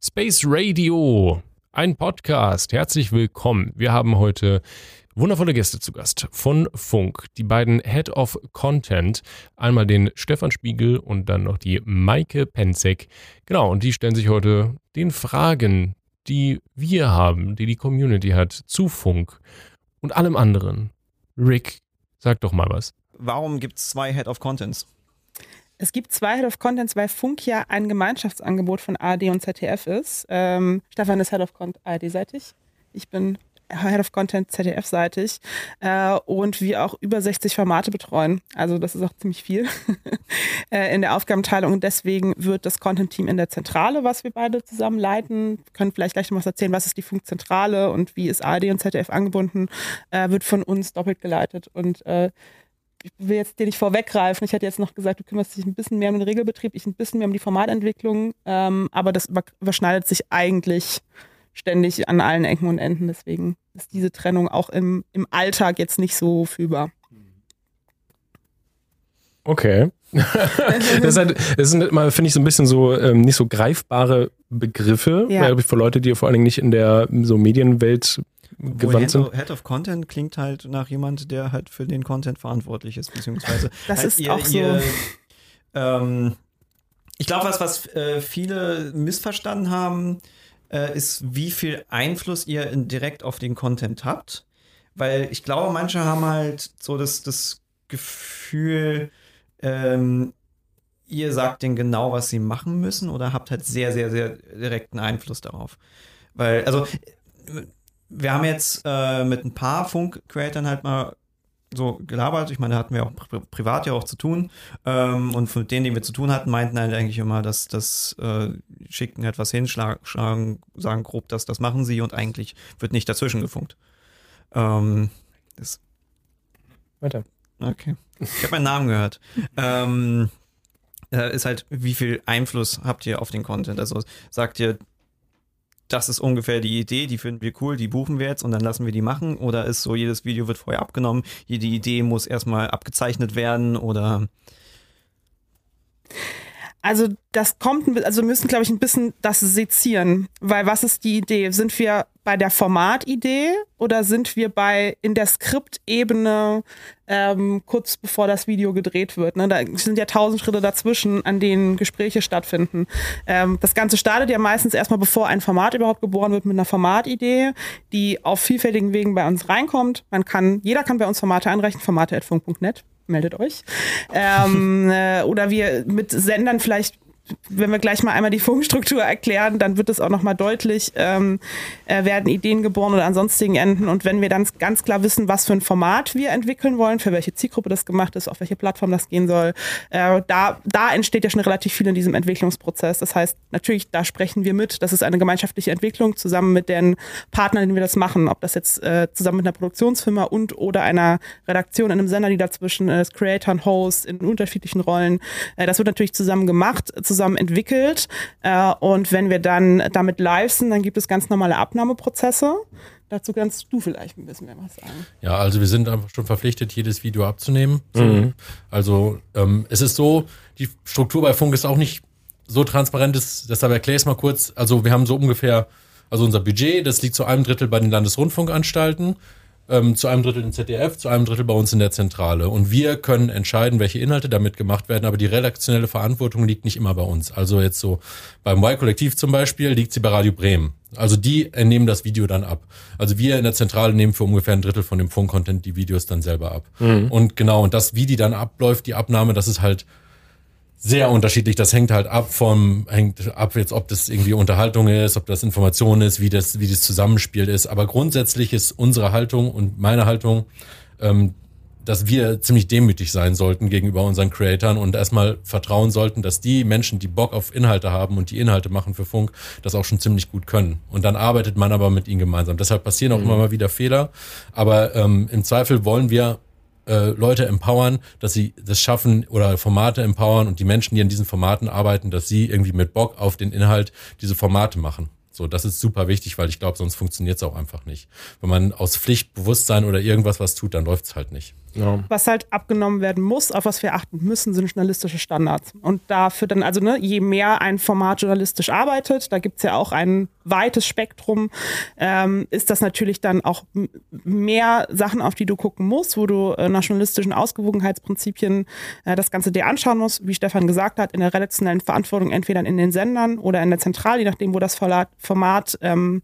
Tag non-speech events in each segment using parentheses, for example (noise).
Space Radio, ein Podcast. Herzlich willkommen. Wir haben heute wundervolle Gäste zu Gast von Funk. Die beiden Head of Content. Einmal den Stefan Spiegel und dann noch die Maike Penzek. Genau, und die stellen sich heute den Fragen, die wir haben, die die Community hat, zu Funk und allem anderen. Rick, sag doch mal was. Warum gibt es zwei Head of Contents? Es gibt zwei Head of Contents, weil Funk ja ein Gemeinschaftsangebot von ARD und ZDF ist. Ähm, Stefan ist Head of Content ARD-seitig. Ich bin Head of Content ZDF-seitig äh, und wir auch über 60 Formate betreuen. Also das ist auch ziemlich viel (laughs) äh, in der Aufgabenteilung und deswegen wird das Content-Team in der Zentrale, was wir beide zusammen leiten, können vielleicht gleich noch was erzählen, was ist die Funkzentrale und wie ist ARD und ZDF angebunden, äh, wird von uns doppelt geleitet und äh, ich will jetzt dir nicht vorweggreifen. Ich hätte jetzt noch gesagt, du kümmerst dich ein bisschen mehr um den Regelbetrieb, ich ein bisschen mehr um die Formatentwicklung, ähm, aber das überschneidet sich eigentlich ständig an allen Ecken und Enden. Deswegen ist diese Trennung auch im, im Alltag jetzt nicht so fühlbar. Okay. (laughs) das, halt, das, sind immer, finde ich, so ein bisschen so ähm, nicht so greifbare Begriffe, ja. für Leute, die vor allen Dingen nicht in der so Medienwelt gewandt sind. Head of Content klingt halt nach jemand, der halt für den Content verantwortlich ist, beziehungsweise (laughs) das halt ist ihr, auch so. Ihr, ähm, ich glaube, was, was äh, viele missverstanden haben, äh, ist, wie viel Einfluss ihr direkt auf den Content habt. Weil ich glaube, manche haben halt so das, das Gefühl, ähm, ihr sagt denen genau, was sie machen müssen oder habt halt sehr, sehr, sehr direkten Einfluss darauf. Weil, also, wir haben jetzt äh, mit ein paar Funk-Creatern halt mal so gelabert. Ich meine, da hatten wir auch pri privat ja auch zu tun. Ähm, und von denen, die wir zu tun hatten, meinten halt eigentlich immer, dass das äh, schicken etwas hinschlagen, sagen grob, dass das machen sie und eigentlich wird nicht dazwischen gefunkt. Ähm, das Weiter. Okay. Ich habe meinen Namen gehört. ähm, äh, ist halt, wie viel Einfluss habt ihr auf den Content? Also sagt ihr, das ist ungefähr die Idee, die finden wir cool, die buchen wir jetzt und dann lassen wir die machen? Oder ist so, jedes Video wird vorher abgenommen, jede Idee muss erstmal abgezeichnet werden oder also das kommt, also wir müssen, glaube ich, ein bisschen das sezieren, weil was ist die Idee? Sind wir bei der Formatidee oder sind wir bei in der Skriptebene ähm, kurz bevor das Video gedreht wird? Ne? Da sind ja tausend Schritte dazwischen, an denen Gespräche stattfinden. Ähm, das Ganze startet ja meistens erstmal, bevor ein Format überhaupt geboren wird, mit einer Formatidee, die auf vielfältigen Wegen bei uns reinkommt. Man kann, jeder kann bei uns Formate einreichen, formate.funk.net meldet euch. Ähm, äh, oder wir mit Sendern vielleicht wenn wir gleich mal einmal die Funkstruktur erklären, dann wird es auch nochmal deutlich, ähm, äh, werden Ideen geboren oder an sonstigen Enden. Und wenn wir dann ganz klar wissen, was für ein Format wir entwickeln wollen, für welche Zielgruppe das gemacht ist, auf welche Plattform das gehen soll, äh, da, da entsteht ja schon relativ viel in diesem Entwicklungsprozess. Das heißt, natürlich, da sprechen wir mit. Das ist eine gemeinschaftliche Entwicklung zusammen mit den Partnern, denen wir das machen. Ob das jetzt äh, zusammen mit einer Produktionsfirma und oder einer Redaktion in einem Sender, die dazwischen ist, Creator und Host in unterschiedlichen Rollen. Äh, das wird natürlich zusammen gemacht, zusammen zusammen entwickelt. Äh, und wenn wir dann damit live sind, dann gibt es ganz normale Abnahmeprozesse. Dazu kannst du vielleicht ein bisschen mehr was sagen. Ja, also wir sind einfach schon verpflichtet, jedes Video abzunehmen. Mhm. Also ähm, es ist so, die Struktur bei Funk ist auch nicht so transparent, ist, deshalb erkläre ich es mal kurz. Also wir haben so ungefähr, also unser Budget, das liegt zu einem Drittel bei den Landesrundfunkanstalten ähm, zu einem Drittel im ZDF, zu einem Drittel bei uns in der Zentrale. Und wir können entscheiden, welche Inhalte damit gemacht werden, aber die redaktionelle Verantwortung liegt nicht immer bei uns. Also jetzt so beim Y-Kollektiv zum Beispiel liegt sie bei Radio Bremen. Also die nehmen das Video dann ab. Also wir in der Zentrale nehmen für ungefähr ein Drittel von dem Funk-Content die Videos dann selber ab. Mhm. Und genau, und das, wie die dann abläuft, die Abnahme, das ist halt sehr unterschiedlich. Das hängt halt ab vom, hängt ab jetzt, ob das irgendwie Unterhaltung ist, ob das Information ist, wie das, wie das Zusammenspiel ist. Aber grundsätzlich ist unsere Haltung und meine Haltung, ähm, dass wir ziemlich demütig sein sollten gegenüber unseren Creatoren und erstmal vertrauen sollten, dass die Menschen, die Bock auf Inhalte haben und die Inhalte machen für Funk, das auch schon ziemlich gut können. Und dann arbeitet man aber mit ihnen gemeinsam. Deshalb passieren auch mhm. immer mal wieder Fehler. Aber ähm, im Zweifel wollen wir äh, Leute empowern, dass sie das schaffen oder Formate empowern und die Menschen, die an diesen Formaten arbeiten, dass sie irgendwie mit Bock auf den Inhalt diese Formate machen. So, das ist super wichtig, weil ich glaube, sonst funktioniert es auch einfach nicht. Wenn man aus Pflichtbewusstsein oder irgendwas was tut, dann läuft es halt nicht. Ja. Was halt abgenommen werden muss, auf was wir achten müssen, sind journalistische Standards. Und dafür dann, also ne, je mehr ein Format journalistisch arbeitet, da gibt's ja auch ein weites Spektrum, ähm, ist das natürlich dann auch mehr Sachen, auf die du gucken musst, wo du äh, nach journalistischen Ausgewogenheitsprinzipien äh, das Ganze dir anschauen musst, wie Stefan gesagt hat, in der redaktionellen Verantwortung entweder in den Sendern oder in der Zentrale, je nachdem, wo das Format ähm,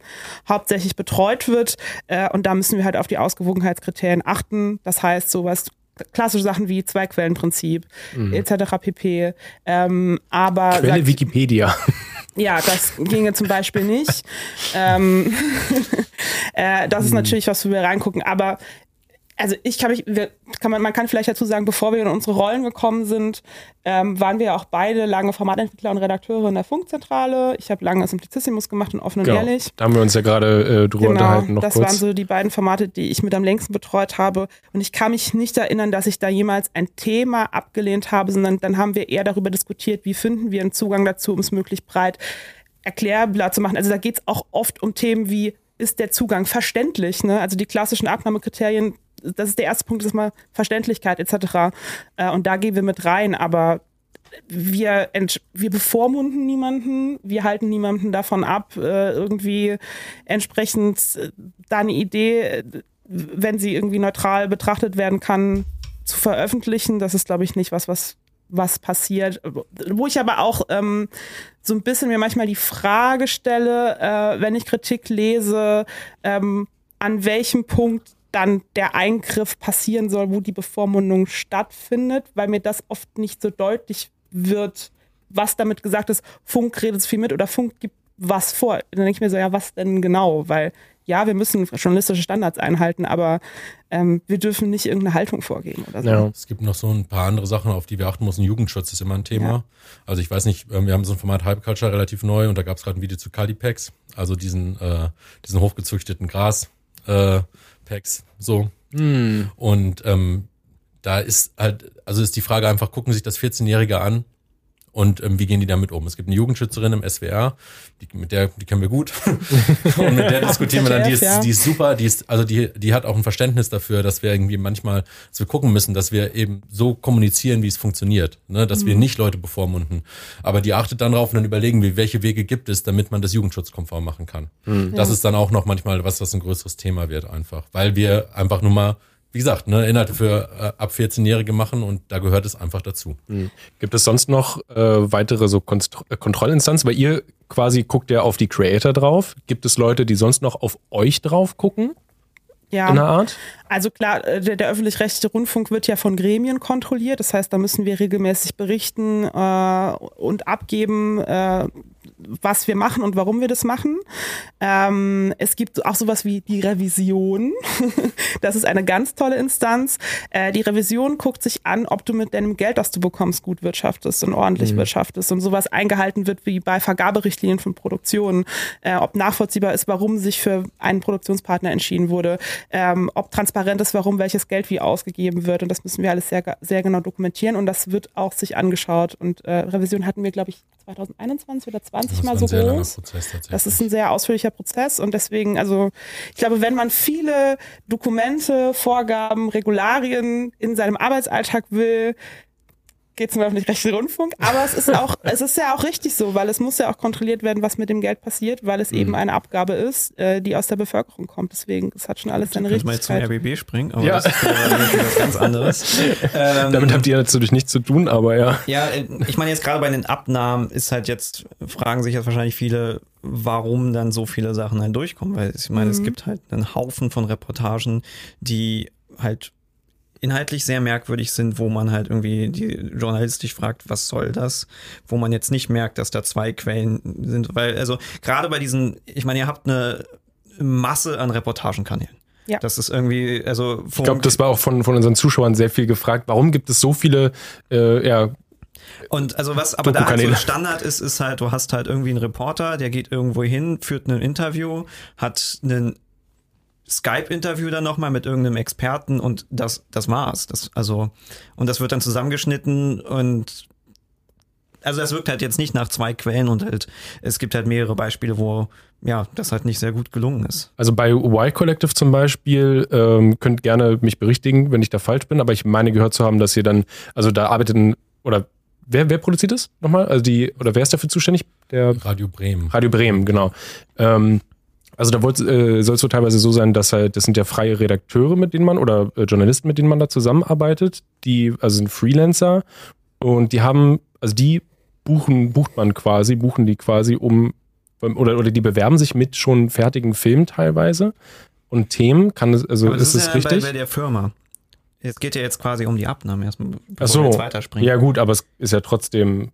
hauptsächlich betreut wird. Äh, und da müssen wir halt auf die Ausgewogenheitskriterien achten. Das heißt, sowas klassische Sachen wie Zweiquellenprinzip mhm. etc. pp. Ähm, aber Quelle sagt, Wikipedia. Ja, das ginge zum Beispiel nicht. (laughs) ähm, (laughs) äh, das ist hm. natürlich was, wo wir reingucken. Aber also ich kann mich, wir, kann man, man kann vielleicht dazu sagen, bevor wir in unsere Rollen gekommen sind, ähm, waren wir ja auch beide lange Formatentwickler und Redakteure in der Funkzentrale. Ich habe lange Simplicissimus gemacht und offen und genau. ehrlich. Da haben wir uns ja gerade äh, drüber genau, unterhalten. Noch das kurz. waren so die beiden Formate, die ich mit am längsten betreut habe. Und ich kann mich nicht erinnern, dass ich da jemals ein Thema abgelehnt habe, sondern dann haben wir eher darüber diskutiert, wie finden wir einen Zugang dazu, um es möglichst breit erklärbar zu machen. Also da geht es auch oft um Themen wie ist der Zugang verständlich? Ne? Also die klassischen Abnahmekriterien das ist der erste Punkt, ist mal Verständlichkeit etc. Äh, und da gehen wir mit rein, aber wir, wir bevormunden niemanden, wir halten niemanden davon ab, äh, irgendwie entsprechend äh, da eine Idee, wenn sie irgendwie neutral betrachtet werden kann, zu veröffentlichen. Das ist, glaube ich, nicht was, was was passiert. Wo ich aber auch ähm, so ein bisschen mir manchmal die Frage stelle, äh, wenn ich Kritik lese, ähm, an welchem Punkt dann der Eingriff passieren soll, wo die Bevormundung stattfindet, weil mir das oft nicht so deutlich wird, was damit gesagt ist, Funk redet viel mit oder Funk gibt was vor. Dann denke ich mir so, ja, was denn genau? Weil ja, wir müssen journalistische Standards einhalten, aber ähm, wir dürfen nicht irgendeine Haltung vorgeben oder so. Ja. Es gibt noch so ein paar andere Sachen, auf die wir achten müssen. Jugendschutz ist immer ein Thema. Ja. Also ich weiß nicht, ähm, wir haben so ein Format Hype Culture relativ neu und da gab es gerade ein Video zu Calipex, also diesen, äh, diesen hochgezüchteten Gras. Äh, Packs. So. Mm. Und ähm, da ist halt, also ist die Frage einfach, gucken sich das 14-Jährige an und ähm, wie gehen die damit um? Es gibt eine Jugendschützerin im SWR, die, mit der, die kennen wir gut. (laughs) und mit der diskutieren wir dann, die ist, die ist super, die ist, also die, die hat auch ein Verständnis dafür, dass wir irgendwie manchmal, dass wir gucken müssen, dass wir eben so kommunizieren, wie es funktioniert, ne? dass mhm. wir nicht Leute bevormunden. Aber die achtet dann drauf und dann überlegen wir, welche Wege gibt es, damit man das jugendschutzkonform machen kann. Mhm. Das ist dann auch noch manchmal was, was ein größeres Thema wird einfach, weil wir einfach nur mal wie gesagt, ne, Inhalte für äh, ab 14-Jährige machen und da gehört es einfach dazu. Mhm. Gibt es sonst noch äh, weitere so Konst äh, Kontrollinstanzen? Weil ihr quasi guckt ja auf die Creator drauf. Gibt es Leute, die sonst noch auf euch drauf gucken? Ja. In der Art? Also klar, äh, der, der öffentlich-rechtliche Rundfunk wird ja von Gremien kontrolliert. Das heißt, da müssen wir regelmäßig berichten äh, und abgeben, äh, was wir machen und warum wir das machen. Ähm, es gibt auch sowas wie die Revision. (laughs) das ist eine ganz tolle Instanz. Äh, die Revision guckt sich an, ob du mit deinem Geld, das du bekommst, gut wirtschaftest und ordentlich mhm. wirtschaftest und sowas eingehalten wird wie bei Vergaberichtlinien von Produktionen, äh, ob nachvollziehbar ist, warum sich für einen Produktionspartner entschieden wurde, ähm, ob transparent ist, warum welches Geld wie ausgegeben wird und das müssen wir alles sehr, sehr genau dokumentieren und das wird auch sich angeschaut und äh, Revision hatten wir, glaube ich, 2021 oder 20 mal so groß. Prozess, das ist ein sehr ausführlicher Prozess und deswegen, also ich glaube, wenn man viele Dokumente, Vorgaben, Regularien in seinem Arbeitsalltag will, geht zum öffentlich-rechtlichen Rundfunk. Aber es ist auch, es ist ja auch richtig so, weil es muss ja auch kontrolliert werden, was mit dem Geld passiert, weil es mhm. eben eine Abgabe ist, äh, die aus der Bevölkerung kommt. Deswegen, es hat schon alles seine Richtigkeit. Ich mal jetzt zum RBB springen, aber ja. das ist was ganz (laughs) anderes. ähm, Damit habt ihr natürlich nichts zu tun, aber ja. Ja, äh, ich meine jetzt gerade bei den Abnahmen ist halt jetzt, fragen sich jetzt wahrscheinlich viele, warum dann so viele Sachen halt durchkommen, weil ich meine, mhm. es gibt halt einen Haufen von Reportagen, die halt inhaltlich sehr merkwürdig sind, wo man halt irgendwie die journalistisch fragt, was soll das? Wo man jetzt nicht merkt, dass da zwei Quellen sind, weil also gerade bei diesen, ich meine, ihr habt eine Masse an Reportagenkanälen. Ja. Das ist irgendwie, also ich glaube, das war auch von, von unseren Zuschauern sehr viel gefragt. Warum gibt es so viele, äh, ja, und also was aber da halt so Standard ist, ist halt, du hast halt irgendwie einen Reporter, der geht irgendwo hin, führt ein Interview, hat einen Skype-Interview dann nochmal mit irgendeinem Experten und das, das war's. Das, also, und das wird dann zusammengeschnitten und Also das wirkt halt jetzt nicht nach zwei Quellen und halt, es gibt halt mehrere Beispiele, wo ja, das halt nicht sehr gut gelungen ist. Also bei Y Collective zum Beispiel, ähm, könnt gerne mich berichtigen, wenn ich da falsch bin, aber ich meine gehört zu haben, dass ihr dann, also da arbeiteten, oder wer, wer produziert das nochmal? Also die, oder wer ist dafür zuständig? Der Radio Bremen. Radio Bremen, genau. Ähm, also da äh, soll es so teilweise so sein, dass halt, das sind ja freie Redakteure, mit denen man, oder äh, Journalisten, mit denen man da zusammenarbeitet, die, also sind Freelancer und die haben, also die buchen, bucht man quasi, buchen die quasi um, oder, oder die bewerben sich mit schon fertigen Filmen teilweise und Themen, kann es, also Aber das ist es ja richtig? Bei, bei der Firma. Es geht ja jetzt quasi um die Abnahme erstmal, bevor Ach so. wir jetzt weiterspringen. Ja gut, aber es ist ja trotzdem,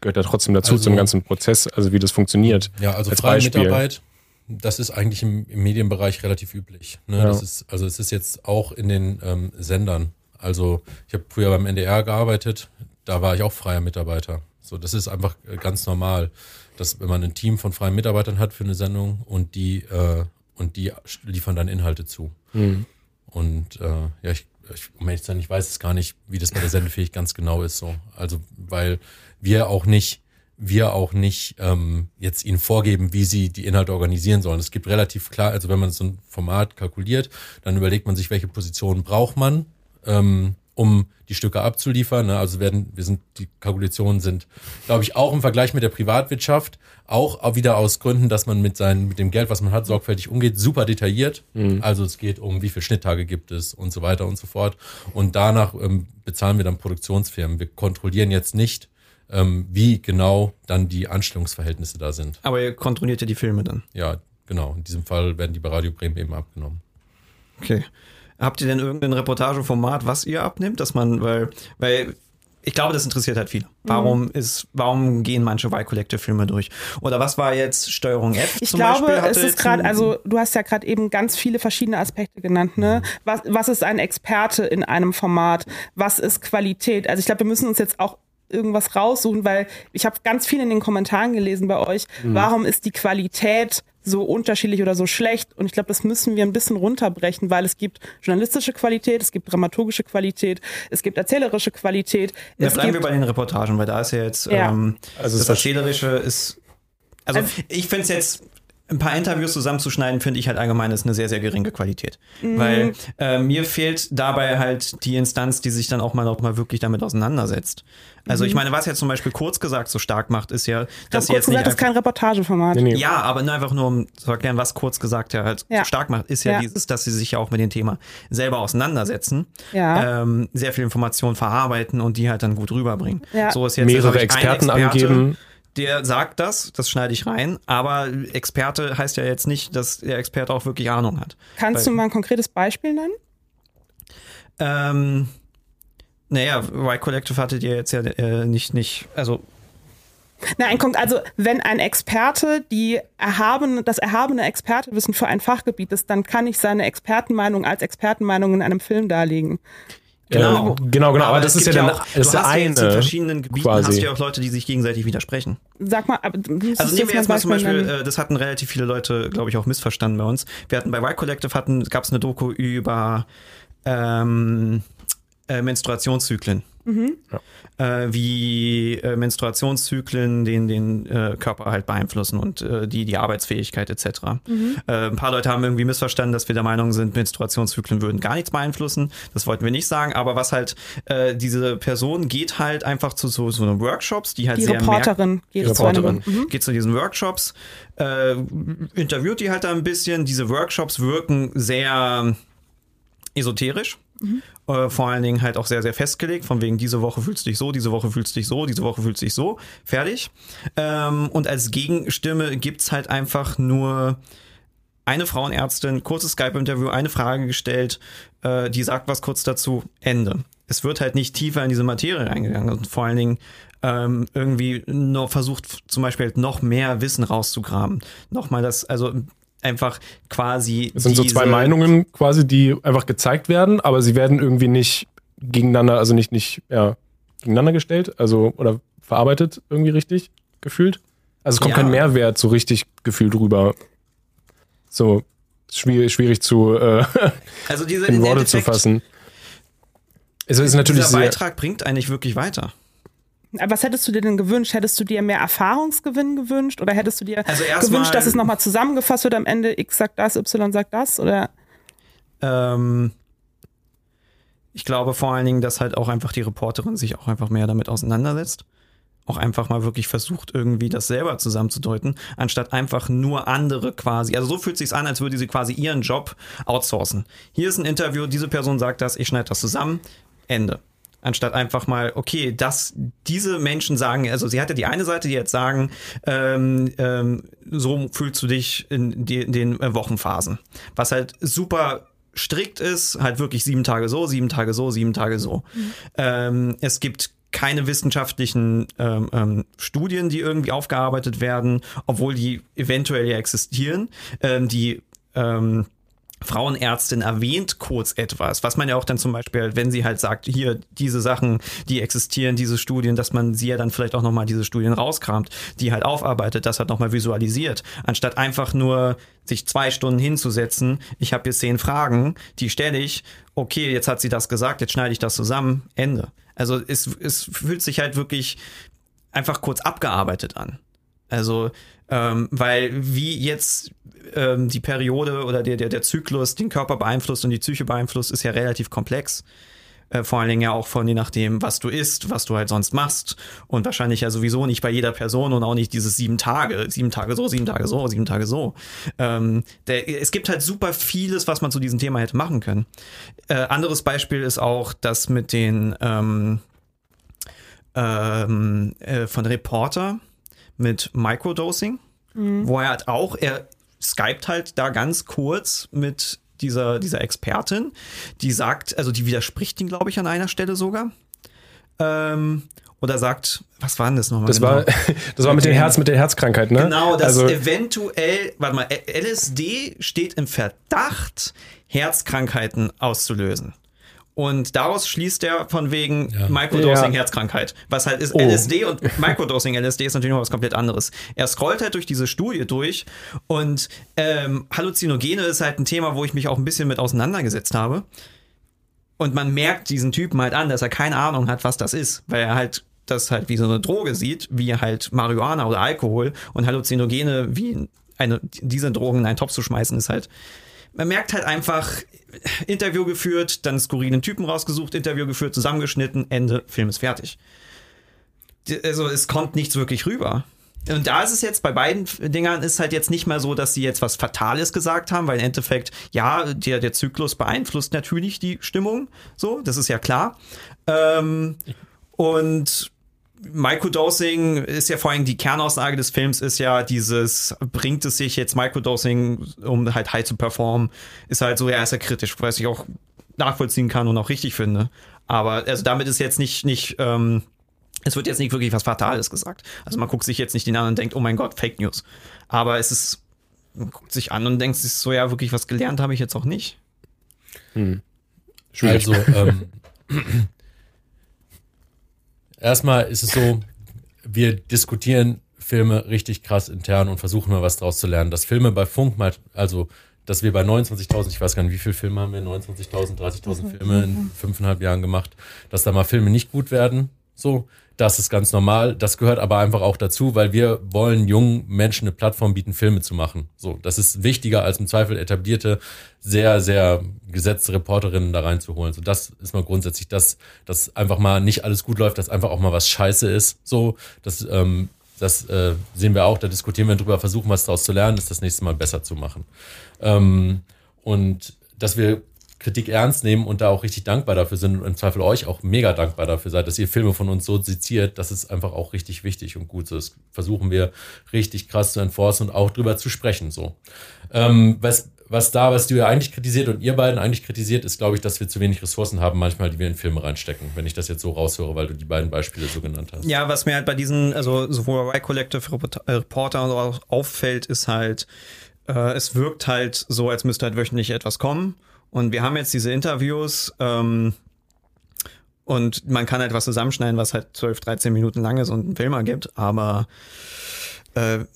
gehört ja trotzdem dazu Also- zum ganzen Prozess, also wie das funktioniert. Ja, also Als freie Beispiel. Mitarbeit, das ist eigentlich im, im Medienbereich relativ üblich. Ne? Ja. Das ist, also es ist jetzt auch in den ähm, Sendern. Also ich habe früher beim NDR gearbeitet, da war ich auch freier Mitarbeiter. So, das ist einfach äh, ganz normal, dass wenn man ein Team von freien Mitarbeitern hat für eine Sendung und die äh, und die liefern dann Inhalte zu. Mhm. Und äh, ja, ich, ich, um ehrlich zu sein, ich weiß es gar nicht, wie das bei der Sendefähig ganz genau ist. So, also weil wir auch nicht, wir auch nicht ähm, jetzt ihnen vorgeben, wie sie die Inhalte organisieren sollen. Es gibt relativ klar, also wenn man so ein Format kalkuliert, dann überlegt man sich, welche Positionen braucht man, ähm, um die Stücke abzuliefern. Ne? Also werden, wir sind, die Kalkulationen sind, glaube ich, auch im Vergleich mit der Privatwirtschaft, auch, wieder aus Gründen, dass man mit seinen, mit dem Geld, was man hat, sorgfältig umgeht, super detailliert. Also es geht um, wie viele Schnitttage gibt es und so weiter und so fort. Und danach ähm, bezahlen wir dann Produktionsfirmen. Wir kontrollieren jetzt nicht, ähm, wie genau dann die Anstellungsverhältnisse da sind. Aber ihr kontrolliert ja die Filme dann. Ja, genau. In diesem Fall werden die bei Radio Bremen eben abgenommen. Okay. Habt ihr denn irgendein Reportageformat, was ihr abnimmt, dass man, weil, weil ich glaube, das interessiert halt viele. Warum ist, warum gehen manche Y-Collective-Filme durch? Oder was war jetzt Steuerung F? Ich zum glaube, Beispiel? Es ist gerade, also du hast ja gerade eben ganz viele verschiedene Aspekte genannt, ne? Was, was ist ein Experte in einem Format? Was ist Qualität? Also ich glaube, wir müssen uns jetzt auch irgendwas raussuchen, weil ich habe ganz viel in den Kommentaren gelesen bei euch. Warum ist die Qualität so unterschiedlich oder so schlecht? Und ich glaube, das müssen wir ein bisschen runterbrechen, weil es gibt journalistische Qualität, es gibt dramaturgische Qualität, es gibt erzählerische Qualität. Ja, es bleiben gibt, wir bei den Reportagen, weil da ist ja jetzt Ja. Ähm, Also das ist- Erzählerische ist. Also, Also- ich finde es jetzt. Ein paar Interviews zusammenzuschneiden, finde ich halt allgemein ist eine sehr, sehr geringe Qualität. Mhm. Weil äh, mir fehlt dabei halt die Instanz, die sich dann auch mal, auch mal wirklich damit auseinandersetzt. Also Mhm. ich meine, was jetzt zum Beispiel kurz gesagt so stark macht, ist ja, dass sie jetzt nicht gesagt, das ist kein Reportageformat. Nee, nee. ja, aber nur einfach nur, um zu erklären, was kurz gesagt ja halt Ja. so stark macht, ist ja, Ja. dieses, dass sie sich ja auch mit dem Thema selber auseinandersetzen, Ja. ähm, sehr viel Information verarbeiten und die halt dann gut rüberbringen. Ja. So ist jetzt Mehrere Experten Experte, angeben. Der sagt das, das schneide ich rein, aber Experte heißt ja jetzt nicht, dass der Experte auch wirklich Ahnung hat. Kannst du mal ein konkretes Beispiel nennen? Ähm, naja, Y Collective hattet ihr jetzt ja äh, nicht, nicht, also Nein, kommt also, wenn ein Experte die erhabene, das erhabene Expertewissen für ein Fachgebiet ist, dann kann ich seine Expertenmeinung als Expertenmeinung in einem Film darlegen. Genau. Äh, genau, genau. Aber, das es ist ja gibt dann auch, das ist du der hast ja jetzt in eine. verschiedenen Gebieten quasi. hast du ja auch Leute, die sich gegenseitig widersprechen. Sag mal, aber du müsstest Also nehmen wir jetzt mal zum Beispiel, nennen. äh, das hatten relativ viele Leute, glaube ich, auch missverstanden bei uns. Wir hatten bei Y Collective hatten, gab es eine Doku über ähm, äh, Menstruationszyklen. Äh, wie äh, Menstruationszyklen den, den äh, Körper halt beeinflussen und äh, die, die Arbeitsfähigkeit etc. Äh, ein paar Leute haben irgendwie missverstanden, dass wir der Meinung sind, Menstruationszyklen würden gar nichts beeinflussen. Das wollten wir nicht sagen, aber was halt, äh, diese Person geht halt einfach zu so, so einem Workshops, die halt die sehr Reporterin geht Die zu. Reporterin. Mhm. geht zu diesen Workshops, äh, interviewt die halt da ein bisschen. Diese Workshops wirken sehr esoterisch. Äh, vor allen Dingen halt auch sehr, sehr festgelegt, von wegen diese Woche fühlst du dich so, diese Woche fühlst du dich so, diese Woche fühlst du dich so, fertig. Ähm, und als Gegenstimme gibt's halt einfach nur eine Frauenärztin, kurzes Skype-Interview, eine Frage gestellt, äh, die sagt was kurz dazu, Ende. Es wird halt nicht tiefer in diese Materie reingegangen und vor allen Dingen ähm, irgendwie noch versucht, zum Beispiel halt noch mehr Wissen rauszugraben. Nochmal das, also einfach quasi. Es sind so zwei Meinungen quasi, die einfach gezeigt werden, aber sie werden irgendwie nicht gegeneinander, also nicht, nicht ja, gegeneinander gestellt, also oder verarbeitet irgendwie richtig gefühlt. Also es kommt Ja. kein Mehrwert so richtig gefühlt rüber. So schwierig, schwierig zu äh, Also diese in Worte zu fassen. Es ist natürlich Dieser sehr, Beitrag bringt eigentlich wirklich weiter. Was hättest du dir denn gewünscht? Hättest du dir mehr Erfahrungsgewinn gewünscht oder hättest du dir Also gewünscht, dass es nochmal zusammengefasst wird am Ende, X sagt das, Y sagt das? Oder Ähm, ich glaube vor allen Dingen, dass halt auch einfach die Reporterin sich auch einfach mehr damit auseinandersetzt. Auch einfach mal wirklich versucht, irgendwie das selber zusammenzudeuten, anstatt einfach nur andere quasi. Also so fühlt sich's an, als würde sie quasi ihren Job outsourcen. Hier ist ein Interview, diese Person sagt das, ich schneide das zusammen, Ende. Anstatt einfach mal, okay, dass diese Menschen sagen, also sie hatte die eine Seite, die jetzt sagen, ähm, ähm, so fühlst du dich in, die, in den äh, Wochenphasen. Was halt super strikt ist, halt wirklich sieben Tage so, sieben Tage so, sieben Tage so. Ähm, es gibt keine wissenschaftlichen ähm, ähm, Studien, die irgendwie aufgearbeitet werden, obwohl die eventuell ja existieren. Ähm, die ähm, Frauenärztin erwähnt kurz etwas, was man ja auch dann zum Beispiel, wenn sie halt sagt, hier diese Sachen, die existieren, diese Studien, dass man sie ja dann vielleicht auch nochmal diese Studien rauskramt, die halt aufarbeitet, das halt nochmal visualisiert, anstatt einfach nur sich zwei Stunden hinzusetzen, ich habe hier zehn Fragen, die stelle ich, okay, jetzt hat sie das gesagt, jetzt schneide ich das zusammen, Ende. Also es, es fühlt sich halt wirklich einfach kurz abgearbeitet an. Also, ähm, weil wie jetzt ähm, die Periode oder der, der, der Zyklus den Körper beeinflusst und die Psyche beeinflusst, ist ja relativ komplex. Äh, vor allen Dingen ja auch von je nachdem, was du isst, was du halt sonst machst. Und wahrscheinlich ja sowieso nicht bei jeder Person und auch nicht dieses sieben Tage, sieben Tage so, sieben Tage so, sieben Tage so. Ähm, der, es gibt halt super vieles, was man zu diesem Thema hätte machen können. Äh, anderes Beispiel ist auch das mit den ähm, ähm, äh, von Reporter mit Microdosing, wo er halt auch, er skypt halt da ganz kurz mit dieser, dieser Expertin, die sagt, also die widerspricht ihn, glaube ich, an einer Stelle sogar. Ähm, oder sagt, was war denn das nochmal? Das genau? war, (laughs) das war mit den Herz, mit der Herzkrankheit, ne? Genau, dass also, eventuell, warte mal, LSD steht im Verdacht, Herzkrankheiten auszulösen. Und daraus schließt er von wegen Ja. Microdosing Ja. Herzkrankheit. Was halt ist Oh. LSD und (laughs) Microdosing LSD ist natürlich noch was komplett anderes. Er scrollt halt durch diese Studie durch und ähm, Halluzinogene ist halt ein Thema, wo ich mich auch ein bisschen mit auseinandergesetzt habe. Und man merkt diesen Typen halt an, dass er keine Ahnung hat, was das ist, weil er halt das halt wie so eine Droge sieht, wie halt Marihuana oder Alkohol und Halluzinogene wie eine, diese Drogen in einen Topf zu schmeißen, ist halt. Man merkt halt einfach, Interview geführt, dann skurrilen Typen rausgesucht, Interview geführt, zusammengeschnitten, Ende, Film ist fertig. Also es kommt nichts wirklich rüber. Und da ist es jetzt bei beiden Dingern ist halt jetzt nicht mal so, dass sie jetzt was Fatales gesagt haben, weil im Endeffekt, ja, der, der Zyklus beeinflusst natürlich die Stimmung, so, das ist ja klar. Ähm, und Microdosing ist ja vor allem die Kernaussage des Films ist ja dieses, bringt es sich jetzt Microdosing, um halt high zu performen, ist halt so, ja, ist ja kritisch, was ich auch nachvollziehen kann und auch richtig finde. Aber also damit ist jetzt nicht, nicht, ähm, es wird jetzt nicht wirklich was Fatales gesagt. Also man guckt sich jetzt nicht den an und denkt, oh mein Gott, Fake News. Aber es ist, man guckt sich an und denkt sich so, ja, wirklich was gelernt habe ich jetzt auch nicht. schwierig. Also, ähm, (laughs) erstmal ist es so, wir diskutieren Filme richtig krass intern und versuchen mal was draus zu lernen. Dass Filme bei Funk mal, also, dass wir bei 29.000, ich weiß gar nicht, wie viele Filme haben wir, 29.000, 30.000 Filme in fünfeinhalb Jahren gemacht, dass da mal Filme nicht gut werden, so, das ist ganz normal. Das gehört aber einfach auch dazu, weil wir wollen jungen Menschen eine Plattform bieten, Filme zu machen. So, das ist wichtiger als im Zweifel etablierte, sehr, sehr gesetzte Reporterinnen da reinzuholen. So, das ist mal grundsätzlich das, dass einfach mal nicht alles gut läuft, dass einfach auch mal was scheiße ist. So, das, ähm, das äh, sehen wir auch, da diskutieren wir drüber, versuchen was daraus zu lernen, ist das nächste Mal besser zu machen. Ähm, und dass wir Kritik ernst nehmen und da auch richtig dankbar dafür sind und im Zweifel euch auch mega dankbar dafür seid, dass ihr Filme von uns so seziert, das ist einfach auch richtig wichtig und gut. Das versuchen wir richtig krass zu enforcen und auch drüber zu sprechen. So. Ähm, was, was da, was du ja eigentlich kritisiert und ihr beiden eigentlich kritisiert, ist, glaube ich, dass wir zu wenig Ressourcen haben, manchmal, die wir in Filme reinstecken, wenn ich das jetzt so raushöre, weil du die beiden Beispiele so genannt hast. Ja, was mir halt bei diesen, also sowohl bei Collective äh, Reporter und auch auffällt, ist halt, äh, es wirkt halt so, als müsste halt wöchentlich etwas kommen. Und wir haben jetzt diese Interviews, ähm, und man kann halt was zusammenschneiden, was halt 12, 13 Minuten lang ist und einen Film ergibt, aber äh, man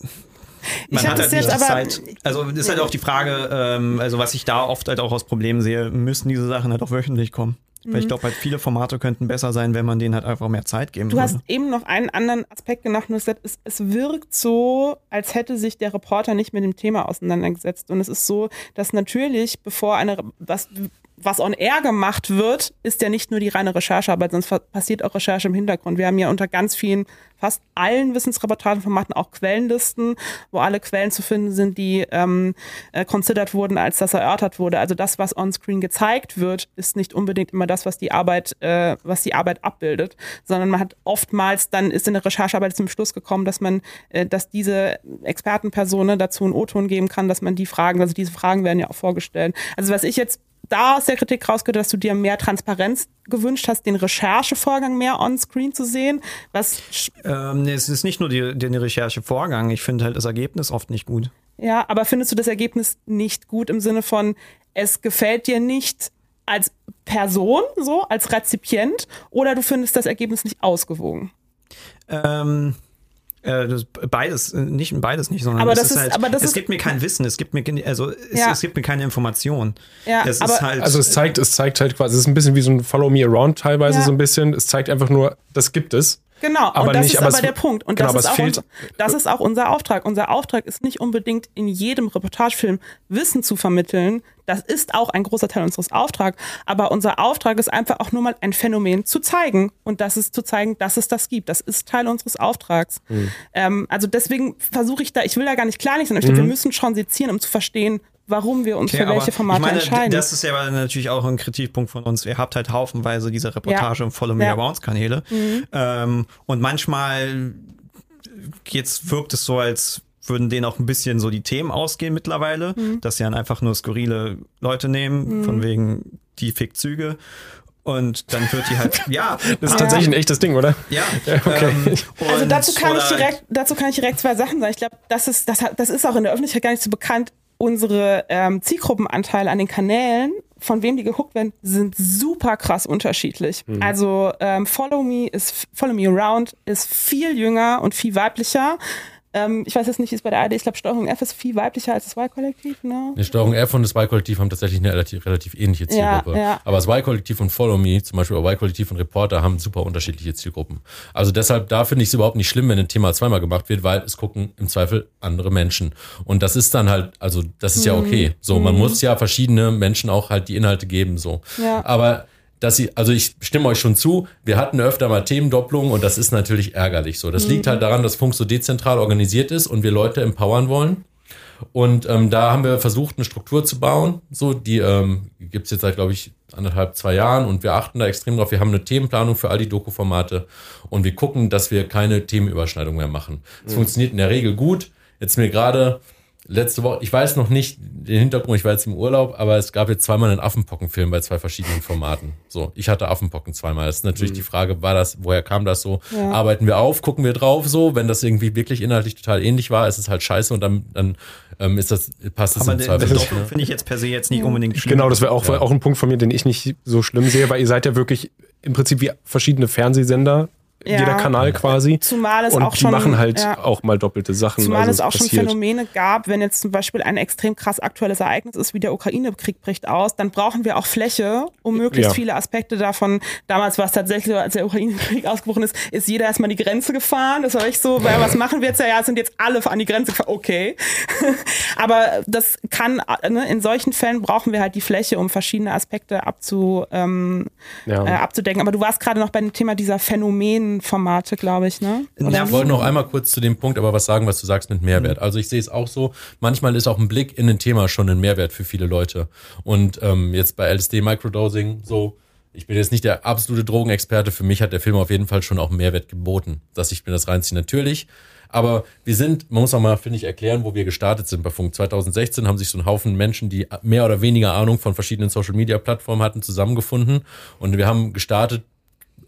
Ich hat halt nicht die Zeit. Also ist halt auch die Frage, ähm, also was ich da oft halt auch als Problem sehe, müssen diese Sachen halt auch wöchentlich kommen. Weil ich glaube, halt viele Formate könnten besser sein, wenn man denen halt einfach mehr Zeit geben Du würde. hast eben noch einen anderen Aspekt genannt, und es, es, es wirkt so, als hätte sich der Reporter nicht mit dem Thema auseinandergesetzt. Und es ist so, dass natürlich, bevor eine, was, was on air gemacht wird, ist ja nicht nur die reine Recherchearbeit, sonst passiert auch Recherche im Hintergrund. Wir haben ja unter ganz vielen, fast allen Wissensreportagenformaten auch Quellenlisten, wo alle Quellen zu finden sind, die ähm, äh, considered wurden, als das erörtert wurde. Also das, was on-screen gezeigt wird, ist nicht unbedingt immer das, was die Arbeit, äh, was die Arbeit abbildet, sondern man hat oftmals dann ist in der Recherchearbeit zum Schluss gekommen, dass man, äh, dass diese Expertenperson ne, dazu einen O-Ton geben kann, dass man die Fragen, also diese Fragen werden ja auch vorgestellt. Also was ich jetzt da aus der Kritik rausgehört, dass du dir mehr Transparenz gewünscht hast, den Recherchevorgang mehr on-screen zu sehen, was Ähm, nee, es ist nicht nur die, den Recherchevorgang. Ich finde halt das Ergebnis oft nicht gut. Ja, aber findest du das Ergebnis nicht gut im Sinne von, es gefällt dir nicht als Person, so, als Rezipient, oder du findest das Ergebnis nicht ausgewogen? Ähm, äh, das, beides, äh, nicht beides nicht, sondern Aber es das ist ist- halt, aber das es ist- gibt mir kein Wissen, es gibt mir, also es, Ja. es gibt mir keine Information. Ja, es aber- ist halt, Also es zeigt, es zeigt halt quasi, es ist ein bisschen wie so ein Follow Me Around teilweise Ja. so ein bisschen. Es zeigt einfach nur, das gibt es. Genau, Aber und das nicht- ist aber aber, der Punkt. Und genau, das, ist auch unser, das ist auch unser Auftrag. Unser Auftrag ist nicht unbedingt in jedem Reportagefilm Wissen zu vermitteln. Das ist auch ein großer Teil unseres Auftrags. Aber unser Auftrag ist einfach auch nur mal ein Phänomen zu zeigen. Und das ist zu zeigen, dass es das gibt. Das ist Teil unseres Auftrags. Hm. Ähm, also deswegen versuche ich da, ich will da gar nicht kleinlich sein, aber ich glaube, wir müssen schon sezieren, um zu verstehen, warum wir uns Mhm. Okay, für welche Formate ich meine, entscheiden. Das ist ja aber natürlich auch ein Kritikpunkt von uns. Ihr habt halt haufenweise diese Reportage Ja. und Follow Me Ja. Mhm. Arounds Kanäle. Ähm, und manchmal jetzt wirkt es so, als würden denen auch ein bisschen so die Themen ausgehen mittlerweile, Mhm. dass sie dann einfach nur skurrile Leute nehmen, von wegen die Fickzüge. Und dann wird die halt, (laughs) ja, Das ist tatsächlich ein echtes Ding, oder? ja. (laughs) okay. Ähm, Also dazu kann ich direkt, dazu kann ich direkt zwei Sachen sagen. Ich glaube, das ist, das, hat- das ist auch in der Öffentlichkeit gar nicht so bekannt. Unsere ähm, Zielgruppenanteile an den Kanälen, von wem die gehuckt werden, sind super krass unterschiedlich. Also ähm, Follow Me ist Follow Me Around ist viel jünger und viel weiblicher. Ähm, ich weiß jetzt nicht, wie es bei der ARD, ich glaube, Steuerung F ist viel weiblicher als das Y-Kollektiv, ne? Die Steuerung F und das Y-Kollektiv haben tatsächlich eine relativ, relativ ähnliche Ja, Zielgruppe. ja. Aber das Y-Kollektiv und Follow Me, zum Beispiel oder Y-Kollektiv und Reporter, haben super unterschiedliche Zielgruppen. Also deshalb, da finde ich es überhaupt nicht schlimm, wenn ein Thema zweimal gemacht wird, weil es gucken im Zweifel andere Menschen. Und das ist dann halt, also das ist ja Mhm. okay. So, man muss ja verschiedene Menschen auch halt die Inhalte geben, so. Ja. Aber dass sie, also ich stimme euch schon zu, wir hatten öfter mal Themendopplungen und das ist natürlich ärgerlich so. Das liegt halt daran, dass Funk so dezentral organisiert ist und wir Leute empowern wollen. Und ähm, da haben wir versucht, eine Struktur zu bauen. So, die ähm, gibt es jetzt seit, glaube ich, anderthalb, zwei Jahren und wir achten da extrem drauf. Wir haben eine Themenplanung für all die Doku-Formate und wir gucken, dass wir keine Themenüberschneidung mehr machen. Es funktioniert in der Regel gut. Jetzt mir gerade letzte Woche, ich weiß noch nicht den Hintergrund, ich war jetzt im Urlaub, aber es gab jetzt zweimal einen Affenpockenfilm bei zwei verschiedenen Formaten. So, ich hatte Affenpocken zweimal. Das ist natürlich die Frage, war das, woher kam das so? Ja. Arbeiten wir auf, gucken wir drauf so, wenn das irgendwie wirklich inhaltlich total ähnlich war, ist es halt scheiße und dann, dann ähm, ist das, passt es Aber im den, Zweifel Ne? finde ich jetzt per se jetzt nicht unbedingt schlimm. Genau, das wäre auch, Ja. auch ein Punkt von mir, den ich nicht so schlimm sehe, weil ihr seid ja wirklich im Prinzip wie verschiedene Fernsehsender, Ja. jeder Kanal quasi. Zumal es und auch die schon. machen halt ja. auch mal doppelte Sachen. Zumal also es auch schon passiert. Phänomene gab, wenn jetzt zum Beispiel ein extrem krass aktuelles Ereignis ist, wie der Ukraine-Krieg bricht aus, dann brauchen wir auch Fläche, um möglichst Ja. viele Aspekte davon. Damals war es tatsächlich so, als der Ukraine-Krieg ausgebrochen ist, ist jeder erstmal an die Grenze gefahren. Das war echt so, weil was machen wir jetzt? Ja, ja, sind jetzt alle an die Grenze gefahren. Okay. (laughs) Aber das kann, ne, in solchen Fällen brauchen wir halt die Fläche, um verschiedene Aspekte abzu, ähm, äh, abzudecken. Aber du warst gerade noch bei dem Thema dieser Phänomenformate, glaube ich, ne? Ja, Ich wollte noch einmal kurz zu dem Punkt aber was sagen, was du sagst mit Mehrwert. Also ich sehe es auch so, manchmal ist auch ein Blick in ein Thema schon ein Mehrwert für viele Leute. Und ähm, jetzt bei LSD Microdosing so, ich bin jetzt nicht der absolute Drogenexperte, für mich hat der Film auf jeden Fall schon auch einen Mehrwert geboten, dass ich mir das reinziehe. Natürlich, aber wir sind, man muss auch mal, finde ich, erklären, wo wir gestartet sind bei Funk. 2016 haben sich so ein Haufen Menschen, die mehr oder weniger Ahnung von verschiedenen Social-Media-Plattformen hatten, zusammengefunden. Und wir haben gestartet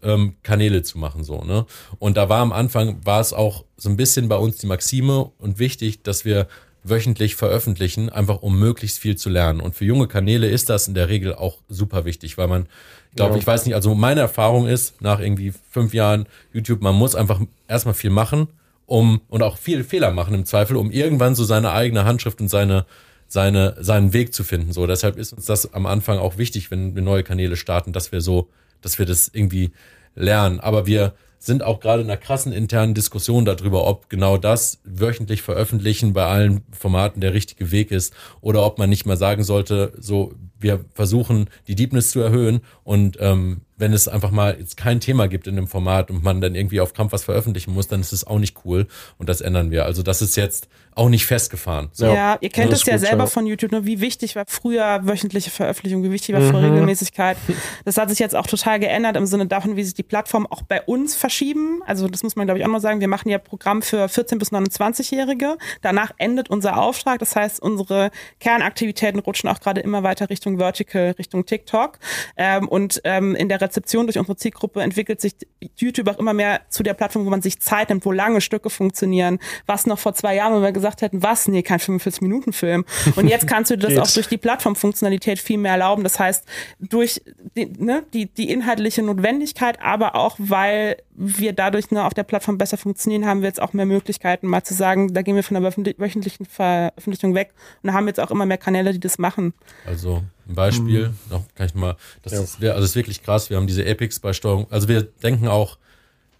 ähm, Kanäle zu machen, so, ne? Und da war am Anfang, war es auch so ein bisschen bei uns die Maxime und wichtig, dass wir wöchentlich veröffentlichen, einfach um möglichst viel zu lernen. Und für junge Kanäle ist das in der Regel auch super wichtig, weil man, ich glaube, Ja. ich weiß nicht, also meine Erfahrung ist, nach irgendwie fünf Jahren YouTube, man muss einfach erstmal viel machen, um, und auch viel Fehler machen im Zweifel, um irgendwann so seine eigene Handschrift und seine, seine, seinen Weg zu finden. So, deshalb ist uns das am Anfang auch wichtig, wenn wir neue Kanäle starten, dass wir so, dass wir das irgendwie lernen. Aber wir sind auch gerade in einer krassen internen Diskussion darüber, ob genau das wöchentlich veröffentlichen bei allen Formaten der richtige Weg ist oder ob man nicht mal sagen sollte, so wir versuchen die Deepness zu erhöhen und ähm, wenn es einfach mal jetzt kein Thema gibt in dem Format und man dann irgendwie auf Kampf was veröffentlichen muss, dann ist es auch nicht cool und das ändern wir. Also das ist jetzt auch nicht festgefahren. So. Ja, ihr kennt es ja gut, selber ja. von YouTube, nur wie wichtig war früher wöchentliche Veröffentlichung, wie wichtig war mhm. früher Regelmäßigkeit. Das hat sich jetzt auch total geändert im Sinne davon, wie sich die Plattformen auch bei uns verschieben. Also das muss man glaube ich auch mal sagen. Wir machen ja Programm für 14 bis 29-Jährige. Danach endet unser Auftrag. Das heißt, unsere Kernaktivitäten rutschen auch gerade immer weiter Richtung Vertical, Richtung TikTok. Ähm, und ähm, in der Rezeption durch unsere Zielgruppe entwickelt sich YouTube auch immer mehr zu der Plattform, wo man sich Zeit nimmt, wo lange Stücke funktionieren. Was noch vor zwei Jahren, wenn wir gesagt hätten, was? Nee, kein 45-Minuten-Film. Und jetzt (laughs) kannst du das auch durch die Plattformfunktionalität viel mehr erlauben. Das heißt, durch die, ne, die, die inhaltliche Notwendigkeit, aber auch, weil wir dadurch ne, auf der Plattform besser funktionieren, haben wir jetzt auch mehr Möglichkeiten, mal zu sagen, da gehen wir von der wöchentlichen Veröffentlichung weg und haben jetzt auch immer mehr Kanäle, die das machen. Also ein Beispiel, mhm. noch kann ich mal, das ja. ist, also ist wirklich krass, wir haben diese Epics bei Steuerung, also wir denken auch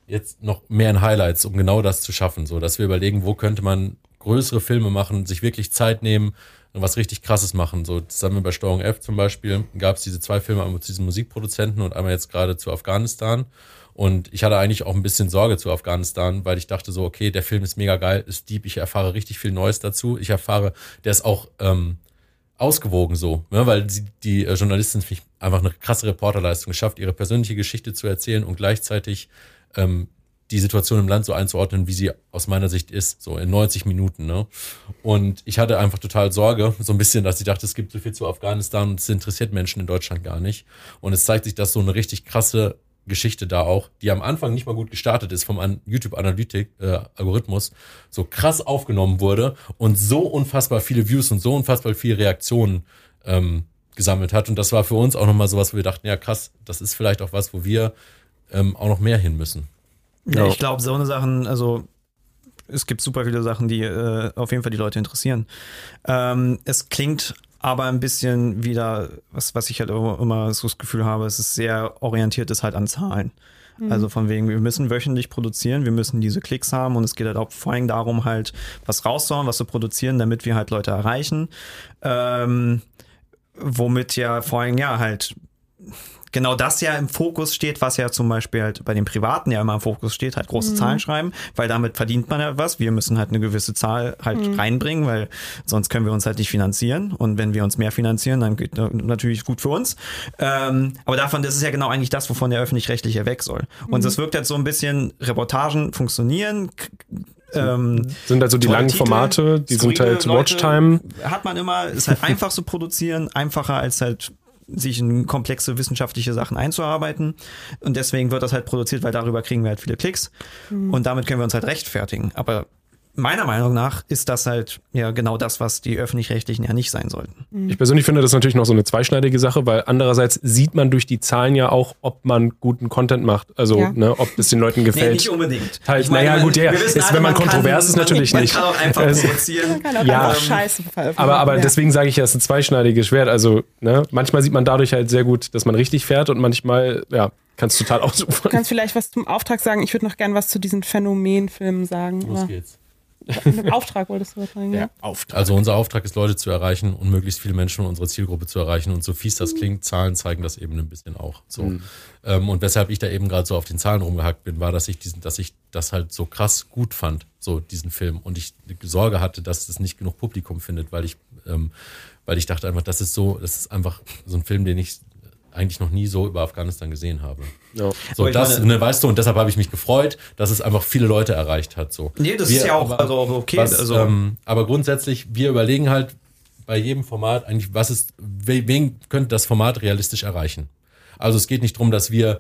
jetzt noch mehr in Highlights, um genau das zu schaffen, so dass wir überlegen, wo könnte man größere Filme machen, sich wirklich Zeit nehmen und was richtig krasses machen. So zusammen bei Steuerung F zum Beispiel gab es diese zwei Filme, einmal zu diesen Musikproduzenten und einmal jetzt gerade zu Afghanistan. Und ich hatte eigentlich auch ein bisschen Sorge zu Afghanistan, weil ich dachte so, okay, der Film ist mega geil, ist deep, ich erfahre richtig viel Neues dazu. Ich erfahre, der ist auch ähm, ausgewogen so, ne? weil sie, die äh, Journalistin mich einfach eine krasse Reporterleistung geschafft, ihre persönliche Geschichte zu erzählen und gleichzeitig ähm, die Situation im Land so einzuordnen, wie sie aus meiner Sicht ist, so in 90 Minuten. Ne? Und ich hatte einfach total Sorge, (laughs) so ein bisschen, dass ich dachte, es gibt so viel zu Afghanistan und es interessiert Menschen in Deutschland gar nicht. Und es zeigt sich, dass so eine richtig krasse Geschichte da auch, die am Anfang nicht mal gut gestartet ist vom YouTube-Analytik-Algorithmus, äh, so krass aufgenommen wurde und so unfassbar viele Views und so unfassbar viele Reaktionen ähm, gesammelt hat. Und das war für uns auch nochmal sowas, wo wir dachten, ja krass, das ist vielleicht auch was, wo wir ähm, auch noch mehr hin müssen. Ja, ich glaube, so eine Sachen, also es gibt super viele Sachen, die äh, auf jeden Fall die Leute interessieren. Ähm, es klingt aber ein bisschen wieder, was, was ich halt immer so das Gefühl habe, es ist sehr orientiert ist halt an Zahlen. Mhm. Also von wegen, wir müssen wöchentlich produzieren, wir müssen diese Klicks haben und es geht halt auch vor allem darum, halt was rauszuhauen, was zu produzieren, damit wir halt Leute erreichen. Ähm, womit ja vor allem ja halt genau das ja im Fokus steht, was ja zum Beispiel halt bei den Privaten ja immer im Fokus steht, halt große mhm. Zahlen schreiben, weil damit verdient man ja was. Wir müssen halt eine gewisse Zahl halt mhm. reinbringen, weil sonst können wir uns halt nicht finanzieren. Und wenn wir uns mehr finanzieren, dann geht natürlich gut für uns. Ähm, aber davon, das ist ja genau eigentlich das, wovon der öffentlich-rechtliche weg soll. Und es mhm. wirkt halt so ein bisschen, Reportagen funktionieren, ähm, sind also die langen Titel, Formate, die sind halt Watchtime. Hat man immer, ist halt (laughs) einfach zu produzieren, einfacher als halt sich in komplexe wissenschaftliche Sachen einzuarbeiten. Und deswegen wird das halt produziert, weil darüber kriegen wir halt viele Klicks. Mhm. Und damit können wir uns halt rechtfertigen. Aber meiner Meinung nach ist das halt ja genau das, was die öffentlich-rechtlichen ja nicht sein sollten. Mhm. Ich persönlich finde das natürlich noch so eine zweischneidige Sache, weil andererseits sieht man durch die Zahlen ja auch, ob man guten Content macht. Also, ja. ne, ob es den Leuten gefällt. Nee, nicht unbedingt. Halt, ich meine, naja, gut, ja, ist, alle, wenn man, man kontrovers kann, ist, natürlich man, nicht. Man kann auch einfach provozieren. Man kann auch ja, einfach Scheiße aber, aber ja. deswegen sage ich ja, es ist ein zweischneidiges Schwert. Also, ne, manchmal sieht man dadurch halt sehr gut, dass man richtig fährt und manchmal, ja, kannst total (laughs) ausufern. Du kannst vielleicht was zum Auftrag sagen. Ich würde noch gern was zu diesen Phänomenfilmen sagen. Los geht's. Auftrag wolltest du was sagen, ja? Auftrag. Also unser Auftrag ist, Leute zu erreichen und möglichst viele Menschen in unserer Zielgruppe zu erreichen. Und so fies das mhm. klingt, Zahlen zeigen das eben ein bisschen auch. So. Mhm. Ähm, und weshalb ich da eben gerade so auf den Zahlen rumgehackt bin, war, dass ich diesen, dass ich das halt so krass gut fand, so diesen Film. Und ich Sorge hatte, dass es nicht genug Publikum findet, weil ich, ähm, weil ich dachte einfach, das ist so, das ist einfach so ein Film, den ich eigentlich noch nie so über Afghanistan gesehen habe. Ja. So, das, meine, ne, weißt du, und deshalb habe ich mich gefreut, dass es einfach viele Leute erreicht hat. So. Nee, das wir, ist ja auch, also auch okay. Was, also. Ähm, aber grundsätzlich, wir überlegen halt bei jedem Format eigentlich, was ist, wen könnte das Format realistisch erreichen? Also es geht nicht darum, dass wir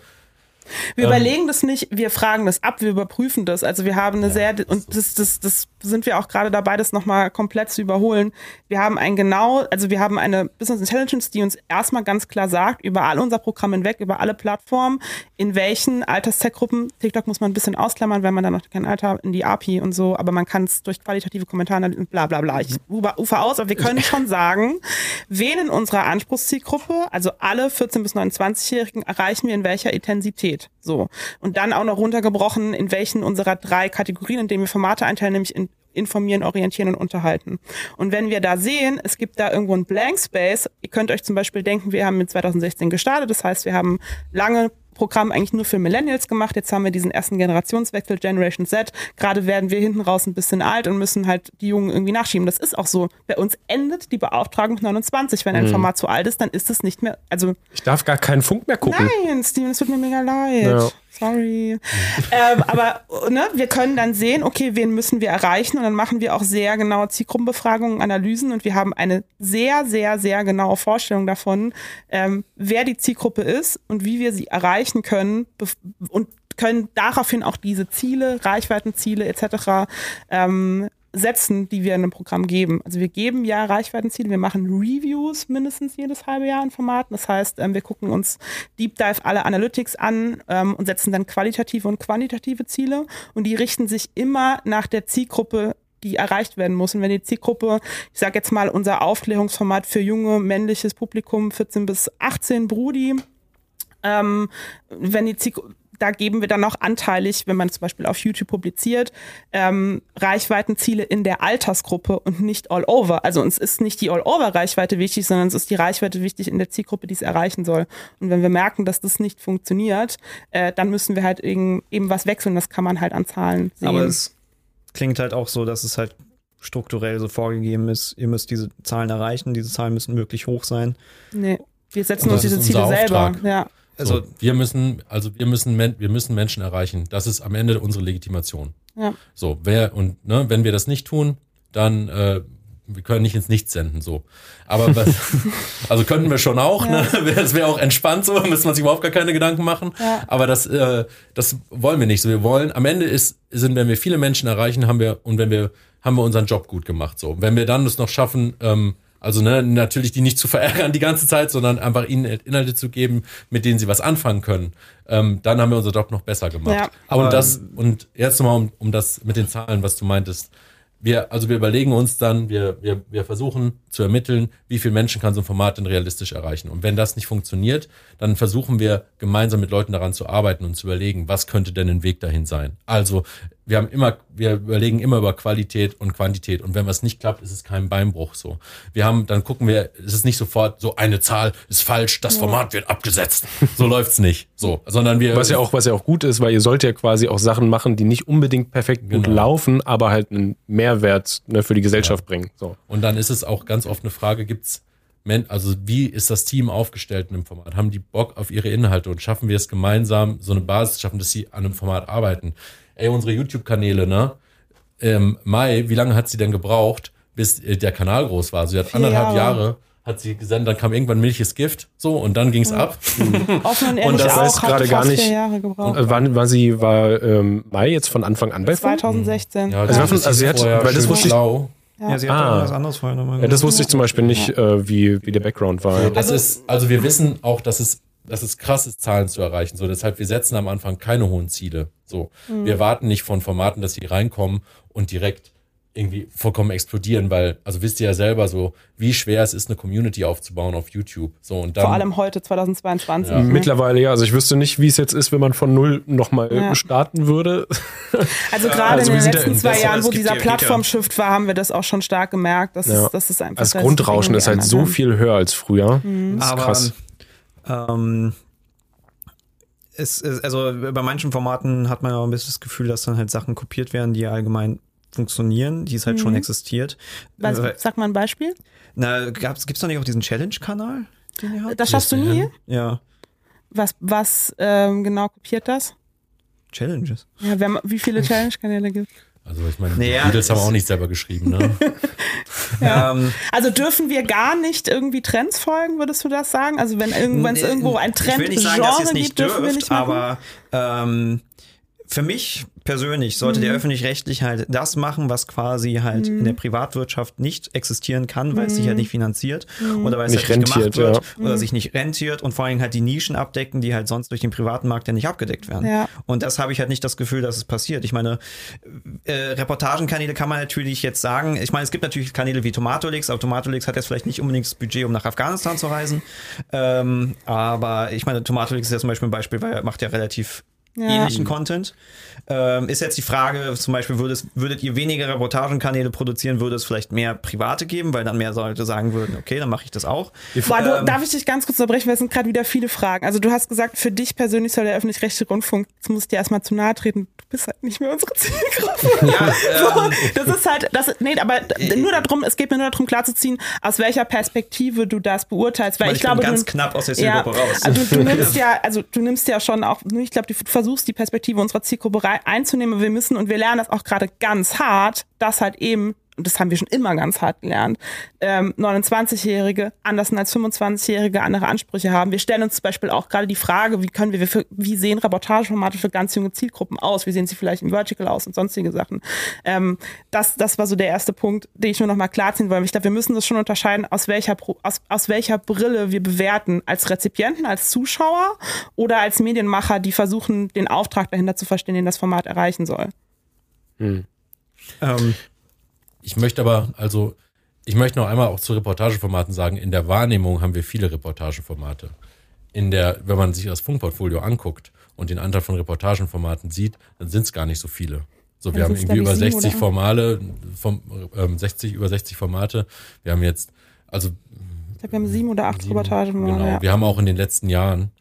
Wir Ähm, überlegen das nicht, wir fragen das ab, wir überprüfen das. Also wir haben eine sehr, und das, das, das sind wir auch gerade dabei, das nochmal komplett zu überholen. Wir haben ein genau, also wir haben eine Business Intelligence, die uns erstmal ganz klar sagt, über all unser Programm hinweg, über alle Plattformen, in welchen Alterstech-Gruppen, TikTok muss man ein bisschen ausklammern, wenn man dann noch kein Alter in die API und so, aber man kann es durch qualitative Kommentare, bla bla bla, ich ufer ufer aus, aber wir können (laughs) schon sagen, wen in unserer Anspruchszielgruppe, also alle 14- bis 29-Jährigen, erreichen wir in welcher Intensität. So. Und dann auch noch runtergebrochen, in welchen unserer drei Kategorien, in denen wir Formate einteilen, nämlich in informieren, orientieren und unterhalten. Und wenn wir da sehen, es gibt da irgendwo einen Blank Space, ihr könnt euch zum Beispiel denken, wir haben mit 2016 gestartet, das heißt, wir haben lange Programm eigentlich nur für Millennials gemacht. Jetzt haben wir diesen ersten Generationswechsel, Generation Z. Gerade werden wir hinten raus ein bisschen alt und müssen halt die Jungen irgendwie nachschieben. Das ist auch so. Bei uns endet die Beauftragung mit 29. Wenn ein Format zu alt ist, dann ist es nicht mehr, also Ich darf gar keinen Funk mehr gucken. Nein, Steven, es tut mir mega leid. Ja. Sorry. ähm, aber ne, wir können dann sehen, okay, wen müssen wir erreichen und dann machen wir auch sehr genaue Zielgruppenbefragungen, Analysen und wir haben eine sehr, sehr, sehr genaue Vorstellung davon, ähm, wer die Zielgruppe ist und wie wir sie erreichen können und können daraufhin auch diese Ziele, Reichweitenziele etc. Ähm, setzen, die wir in einem Programm geben. Also wir geben ja Reichweitenziele, wir machen Reviews mindestens jedes halbe Jahr in Formaten. Das heißt, ähm, wir gucken uns Deep Dive alle Analytics an ähm, und setzen dann qualitative und quantitative Ziele und die richten sich immer nach der Zielgruppe die erreicht werden muss. Und wenn die Zielgruppe, ich sage jetzt mal, unser Aufklärungsformat für junge männliches Publikum 14 bis 18 Brudi, ähm, wenn die Zielgruppe, da geben wir dann auch anteilig, wenn man zum Beispiel auf YouTube publiziert, ähm, Reichweitenziele in der Altersgruppe und nicht all over. Also uns ist nicht die All-Over-Reichweite wichtig, sondern es ist die Reichweite wichtig in der Zielgruppe, die es erreichen soll. Und wenn wir merken, dass das nicht funktioniert, äh, dann müssen wir halt eben, eben was wechseln. Das kann man halt an Zahlen sehen. Aber es klingt halt auch so, dass es halt strukturell so vorgegeben ist, ihr müsst diese Zahlen erreichen, diese Zahlen müssen möglich hoch sein. nee, wir setzen uns diese Ziele selber. Ja. Also so, wir müssen, also wir müssen, wir müssen Menschen erreichen. Das ist am Ende unsere Legitimation. Ja. So, wer und ne, wenn wir das nicht tun, dann äh, wir können nicht ins Nichts senden, so. Aber (laughs) was, also könnten wir schon auch, ne? (laughs) Das wäre auch entspannt so, müsste man sich überhaupt gar keine Gedanken machen. Ja. Aber das, äh, das wollen wir nicht. So, wir wollen, am Ende ist, sind, wenn wir viele Menschen erreichen, haben wir, und wenn wir, haben wir unseren Job gut gemacht. So. Wenn wir dann es noch schaffen, ähm, also ne, natürlich die nicht zu verärgern die ganze Zeit, sondern einfach ihnen Inhalte zu geben, mit denen sie was anfangen können, ähm, dann haben wir unseren Job noch besser gemacht. Ja. Aber und das, und jetzt nochmal um, um das mit den Zahlen, was du meintest. Wir, also wir überlegen uns dann, wir, wir, wir versuchen zu ermitteln, wie viele Menschen kann so ein Format denn realistisch erreichen. Und wenn das nicht funktioniert, dann versuchen wir gemeinsam mit Leuten daran zu arbeiten und zu überlegen, was könnte denn ein Weg dahin sein. Also wir haben immer, wir überlegen immer über Qualität und Quantität. Und wenn was nicht klappt, ist es kein Beinbruch so. Wir haben, dann gucken wir, es ist nicht sofort so eine Zahl ist falsch, das Format wird abgesetzt. So läuft's nicht. So, sondern wir. Was ja auch, was ja auch gut ist, weil ihr sollt ja quasi auch Sachen machen, die nicht unbedingt perfekt gut Genau. laufen, aber halt einen Mehrwert ne, für die Gesellschaft bringen. So. Und dann ist es auch ganz oft eine Frage, gibt's also wie ist das Team aufgestellt in einem Format? Haben die Bock auf ihre Inhalte und schaffen wir es gemeinsam, so eine Basis schaffen, dass sie an einem Format arbeiten? Ey, unsere YouTube-Kanäle, ne? Ähm, Mai, wie lange hat sie denn gebraucht, bis äh, der Kanal groß war? Sie hat Vier anderthalb Jahre. Jahre. hat sie gesendet, dann kam irgendwann Milches Gift, so, und dann ging's ab. (laughs) Offen und Und das heißt gerade gar nicht-. Äh, Wann war sie, war ähm, Mai jetzt von Anfang an bei Funk? 2016. Ja, Also das von- ist also sie hat- weil das wusste ich- schlau. Ja, sie hat Ah. was anderes vorher nochmal Ja, das wusste ich zum Beispiel nicht, äh, wie, wie der Background war. Das Also- ist, also wir wissen auch, dass es, dass es krass ist, Zahlen zu erreichen. So, deshalb, wir setzen am Anfang keine hohen Ziele. So, wir warten nicht von Formaten, dass sie reinkommen und direkt irgendwie vollkommen explodieren, weil, also wisst ihr ja selber so, wie schwer es ist, eine Community aufzubauen auf YouTube. So, und dann. Vor allem heute, 2022. Ja. ne? Mittlerweile ja, also ich wüsste nicht, wie es jetzt ist, wenn man von null nochmal Ja. starten würde. (laughs) Also gerade Also in den letzten zwei besser- Jahren, wo dieser ja-. Plattform-Shift war, haben wir das auch schon stark gemerkt. Das, Ja. ist, das ist einfach Das Grundrauschen ist halt so viel höher als früher. Mhm. Das ist Aber krass. Ähm, es, es, also bei manchen Formaten hat man ja auch ein bisschen das Gefühl, dass dann halt Sachen kopiert werden, die allgemein funktionieren, die es halt schon existiert. haben. Was, Äh, sag mal ein Beispiel. na, gab's, gibt's da nicht auch diesen Challenge-Kanal, den? Das schaffst du nie. Ja, Was, was ähm, genau kopiert das? Challenges. Ja, wer, wie viele Challenge-Kanäle gibt Also ich meine, Naja, die Beatles haben auch nicht selber geschrieben, ne? (laughs) Ähm, Also dürfen wir gar nicht irgendwie Trends folgen, würdest du das sagen? Also wenn es Nee, irgendwo ein Trend Ich will nicht sagen, dass ihr es Genre nicht gibt, dürfen wir nicht machen? aber ähm, für mich persönlich sollte Mhm. der öffentlich-rechtlich halt das machen, was quasi halt Mhm. in der Privatwirtschaft nicht existieren kann, weil es sich halt nicht finanziert Mhm. oder weil es Nicht halt nicht gemacht rentiert, wird ja. oder sich nicht rentiert und vor allem halt die Nischen abdecken, die halt sonst durch den privaten Markt ja nicht abgedeckt werden. Ja. Und das habe ich halt nicht das Gefühl, dass es passiert. Ich meine, äh, Reportagenkanäle kann man natürlich jetzt sagen. Ich meine, es gibt natürlich Kanäle wie Tomatolix, aber Tomatolix hat jetzt vielleicht nicht unbedingt das Budget, um nach Afghanistan zu reisen. Ähm, aber ich meine, Tomatolix ist ja zum Beispiel ein Beispiel, weil er macht ja relativ Ja. ähnlichen Content. Ähm, ist jetzt die Frage, zum Beispiel, würdet, würdet ihr weniger Reportagenkanäle produzieren, würde es vielleicht mehr private geben, weil dann mehr Leute sagen würden, okay, dann mache ich das auch. Boah, du, Ähm, darf ich dich ganz kurz unterbrechen, weil es sind gerade wieder viele Fragen. Also du hast gesagt, für dich persönlich soll der öffentlich-rechtliche Rundfunk, jetzt muss ich dir erstmal zu nahe treten, du bist halt nicht mehr unsere Zielgruppe. (laughs) Ja, (laughs) so, ähm, das ist halt, das, nee, aber nur darum, es geht mir nur darum klarzuziehen, aus welcher Perspektive du das beurteilst, weil ich, ich, bin glaube, ganz du, knapp aus der ja, Zielgruppe raus. also du (laughs) nimmst ja, also du nimmst ja schon auch, ich glaube, du versuchst die Perspektive unserer Zielgruppe einzunehmen. Wir müssen und wir lernen das auch gerade ganz hart, dass halt eben das haben wir schon immer ganz hart gelernt, ähm, 29-Jährige anders als 25-Jährige andere Ansprüche haben. Wir stellen uns zum Beispiel auch gerade die Frage, wie können wir, für, wie sehen Reportageformate für ganz junge Zielgruppen aus? Wie sehen sie vielleicht im Vertical aus und sonstige Sachen? Ähm, das, das war so der erste Punkt, den ich nur noch mal klarziehen wollte. Ich glaube, wir müssen das schon unterscheiden, aus welcher, aus, aus welcher Brille wir bewerten. Als Rezipienten, als Zuschauer oder als Medienmacher, die versuchen, den Auftrag dahinter zu verstehen, den das Format erreichen soll. Ähm, Ich möchte aber, also, ich möchte noch einmal auch zu Reportageformaten sagen, in der Wahrnehmung haben wir viele Reportageformate. In der, wenn man sich das Funkportfolio anguckt und den Anteil von Reportagenformaten sieht, dann sind es gar nicht so viele. So, wir Ja, haben irgendwie über ich, sieben 60 oder? Formale, vom, ähm, 60, über 60 Formate. Wir haben jetzt, also Ich glaube, wir haben sieben oder acht Sieben, Reportagen. Genau. Ja. Wir haben auch in den letzten Jahren,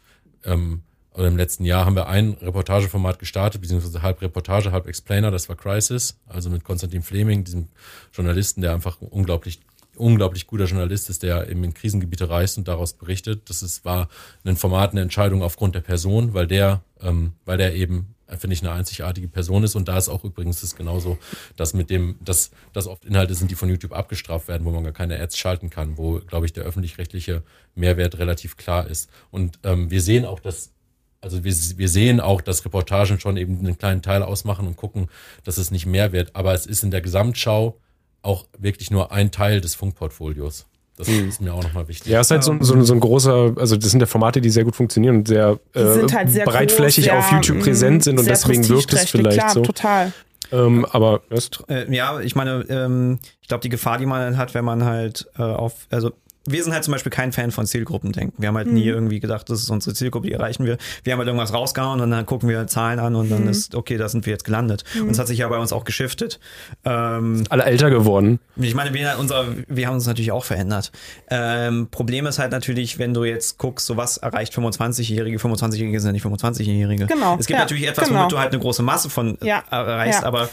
ähm, oder im letzten Jahr haben wir ein Reportageformat gestartet, beziehungsweise halb Reportage, halb Explainer, das war Crisis, also mit Konstantin Fleming, diesem Journalisten, der einfach unglaublich, unglaublich guter Journalist ist, der eben in Krisengebiete reist und daraus berichtet. Das ist, war ein Format, eine Entscheidung aufgrund der Person, weil der, ähm, weil der eben finde ich eine einzigartige Person ist und da ist auch übrigens das genauso, dass mit dem, dass das oft Inhalte sind, die von YouTube abgestraft werden, wo man gar keine Ads schalten kann, wo glaube ich der öffentlich-rechtliche Mehrwert relativ klar ist. Und ähm, wir sehen auch, dass also wir, wir sehen auch, dass Reportagen schon eben einen kleinen Teil ausmachen und gucken, dass es nicht mehr wird. Aber es ist in der Gesamtschau auch wirklich nur ein Teil des Funkportfolios. Das ist mir auch nochmal wichtig. Ja, ist halt so, so, so ein großer, also das sind ja Formate, die sehr gut funktionieren und sehr, Die äh, sind halt sehr breitflächig groß, auf sehr, YouTube mm, präsent sind und deswegen wirkt es vielleicht klar, so. total. Ähm, aber Äh, ja, ich meine, ähm, ich glaube, die Gefahr, die man dann hat, wenn man halt äh, auf, also wir sind halt zum Beispiel kein Fan von Zielgruppendenken. Wir haben halt nie irgendwie gedacht, das ist unsere Zielgruppe, die erreichen wir. Wir haben halt irgendwas rausgehauen und dann gucken wir Zahlen an und dann ist, okay, da sind wir jetzt gelandet. Und es hat sich ja bei uns auch geschiftet. Ähm, alle älter geworden. ich meine, wir, unser, wir haben uns natürlich auch verändert. Ähm, Problem ist halt natürlich, wenn du jetzt guckst, so was erreicht 25-Jährige, 25-Jährige sind ja nicht 25-Jährige. Genau, Es gibt ja, natürlich etwas, genau. womit du halt eine große Masse von Ja, erreichst, ja. aber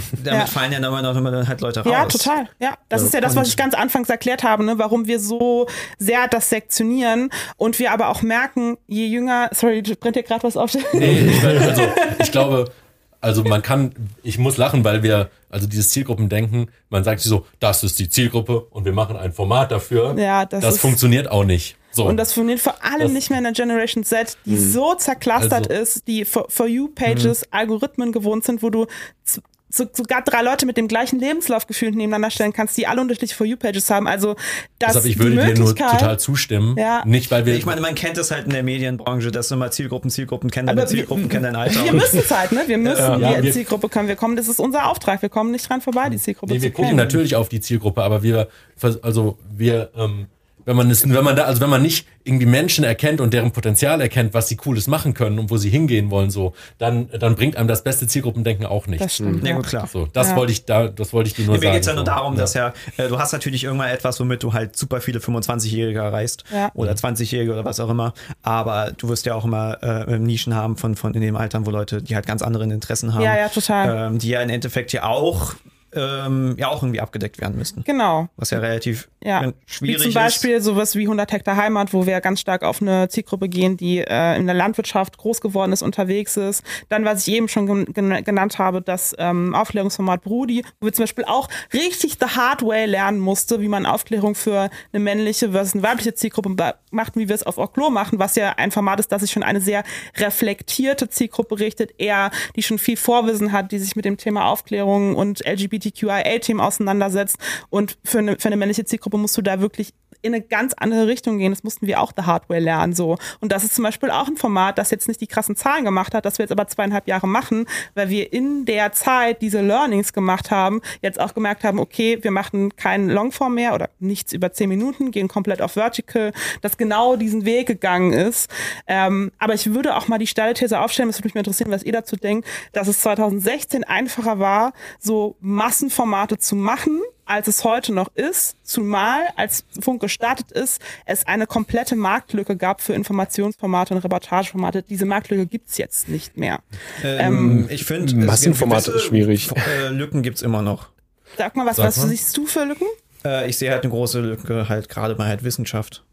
(laughs) damit Ja. fallen ja immer noch immer halt Leute raus. Ja, total. Ja, das Ja, ist ja das, was ich ganz anfangs erklärt habe, ne, warum wir so sehr das sektionieren und wir aber auch merken, je jünger, sorry, brennt dir gerade was auf? Nee, ich, also, ich glaube, also man kann, ich muss lachen, weil wir, also dieses Zielgruppendenken, man sagt sich so, das ist die Zielgruppe und wir machen ein Format dafür. Ja, das das ist- funktioniert auch nicht. So. Und das funktioniert vor allem Das- nicht mehr in der Generation Z, die so zerklustert Also- ist, die For, For You-Pages, Algorithmen gewohnt sind, wo du so, sogar drei Leute mit dem gleichen Lebenslauf gefühlt nebeneinander stellen kannst, die alle unterschiedliche For You-Pages haben. Also das Deshalb, ich die würde dir nur total zustimmen. Ja. Nicht, weil wir. Ich meine, man kennt es halt in der Medienbranche, dass immer Zielgruppen, Zielgruppen kennen Aber deine Zielgruppen, wir- kennen dein Alter. Wir müssen es halt, ne? Wir müssen Ja, die wir- Zielgruppe können wir kommen. Das ist unser Auftrag. Wir kommen nicht dran vorbei, die Zielgruppe Nee, zu wir gucken kennen. natürlich auf die Zielgruppe, aber wir, vers- also wir, ähm, wenn man es, wenn man da, also wenn man nicht irgendwie Menschen erkennt und deren Potenzial erkennt, was sie Cooles machen können und wo sie hingehen wollen, so, dann, dann bringt einem das beste Zielgruppendenken auch Das nichts. stimmt. Ja, gut, klar. So, das Ja. wollte ich da, das wollte ich dir nur Mir sagen. geht es ja nur darum, dass ja, äh, du hast natürlich irgendwann etwas, womit du halt super viele 25-Jährige erreichst Ja. oder 20-Jährige oder was auch immer. Aber du wirst ja auch immer äh, Nischen haben von, von in dem Altern, wo Leute, die halt ganz andere Interessen haben. Ja, ja, total. Ähm, die ja im Endeffekt ja auch ähm, ja auch irgendwie abgedeckt werden müssten. Genau. Was ja relativ Ja. Wie schwierig zum Beispiel sowas wie 100 Hektar Heimat, wo wir ganz stark auf eine Zielgruppe gehen, die äh, in der Landwirtschaft groß geworden ist, unterwegs ist. Dann, was ich eben schon gen gen genannt habe, das ähm, Aufklärungsformat Brudi, wo wir zum Beispiel auch richtig the hard way lernen musste, wie man Aufklärung für eine männliche versus eine weibliche Zielgruppe macht, wie wir es auf Oklo machen, was ja ein Format ist, das sich schon eine sehr reflektierte Zielgruppe richtet, eher, die schon viel Vorwissen hat, die sich mit dem Thema Aufklärung und LGBTQIA-Themen auseinandersetzt. Und für eine, für eine männliche Zielgruppe musst du da wirklich in eine ganz andere Richtung gehen. Das mussten wir auch the Hardware lernen, so. Und das ist zum Beispiel auch ein Format, das jetzt nicht die krassen Zahlen gemacht hat, das wir jetzt aber zweieinhalb Jahre machen, weil wir in der Zeit diese Learnings gemacht haben, jetzt auch gemerkt haben, okay, wir machen keinen Longform mehr oder nichts über zehn Minuten, gehen komplett auf Vertical, das genau diesen Weg gegangen ist. Ähm, aber ich würde auch mal die steile These aufstellen, das würde mich mal interessieren, was ihr dazu denkt, dass es 2016 einfacher war, so Massenformate zu machen, als es heute noch ist, zumal als Funk gestartet ist, es eine komplette Marktlücke gab für Informationsformate und Reportageformate. Diese Marktlücke gibt's jetzt nicht mehr. Ähm, ich finde, Massenformat ist schwierig. Äh, Lücken gibt's immer noch. Sag mal, was, Sag was mal. siehst du für Lücken? Äh, ich sehe halt eine große Lücke halt gerade bei halt Wissenschaft.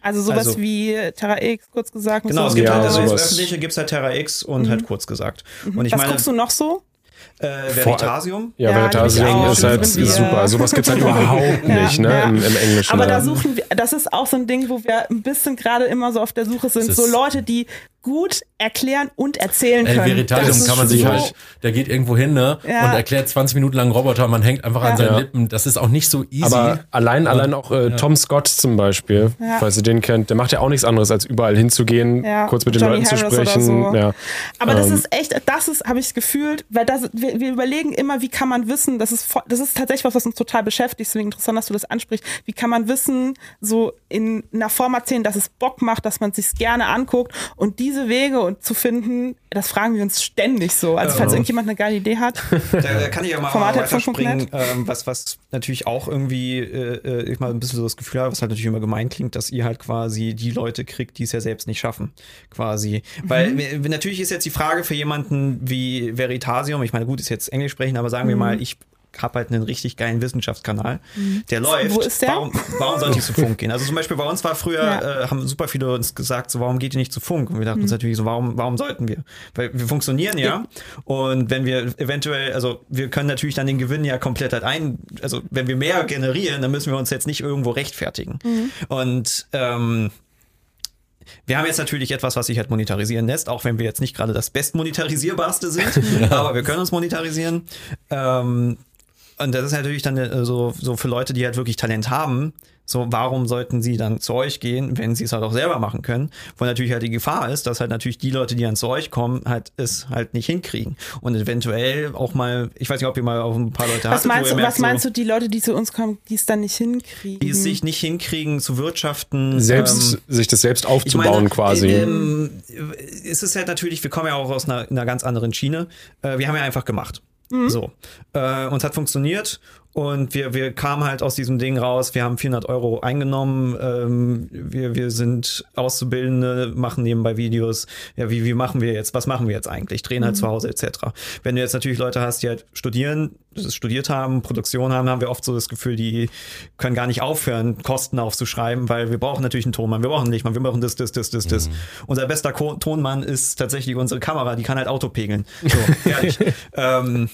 Also sowas Also- wie Terra X, kurz gesagt. Genau, es so. gibt Ja, halt das sowas. Öffentliche, gibt's halt Terra X und halt kurz gesagt. Und ich was meine, guckst du noch so? Äh, Veritasium. Ja, Ja, Veritasium ist halt Sind wir- super. Sowas gibt's halt überhaupt (laughs) nicht, ne, Ja. Im, im Englischen. Aber da suchen wir, das ist auch so ein Ding, wo wir ein bisschen gerade immer so auf der Suche sind. So ist- Leute, die gut erklären und erzählen Ey, können. Veritasium Das ist kann man sich so- halt, der geht irgendwo hin, ne? Ja. Und erklärt 20 Minuten lang Roboter, man hängt einfach Ja. an seinen Ja. Lippen. Das ist auch nicht so easy. Aber allein, allein auch äh, Tom Scott zum Beispiel, Ja. falls ihr den kennt, der macht ja auch nichts anderes, als überall hinzugehen, Ja, kurz mit den Johnny Leuten zu Harris oder sprechen. so. Ja. Aber das Ähm, ist echt, das ist, habe ich gefühlt, weil das, wir, wir überlegen immer, wie kann man wissen, das ist, das ist tatsächlich was, was uns total beschäftigt, deswegen interessant, dass du das ansprichst. Wie kann man wissen, so in einer Form erzählen, dass es Bock macht, dass man es sich gerne anguckt und diese Wege und zu finden, das fragen wir uns ständig so. Also falls irgendjemand eine geile Idee hat, Da, da kann ich ja mal Format weiterspringen, ähm, was, was natürlich auch irgendwie äh, äh, ich mal ein bisschen so das Gefühl habe, was halt natürlich immer gemein klingt, dass ihr halt quasi die Leute kriegt, die es ja selbst nicht schaffen, quasi. Weil wir- natürlich ist jetzt die Frage für jemanden wie Veritasium, ich meine, gut, ist jetzt Englisch sprechen, aber sagen wir mal, ich habe halt einen richtig geilen Wissenschaftskanal, der läuft. Wo ist der? Warum, warum sollte ich zu Funk gehen? Also zum Beispiel bei uns war früher, Ja. äh, haben super viele uns gesagt, so warum geht ihr nicht zu Funk? Und wir dachten uns natürlich so, warum, warum sollten wir? Weil wir funktionieren ja. Und wenn wir eventuell, also wir können natürlich dann den Gewinn ja komplett halt ein, also wenn wir mehr generieren, dann müssen wir uns jetzt nicht irgendwo rechtfertigen. Und ähm, wir haben jetzt natürlich etwas, was sich halt monetarisieren lässt, auch wenn wir jetzt nicht gerade das bestmonetarisierbarste sind, (laughs) aber wir können uns monetarisieren. Ähm, und das ist natürlich dann äh, so, so für Leute, die halt wirklich Talent haben, so, warum sollten sie dann zu euch gehen, wenn sie es halt auch selber machen können? Wo natürlich halt die Gefahr ist, dass halt natürlich die Leute, die dann zu euch kommen, halt es halt nicht hinkriegen. Und eventuell auch mal, ich weiß nicht, ob ihr mal auf ein paar Leute was hattet, wo meinst, ihr du, merkt, was meinst so, du, die Leute, die zu uns kommen, die es dann nicht hinkriegen? die es sich nicht hinkriegen zu wirtschaften. selbst, ähm, sich das selbst aufzubauen meine, quasi. Ähm, es ist halt natürlich, wir kommen ja auch aus einer, einer ganz anderen Schiene. Äh, wir haben ja einfach gemacht. So. Äh, und es hat funktioniert. Und wir, wir kamen halt aus diesem Ding raus. Wir haben 400 Euro eingenommen. Ähm, wir, wir sind Auszubildende, machen nebenbei Videos. Ja, wie, wie machen wir jetzt? Was machen wir jetzt eigentlich? Drehen halt zu Hause etc. Wenn du jetzt natürlich Leute hast, die halt studieren, studiert haben, Produktion haben, haben wir oft so das Gefühl, die können gar nicht aufhören, Kosten aufzuschreiben, weil wir brauchen natürlich einen Tonmann, wir brauchen nicht mal, wir brauchen das, das, das, das, das. Unser bester Ko Tonmann ist tatsächlich unsere Kamera, die kann halt Auto pegeln. So, (laughs) fertig. ähm,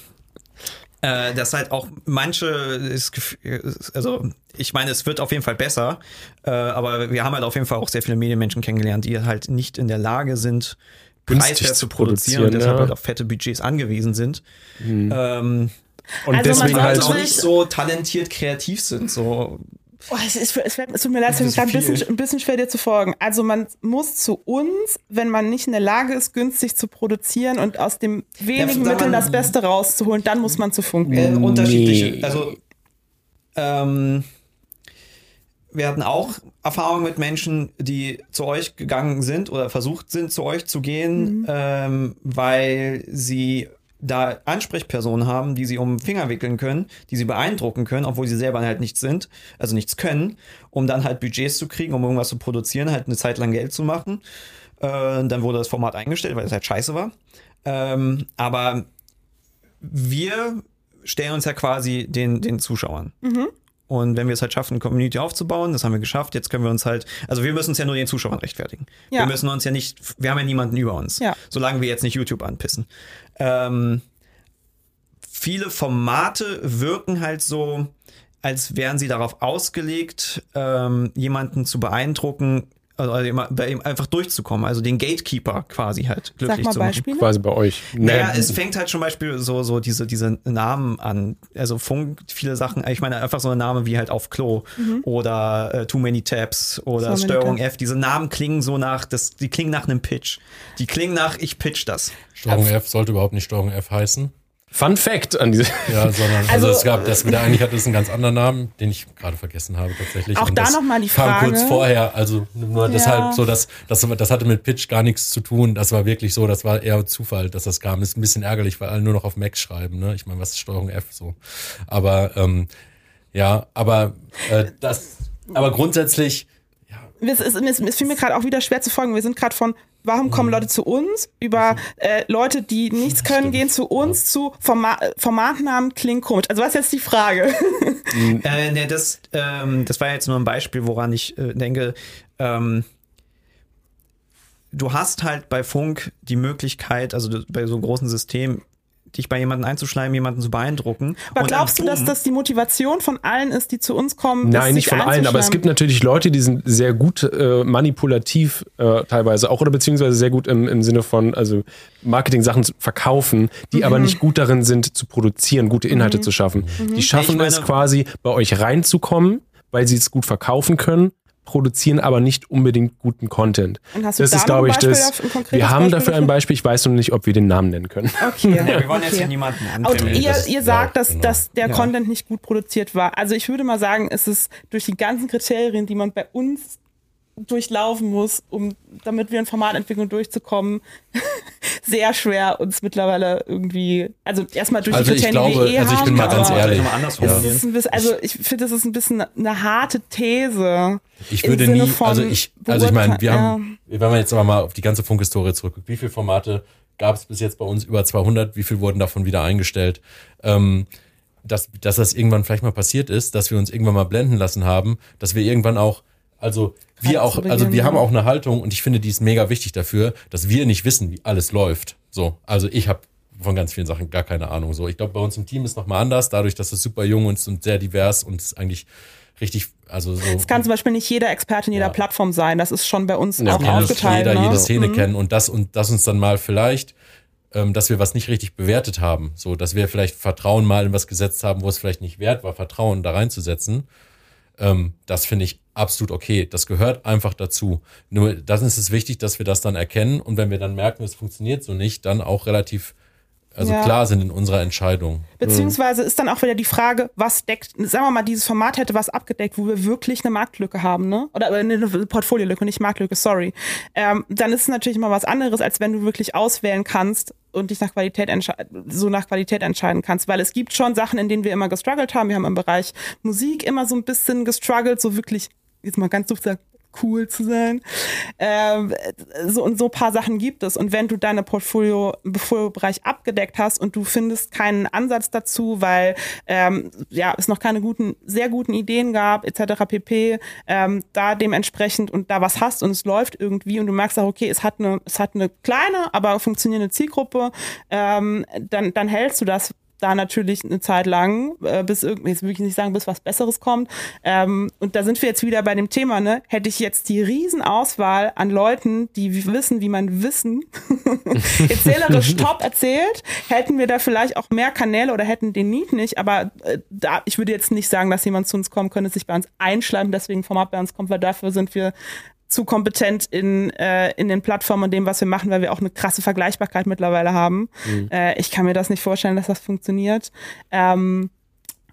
äh, dass halt auch manche, ist, also ich meine, es wird auf jeden Fall besser, äh, aber wir haben halt auf jeden Fall auch sehr viele Medienmenschen kennengelernt, die halt nicht in der Lage sind, preiswert zu produzieren, und deshalb ja. halt auf fette Budgets angewiesen sind. Ähm, Und Also deswegen halt auch nicht so talentiert kreativ sind. So. Oh, es, ist, es, fällt- es tut mir leid, es ist ein bisschen, ein bisschen schwer dir zu folgen. Also man muss zu uns, wenn man nicht in der Lage ist, günstig zu produzieren und aus dem wenigen sag Mitteln mal- das Beste rauszuholen, dann muss man zu Funk Äh, gehen. unterschiedliche. Nee. Also ähm, wir hatten auch Erfahrungen mit Menschen, die zu euch gegangen sind oder versucht sind, zu euch zu gehen, ähm, weil sie da Ansprechpersonen haben, die sie um den Finger wickeln können, die sie beeindrucken können, obwohl sie selber halt nichts sind, also nichts können, um dann halt Budgets zu kriegen, um irgendwas zu produzieren, halt eine Zeit lang Geld zu machen. Äh, dann wurde das Format eingestellt, weil es halt scheiße war. Ähm, aber wir stellen uns ja quasi den, den Zuschauern. Und wenn wir es halt schaffen, eine Community aufzubauen, das haben wir geschafft, jetzt können wir uns halt, also wir müssen uns ja nur den Zuschauern rechtfertigen. Ja. Wir müssen uns ja nicht, wir haben ja niemanden über uns, Ja. solange wir jetzt nicht YouTube anpissen. Ähm, viele Formate wirken halt so, als wären sie darauf ausgelegt, ähm, jemanden zu beeindrucken, also immer- bei ihm einfach durchzukommen, also den Gatekeeper quasi halt glücklich Sag mal zu machen. Beispiele. Quasi bei euch. Naja, Nee, es fängt halt zum Beispiel so, so diese, diese Namen an. Also Funk, viele Sachen, ich meine einfach so ein Name wie halt auf Klo oder äh, Too Many Tabs oder Mhm. So Steuerung. F. Diese Namen klingen so nach, das, die klingen nach einem Pitch. Die klingen nach, ich pitch das. Steuerung F sollte überhaupt nicht Steuerung F heißen. Fun Fact an diese. Ja, sondern also, (laughs) Also- es gab, das wieder eigentlich hat es einen ganz anderen Namen, den ich gerade vergessen habe tatsächlich. Auch Und da das noch mal die kam Frage. kurz vorher, also nur Ja. deshalb so, dass das, das hatte mit Pitch gar nichts zu tun. Das war wirklich so, das war eher Zufall, dass das kam. Ist ein bisschen ärgerlich, weil alle nur noch auf Mac schreiben. Ne? Ich meine, was ist Steuerung F so? Aber ähm, ja, aber äh, das, aber grundsätzlich. es, ist, es, es fiel mir gerade auch wieder schwer zu folgen. Wir sind gerade von, warum Mhm. kommen Leute zu uns, über äh, Leute, die nichts können, gehen zu uns, zu Forma äh, Formatnamen klingt komisch. Also was ist jetzt die Frage? Äh, ne, das, ähm, das war jetzt nur ein Beispiel, woran ich äh, denke. Ähm, du hast halt bei Funk die Möglichkeit, also bei so einem großen System, dich bei jemandem einzuschleimen, jemanden zu beeindrucken. Aber glaubst du, dass das die Motivation von allen ist, die zu uns kommen? Nein, nicht von allen, aber es gibt natürlich Leute, die sind sehr gut äh, manipulativ äh, teilweise auch oder beziehungsweise sehr gut im, im Sinne von also Marketing-Sachen zu verkaufen, die Mhm. aber nicht gut darin sind zu produzieren, gute Inhalte zu schaffen. Mhm. Die schaffen meine- es quasi bei euch reinzukommen, weil sie es gut verkaufen können, produzieren aber nicht unbedingt guten Content. Und hast du Das da ist, glaube ich, das. Wir haben Beispiel dafür ein? Beispiel, ich weiß nur nicht, ob wir den Namen nennen können. Okay. (laughs) Ja, wir wollen jetzt okay. hier niemanden Und anbringen. ihr, ihr ja, sagt, dass, genau. dass der Ja. Content nicht gut produziert war. Also ich würde mal sagen, es ist durch die ganzen Kriterien, die man bei uns durchlaufen muss, um damit wir in Formatentwicklung durchzukommen, (laughs) sehr schwer uns mittlerweile irgendwie, also erstmal durch Also die ich Kriterien, glaube, die wir eh also ich haben, bin mal ganz ehrlich. Ja. bisschen, also ich finde, das ist ein bisschen eine harte These. Ich würde nie, also ich, also ich meine, wir beurteilen- haben, wenn man jetzt aber mal auf die ganze Funkhistorie zurückguckt, wie viele Formate gab es bis jetzt bei uns? Über 200, wie viel wurden davon wieder eingestellt? Ähm, dass, dass das irgendwann vielleicht mal passiert ist, dass wir uns irgendwann mal blenden lassen haben, dass wir irgendwann auch, also wir auch, also wir haben auch eine Haltung und ich finde, die ist mega wichtig dafür, dass wir nicht wissen, wie alles läuft. So, also ich habe von ganz vielen Sachen gar keine Ahnung. So, ich glaube, bei uns im Team ist noch mal anders, dadurch, dass es super jung ist und sehr divers und es eigentlich richtig, also so. Es kann zum Beispiel nicht jeder Experte in jeder Ja. Plattform sein. Das ist schon bei uns Ja, auch klar. aufgeteilt. jeder ne? jede Szene Mhm. kennen und das und das uns dann mal vielleicht, ähm, dass wir was nicht richtig bewertet haben, so dass wir vielleicht Vertrauen mal in was gesetzt haben, wo es vielleicht nicht wert war, Vertrauen da reinzusetzen. Ähm, das finde ich absolut okay. Das gehört einfach dazu. Nur dann ist es wichtig, dass wir das dann erkennen und wenn wir dann merken, es funktioniert so nicht, dann auch relativ also Ja. klar sind in unserer Entscheidung. Beziehungsweise ist dann auch wieder die Frage, was deckt, sagen wir mal, dieses Format hätte was abgedeckt, wo wir wirklich eine Marktlücke haben, ne? Oder äh, eine Portfoliolücke, nicht Marktlücke, sorry. Ähm, dann ist es natürlich immer was anderes, als wenn du wirklich auswählen kannst und dich nach Qualität so nach Qualität entscheiden kannst. Weil es gibt schon Sachen, in denen wir immer gestruggelt haben. Wir haben im Bereich Musik immer so ein bisschen gestruggelt, so wirklich, jetzt mal ganz doof gesagt, cool zu sein. Ähm, so und so ein paar Sachen gibt es. Und wenn du deine Portfolio, Portfolio-Bereich abgedeckt hast und du findest keinen Ansatz dazu, weil ähm, ja es noch keine guten, sehr guten Ideen gab, etc. pp, ähm, da dementsprechend und da was hast und es läuft irgendwie und du merkst auch, okay, es hat eine, es hat eine kleine, aber funktionierende Zielgruppe, ähm, dann, dann hältst du das da natürlich eine Zeit lang, äh, bis irgendwie, jetzt will ich nicht sagen, bis was Besseres kommt. Ähm, und da sind wir jetzt wieder bei dem Thema, ne? Hätte ich jetzt die Riesenauswahl an Leuten, die wissen, wie man Wissen (laughs) erzählerisch (laughs) top erzählt, hätten wir da vielleicht auch mehr Kanäle oder hätten den Need nicht. Aber äh, da, ich würde jetzt nicht sagen, dass jemand zu uns kommen könnte, sich bei uns einschleimen, deswegen Format bei uns kommt, weil dafür sind wir zu kompetent in, äh, in den Plattformen und dem, was wir machen, weil wir auch eine krasse Vergleichbarkeit mittlerweile haben. Äh, ich kann mir das nicht vorstellen, dass das funktioniert. Ähm,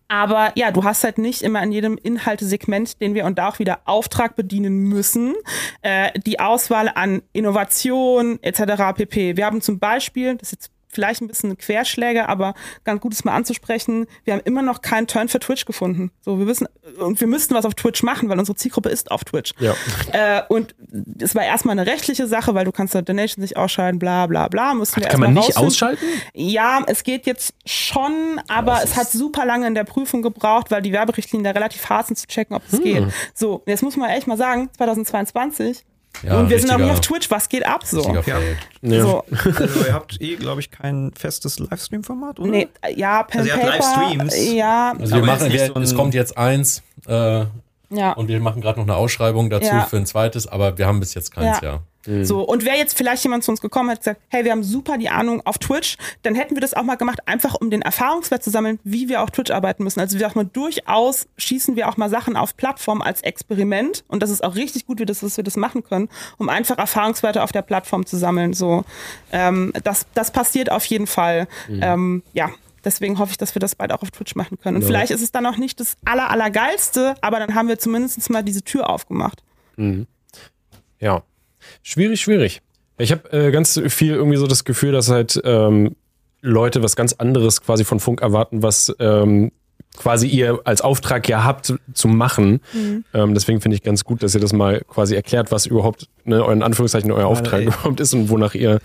aber ja, du hast halt nicht immer in jedem Inhaltesegment, den wir und da auch wieder Auftrag bedienen müssen, äh, die Auswahl an Innovation etc. pp. Wir haben zum Beispiel, das ist jetzt vielleicht ein bisschen Querschläge, aber ganz gut ist mal anzusprechen. Wir haben immer noch keinen Turn für Twitch gefunden. So, wir wissen, und wir müssten was auf Twitch machen, weil unsere Zielgruppe ist auf Twitch. Ja. Äh, und es war erstmal eine rechtliche Sache, weil du kannst da Donations nicht ausschalten, bla bla bla. Mussten wir Kann man nicht rausfinden. ausschalten? Ja, es geht jetzt schon, aber es hat super lange in der Prüfung gebraucht, weil die Werberichtlinien da relativ hart sind zu checken, ob es geht. So, jetzt muss man echt mal sagen, 2022 Ja, und wir sind auch richtiger- auf Twitch, was geht ab so? Ja. So, (laughs) Also ihr habt eh, glaube ich, kein festes Livestream-Format, oder? nee, ja, Pen Also ihr habt Paper, Livestreams? ja, Also wir machen, wir, so es kommt jetzt eins äh, ja. und wir machen gerade noch eine Ausschreibung dazu Ja. für ein zweites, aber wir haben bis jetzt keins, Ja. ja. So, und wäre jetzt vielleicht jemand zu uns gekommen, hat gesagt, hey, wir haben super die Ahnung auf Twitch, dann hätten wir das auch mal gemacht, einfach um den Erfahrungswert zu sammeln, wie wir auf Twitch arbeiten müssen. Also wir auch mal durchaus schießen wir auch mal Sachen auf Plattform als Experiment und das ist auch richtig gut, das, dass wir das machen können, um einfach Erfahrungswerte auf der Plattform zu sammeln. So, ähm, das, das passiert auf jeden Fall. Ähm, ja. Deswegen hoffe ich, dass wir das bald auch auf Twitch machen können. Und vielleicht ist es dann auch nicht das aller, allergeilste, aber dann haben wir zumindest mal diese Tür aufgemacht. Ja. Schwierig, schwierig. Ich habe äh, ganz viel irgendwie so das Gefühl, dass halt ähm, Leute was ganz anderes quasi von Funk erwarten, was ähm, quasi ihr als Auftrag ja habt zu machen. Ähm, deswegen finde ich ganz gut, dass ihr das mal quasi erklärt, was überhaupt ne, euren Anführungszeichen euer Auftrag ey. überhaupt ist und wonach ihr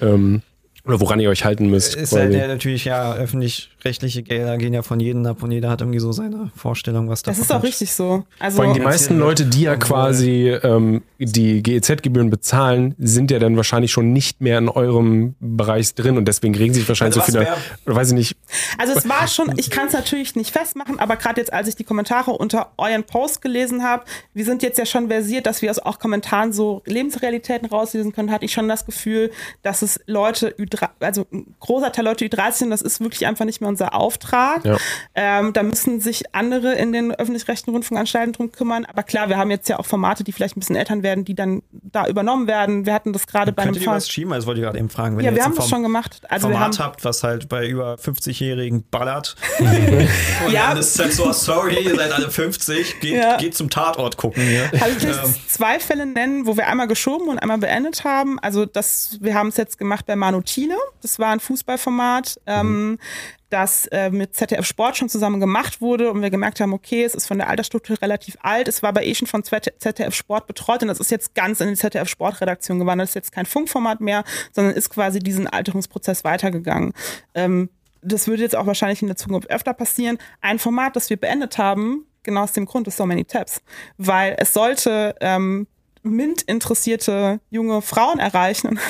ähm, oder woran ihr euch halten müsst. Ist quasi. halt ja natürlich, ja, öffentlich-rechtliche Gelder gehen ja von jedem ab und jeder hat irgendwie so seine Vorstellung, was da Das ist auch richtig so. Also, Vor allem die meisten Leute, die ja quasi ähm, die GEZ-Gebühren bezahlen, sind ja dann wahrscheinlich schon nicht mehr in eurem Bereich drin und deswegen regen sich wahrscheinlich Also so viele, oder weiß ich nicht, Also es war schon, ich kann es natürlich nicht festmachen, aber gerade jetzt, als ich die Kommentare unter euren Post gelesen habe, wir sind jetzt ja schon versiert, dass wir aus auch Kommentaren so Lebensrealitäten rauslesen können, hatte ich schon das Gefühl, dass es Leute, Ü3 also ein großer Teil Leute Ü30 sind, das ist wirklich einfach nicht mehr unser Auftrag. Ja. Ähm, da müssen sich andere in den öffentlich-rechtlichen Rundfunkanstalten drum kümmern. Aber klar, wir haben jetzt ja auch Formate, die vielleicht ein bisschen Eltern werden, die dann da übernommen werden. Wir hatten das gerade bei einem Könnt ihr was schieben? Das wollte ich gerade eben fragen. Wenn Ja, ihr wir haben das schon gemacht. Also wir haben, Format habt, was halt bei über 50-Jährigen ballert. (laughs) und Ja. dann ist es halt so, sorry, ihr seid alle 50, geht, Ja. geht zum Tatort gucken hier. Also ich Ähm. zwei Fälle nennen, wo wir einmal geschoben und einmal beendet haben. Also das, wir haben es jetzt gemacht bei Manu Thiele. Das war ein Fußballformat, ähm, das äh, mit ZDF Sport schon zusammen gemacht wurde und wir gemerkt haben, okay, es ist von der Altersstruktur relativ alt. Es war aber eh schon von ZDF Sport betreut und das ist jetzt ganz in die ZDF Sportredaktion gewandert. Das ist jetzt kein Funkformat mehr, sondern ist quasi diesen Alterungsprozess weitergegangen. Ähm, das würde jetzt auch wahrscheinlich in der Zukunft öfter passieren. Ein Format, das wir beendet haben, genau aus dem Grund ist So Many Tabs, weil es sollte ähm, MINT-interessierte junge Frauen erreichen und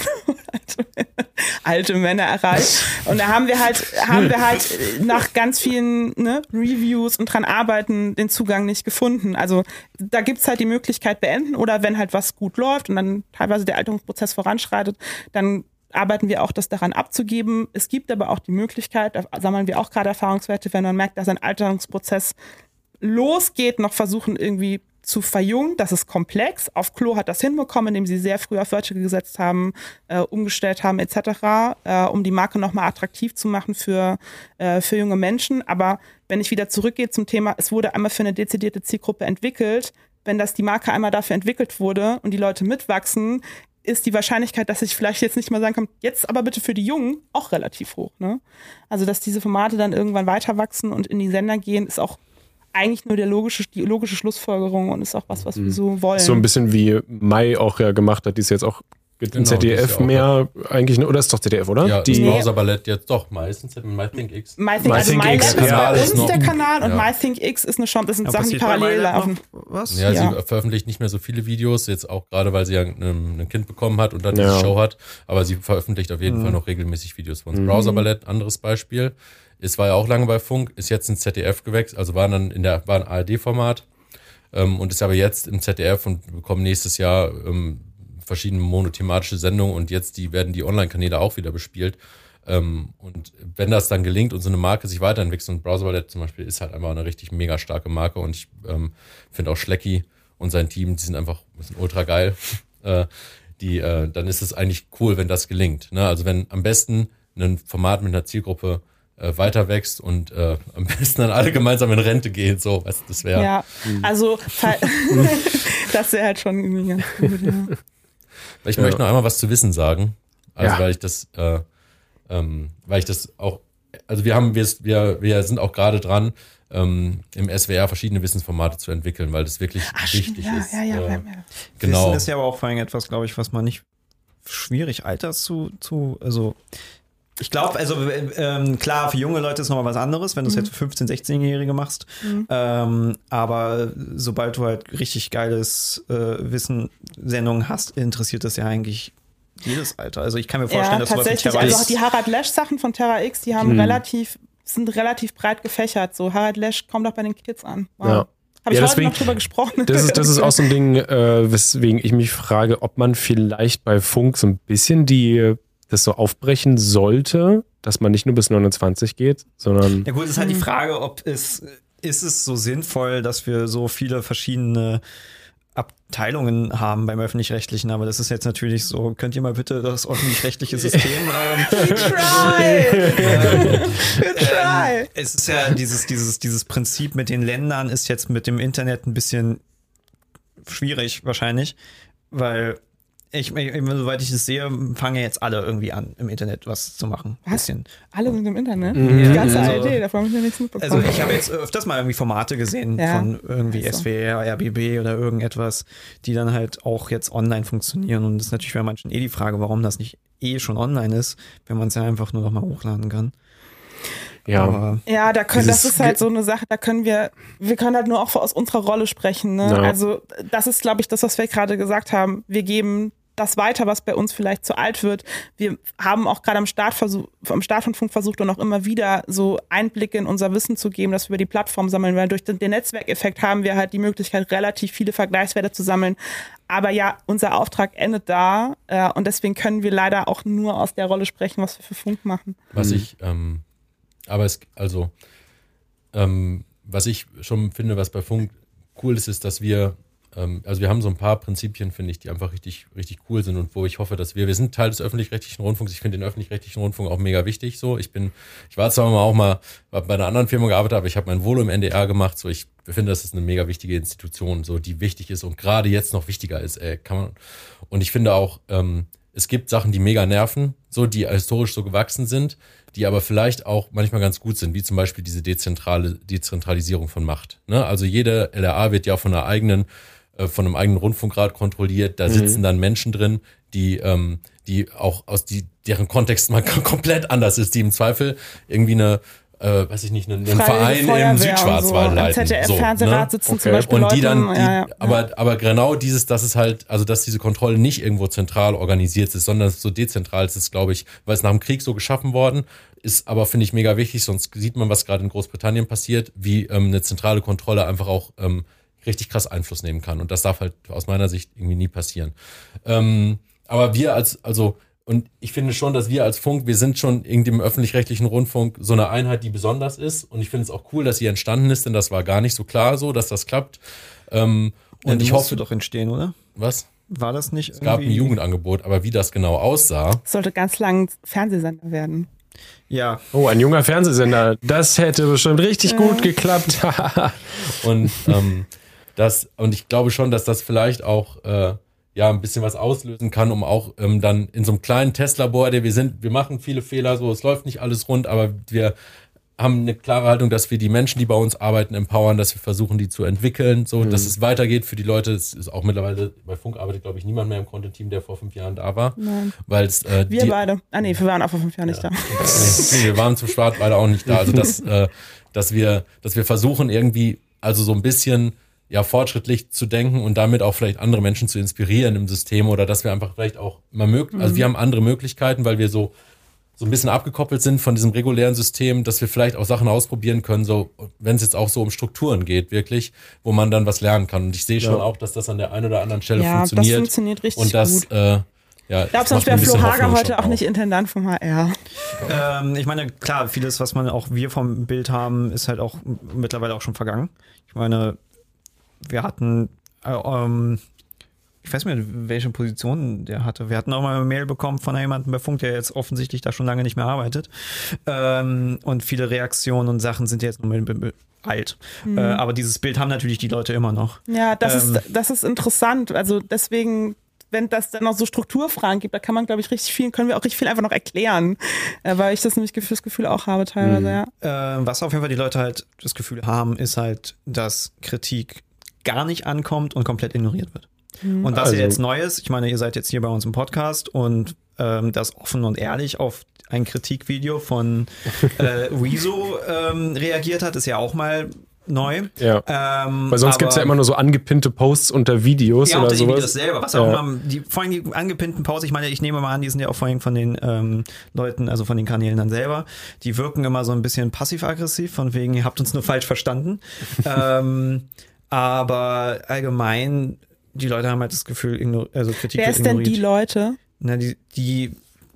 alte, (laughs) alte Männer erreichen. Und da haben wir halt, haben wir halt nach ganz vielen ne, Reviews und dran arbeiten den Zugang nicht gefunden. Also da gibt's halt die Möglichkeit beenden oder wenn halt was gut läuft und dann teilweise der Alterungsprozess voranschreitet, dann arbeiten wir auch, das daran abzugeben. Es gibt aber auch die Möglichkeit, da sammeln wir auch gerade Erfahrungswerte, wenn man merkt, dass ein Alterungsprozess losgeht, noch versuchen irgendwie zu verjungen. Das ist komplex. Auf Klo hat das hinbekommen, indem sie sehr früh auf Vertical gesetzt haben, äh, umgestellt haben etc., äh, um die Marke nochmal attraktiv zu machen für, äh, für junge Menschen. Aber wenn ich wieder zurückgehe zum Thema, es wurde einmal für eine dezidierte Zielgruppe entwickelt. Wenn das die Marke einmal dafür entwickelt wurde und die Leute mitwachsen, ist die Wahrscheinlichkeit, dass ich vielleicht jetzt nicht mal sagen kann, jetzt aber bitte für die Jungen, auch relativ hoch. Ne? Also, dass diese Formate dann irgendwann weiter wachsen und in die Sender gehen, ist auch eigentlich nur der logische, die logische Schlussfolgerung und ist auch was, was wir so wollen. so ein bisschen wie Mai auch ja gemacht hat, die ist jetzt auch im Genau, ZDF ja auch- mehr eigentlich, ne? oder ist doch ZDF, oder? Ja, die, das Nee. Browser-Ballett jetzt doch meistens im MyThinkX. MyThink, My also X, ist ja, bei uns noch. der Kanal und Ja. MyThinkX ist eine Chance. Das sind Ja, Sachen, die parallel laufen. Was? Ja, Ja. sie veröffentlicht nicht mehr so viele Videos, jetzt auch gerade, weil sie ja ein, Kind bekommen hat und dann Ja. diese Show hat. Aber sie veröffentlicht auf jeden Mhm. Fall noch regelmäßig Videos von uns. Browser Ballett, anderes Beispiel. Es war ja auch lange bei Funk, ist jetzt ins ZDF gewechselt, also war dann in der, war ein ARD-Format ähm, und ist aber jetzt im ZDF und bekommen nächstes Jahr ähm, verschiedene monothematische Sendungen und jetzt die werden die Online-Kanäle auch wieder bespielt. Ähm, und wenn das dann gelingt und so eine Marke sich weiterentwickelt, und Browser Ballett zum Beispiel ist halt einfach eine richtig mega starke Marke und ich ähm, finde auch Schlecki und sein Team, die sind einfach sind ultra geil. (laughs) äh, die, äh, dann ist es eigentlich cool, wenn das gelingt. Ne? Also wenn am besten ein Format mit einer Zielgruppe äh, weiter wächst und äh, am besten dann alle gemeinsam in Rente gehen, so, weißt du, das wäre. Ja, also fall- (laughs) (laughs) das wäre halt schon irgendwie ganz gut. Ja. Ich Ja. möchte noch einmal was zu Wissen sagen. Also Ja. weil ich das, äh, ähm, weil ich das auch, also wir haben, wir, wir, wir sind auch gerade dran, ähm, im SWR verschiedene Wissensformate zu entwickeln, weil das wirklich Ach, wichtig ja, ist. ja, ja, äh, ja. genau. Wissen ist ja aber auch vor allem etwas, glaube ich, was man nicht schwierig alters zu, zu also ich glaube, also ähm, klar, für junge Leute ist nochmal was anderes, wenn du es jetzt für 15-, 16-Jährige machst. Ähm, aber sobald du halt richtig geiles äh, Wissen, Sendungen hast, interessiert das ja eigentlich jedes Alter. Also ich kann mir vorstellen, Ja, dass sowas wie tatsächlich. Terrorist- Also auch die Harald Lesch-Sachen von Terra X, die haben relativ, sind relativ breit gefächert. So, Harald Lesch kommt auch bei den Kids an. Wow. Ja. Habe ich Ja, heute deswegen- noch drüber gesprochen. Das ist, das ist (laughs) auch so ein Ding, äh, weswegen ich mich frage, ob man vielleicht bei Funk so ein bisschen die das so aufbrechen sollte, dass man nicht nur bis 29 geht, sondern Ja gut, ist halt die Frage, ob es ist es so sinnvoll, dass wir so viele verschiedene Abteilungen haben beim öffentlich-rechtlichen, aber das ist jetzt natürlich so, könnt ihr mal bitte das öffentlich-rechtliche (laughs) System ähm, Try! (laughs) Try! es ist ja dieses, dieses, dieses Prinzip mit den Ländern ist jetzt mit dem Internet ein bisschen schwierig wahrscheinlich, weil ich, ich, soweit ich es sehe, fangen ja jetzt alle irgendwie an, im Internet was zu machen. Was? Bisschen. Alle sind im Internet. Mhm. Die ganze Also- ARD, davon habe ich ja nichts Also mitbekommen. ich habe jetzt öfters mal irgendwie Formate gesehen Ja. von irgendwie Also. SWR, RBB oder irgendetwas, die dann halt auch jetzt online funktionieren. Und das ist natürlich bei manchen eh die Frage, warum das nicht eh schon online ist, wenn man es ja einfach nur noch mal hochladen kann. ja. Aber Ja, da können, das ist halt so eine Sache, da können wir, wir können halt nur auch aus unserer Rolle sprechen. Ne? Ja. Also das ist, glaube ich, das, was wir gerade gesagt haben. Wir geben das weiter, was bei uns vielleicht zu alt wird. Wir haben auch gerade am Start versuch, am Start von Funk versucht und auch immer wieder so Einblicke in unser Wissen zu geben, dass wir über die Plattform sammeln, weil durch den, den Netzwerkeffekt haben wir halt die Möglichkeit, relativ viele Vergleichswerte zu sammeln. Aber ja, unser Auftrag endet da äh, und deswegen können wir leider auch nur aus der Rolle sprechen, was wir für Funk machen. Was ich, ähm, aber es, also, ähm, was ich schon finde, was bei Funk cool ist, ist, dass wir, also wir haben so ein paar Prinzipien, finde ich, die einfach richtig, richtig cool sind und wo ich hoffe, dass wir, wir sind Teil des öffentlich-rechtlichen Rundfunks. Ich finde den öffentlich-rechtlichen Rundfunk auch mega wichtig. So, ich bin, ich war zwar auch mal bei einer anderen Firma gearbeitet, aber ich habe mein Volo im NDR gemacht. So, ich finde, das ist eine mega wichtige Institution, so die wichtig ist und gerade jetzt noch wichtiger ist. Ey, kann man. Und ich finde auch, ähm, es gibt Sachen, die mega nerven, so die historisch so gewachsen sind, die aber vielleicht auch manchmal ganz gut sind, wie zum Beispiel diese dezentrale Dezentralisierung von Macht. Ne? Also jede LRA wird ja von einer eigenen, äh, von einem eigenen Rundfunkrat kontrolliert. Da sitzen dann Menschen drin, die, ähm, die auch aus die, deren Kontext mal (laughs) komplett anders ist, die im Zweifel irgendwie eine äh, weiß ich nicht, einen, einen Verein Feuerwehr im Südschwarzwald so. Leiten. So, sitzen Okay. zum Beispiel und die dann, die, ja, ja. aber, aber genau dieses, dass es halt, also dass diese Kontrolle nicht irgendwo zentral organisiert ist, sondern so dezentral ist es, glaube ich, weil es nach dem Krieg so geschaffen worden ist, aber finde ich mega wichtig, sonst sieht man, was gerade in Großbritannien passiert, wie ähm, eine zentrale Kontrolle einfach auch ähm, richtig krass Einfluss nehmen kann. Und das darf halt aus meiner Sicht irgendwie nie passieren. Ähm, aber wir als, also, und ich finde schon, dass wir als Funk, wir sind schon irgendwie im öffentlich-rechtlichen Rundfunk so eine Einheit, die besonders ist. Und ich finde es auch cool, dass sie entstanden ist, denn das war gar nicht so klar so, dass das klappt. Ähm, ja, und ich hoffe, doch entstehen, oder? was? War das nicht Es gab ein Jugendangebot, aber wie das genau aussah, Es sollte ganz lang Fernsehsender werden. Ja, Oh, ein junger Fernsehsender. Das hätte bestimmt richtig gut geklappt. (laughs) Und ähm, das, und ich glaube schon, dass das vielleicht auch äh, ja ein bisschen was auslösen kann, um auch ähm, dann in so einem kleinen Testlabor, der wir sind, wir machen viele Fehler, so es läuft nicht alles rund, aber wir haben eine klare Haltung, dass wir die Menschen, die bei uns arbeiten, empowern, dass wir versuchen, die zu entwickeln, so dass es weitergeht für die Leute. Es ist auch mittlerweile bei Funk arbeitet, glaube ich, niemand mehr im Content-Team, der vor fünf Jahren da war, Nein. äh, Wir die, beide. Ah nee, wir waren auch vor fünf Jahren nicht da. (laughs) Nee, wir waren zum Start leider auch nicht da. Also dass, äh, dass wir, dass wir versuchen irgendwie, also so ein bisschen ja fortschrittlich zu denken und damit auch vielleicht andere Menschen zu inspirieren im System oder dass wir einfach vielleicht auch mal möglich, also wir haben andere Möglichkeiten, weil wir so so ein bisschen abgekoppelt sind von diesem regulären System, dass wir vielleicht auch Sachen ausprobieren können, so wenn es jetzt auch so um Strukturen geht, wirklich, wo man dann was lernen kann. Und ich sehe schon Ja. auch, dass das an der einen oder anderen Stelle Ja, das funktioniert. funktioniert richtig und das, gut. Äh, ja, Ich glaube, sonst wäre Flo Hager heute auch nicht Intendant vom HR. Ähm, ich meine, klar, vieles, was man auch wir vom Bild haben, ist halt auch mittlerweile auch schon vergangen. Ich meine, wir hatten, äh, ähm, ich weiß nicht mehr, welche Position der hatte. Wir hatten auch mal eine Mail bekommen von jemandem bei Funk, der jetzt offensichtlich da schon lange nicht mehr arbeitet. Ähm, und viele Reaktionen und Sachen sind jetzt nur alt. Äh, aber dieses Bild haben natürlich die Leute immer noch. Ja, das, Ähm. ist, das ist interessant. Also deswegen wenn das dann noch so Strukturfragen gibt, da kann man, glaube ich, richtig viel, können wir auch richtig viel einfach noch erklären. Äh, weil ich das nämlich das Gefühl auch habe teilweise, mhm. ja. Äh, was auf jeden Fall die Leute halt das Gefühl haben, ist halt, dass Kritik gar nicht ankommt und komplett ignoriert wird. Mhm. Und das also. ist jetzt Neues. Ich meine, ihr seid jetzt hier bei uns im Podcast und ähm, das offen und ehrlich auf ein Kritikvideo von äh, (laughs) Rezo ähm, reagiert hat, ist ja auch mal neu. Ja. Ähm, Weil sonst gibt es ja immer nur so angepinnte Posts unter Videos ja, oder sowas. Videos selber. Was ja. auch immer, die, vor allem die angepinnten Posts, ich meine, ich nehme mal an, die sind ja auch vorhin von den ähm, Leuten, also von den Kanälen dann selber, die wirken immer so ein bisschen passiv-aggressiv, von wegen, ihr habt uns nur falsch verstanden. (laughs) ähm, aber allgemein, die Leute haben halt das Gefühl, also Kritik Wer ist denn die Leute? Na, die, die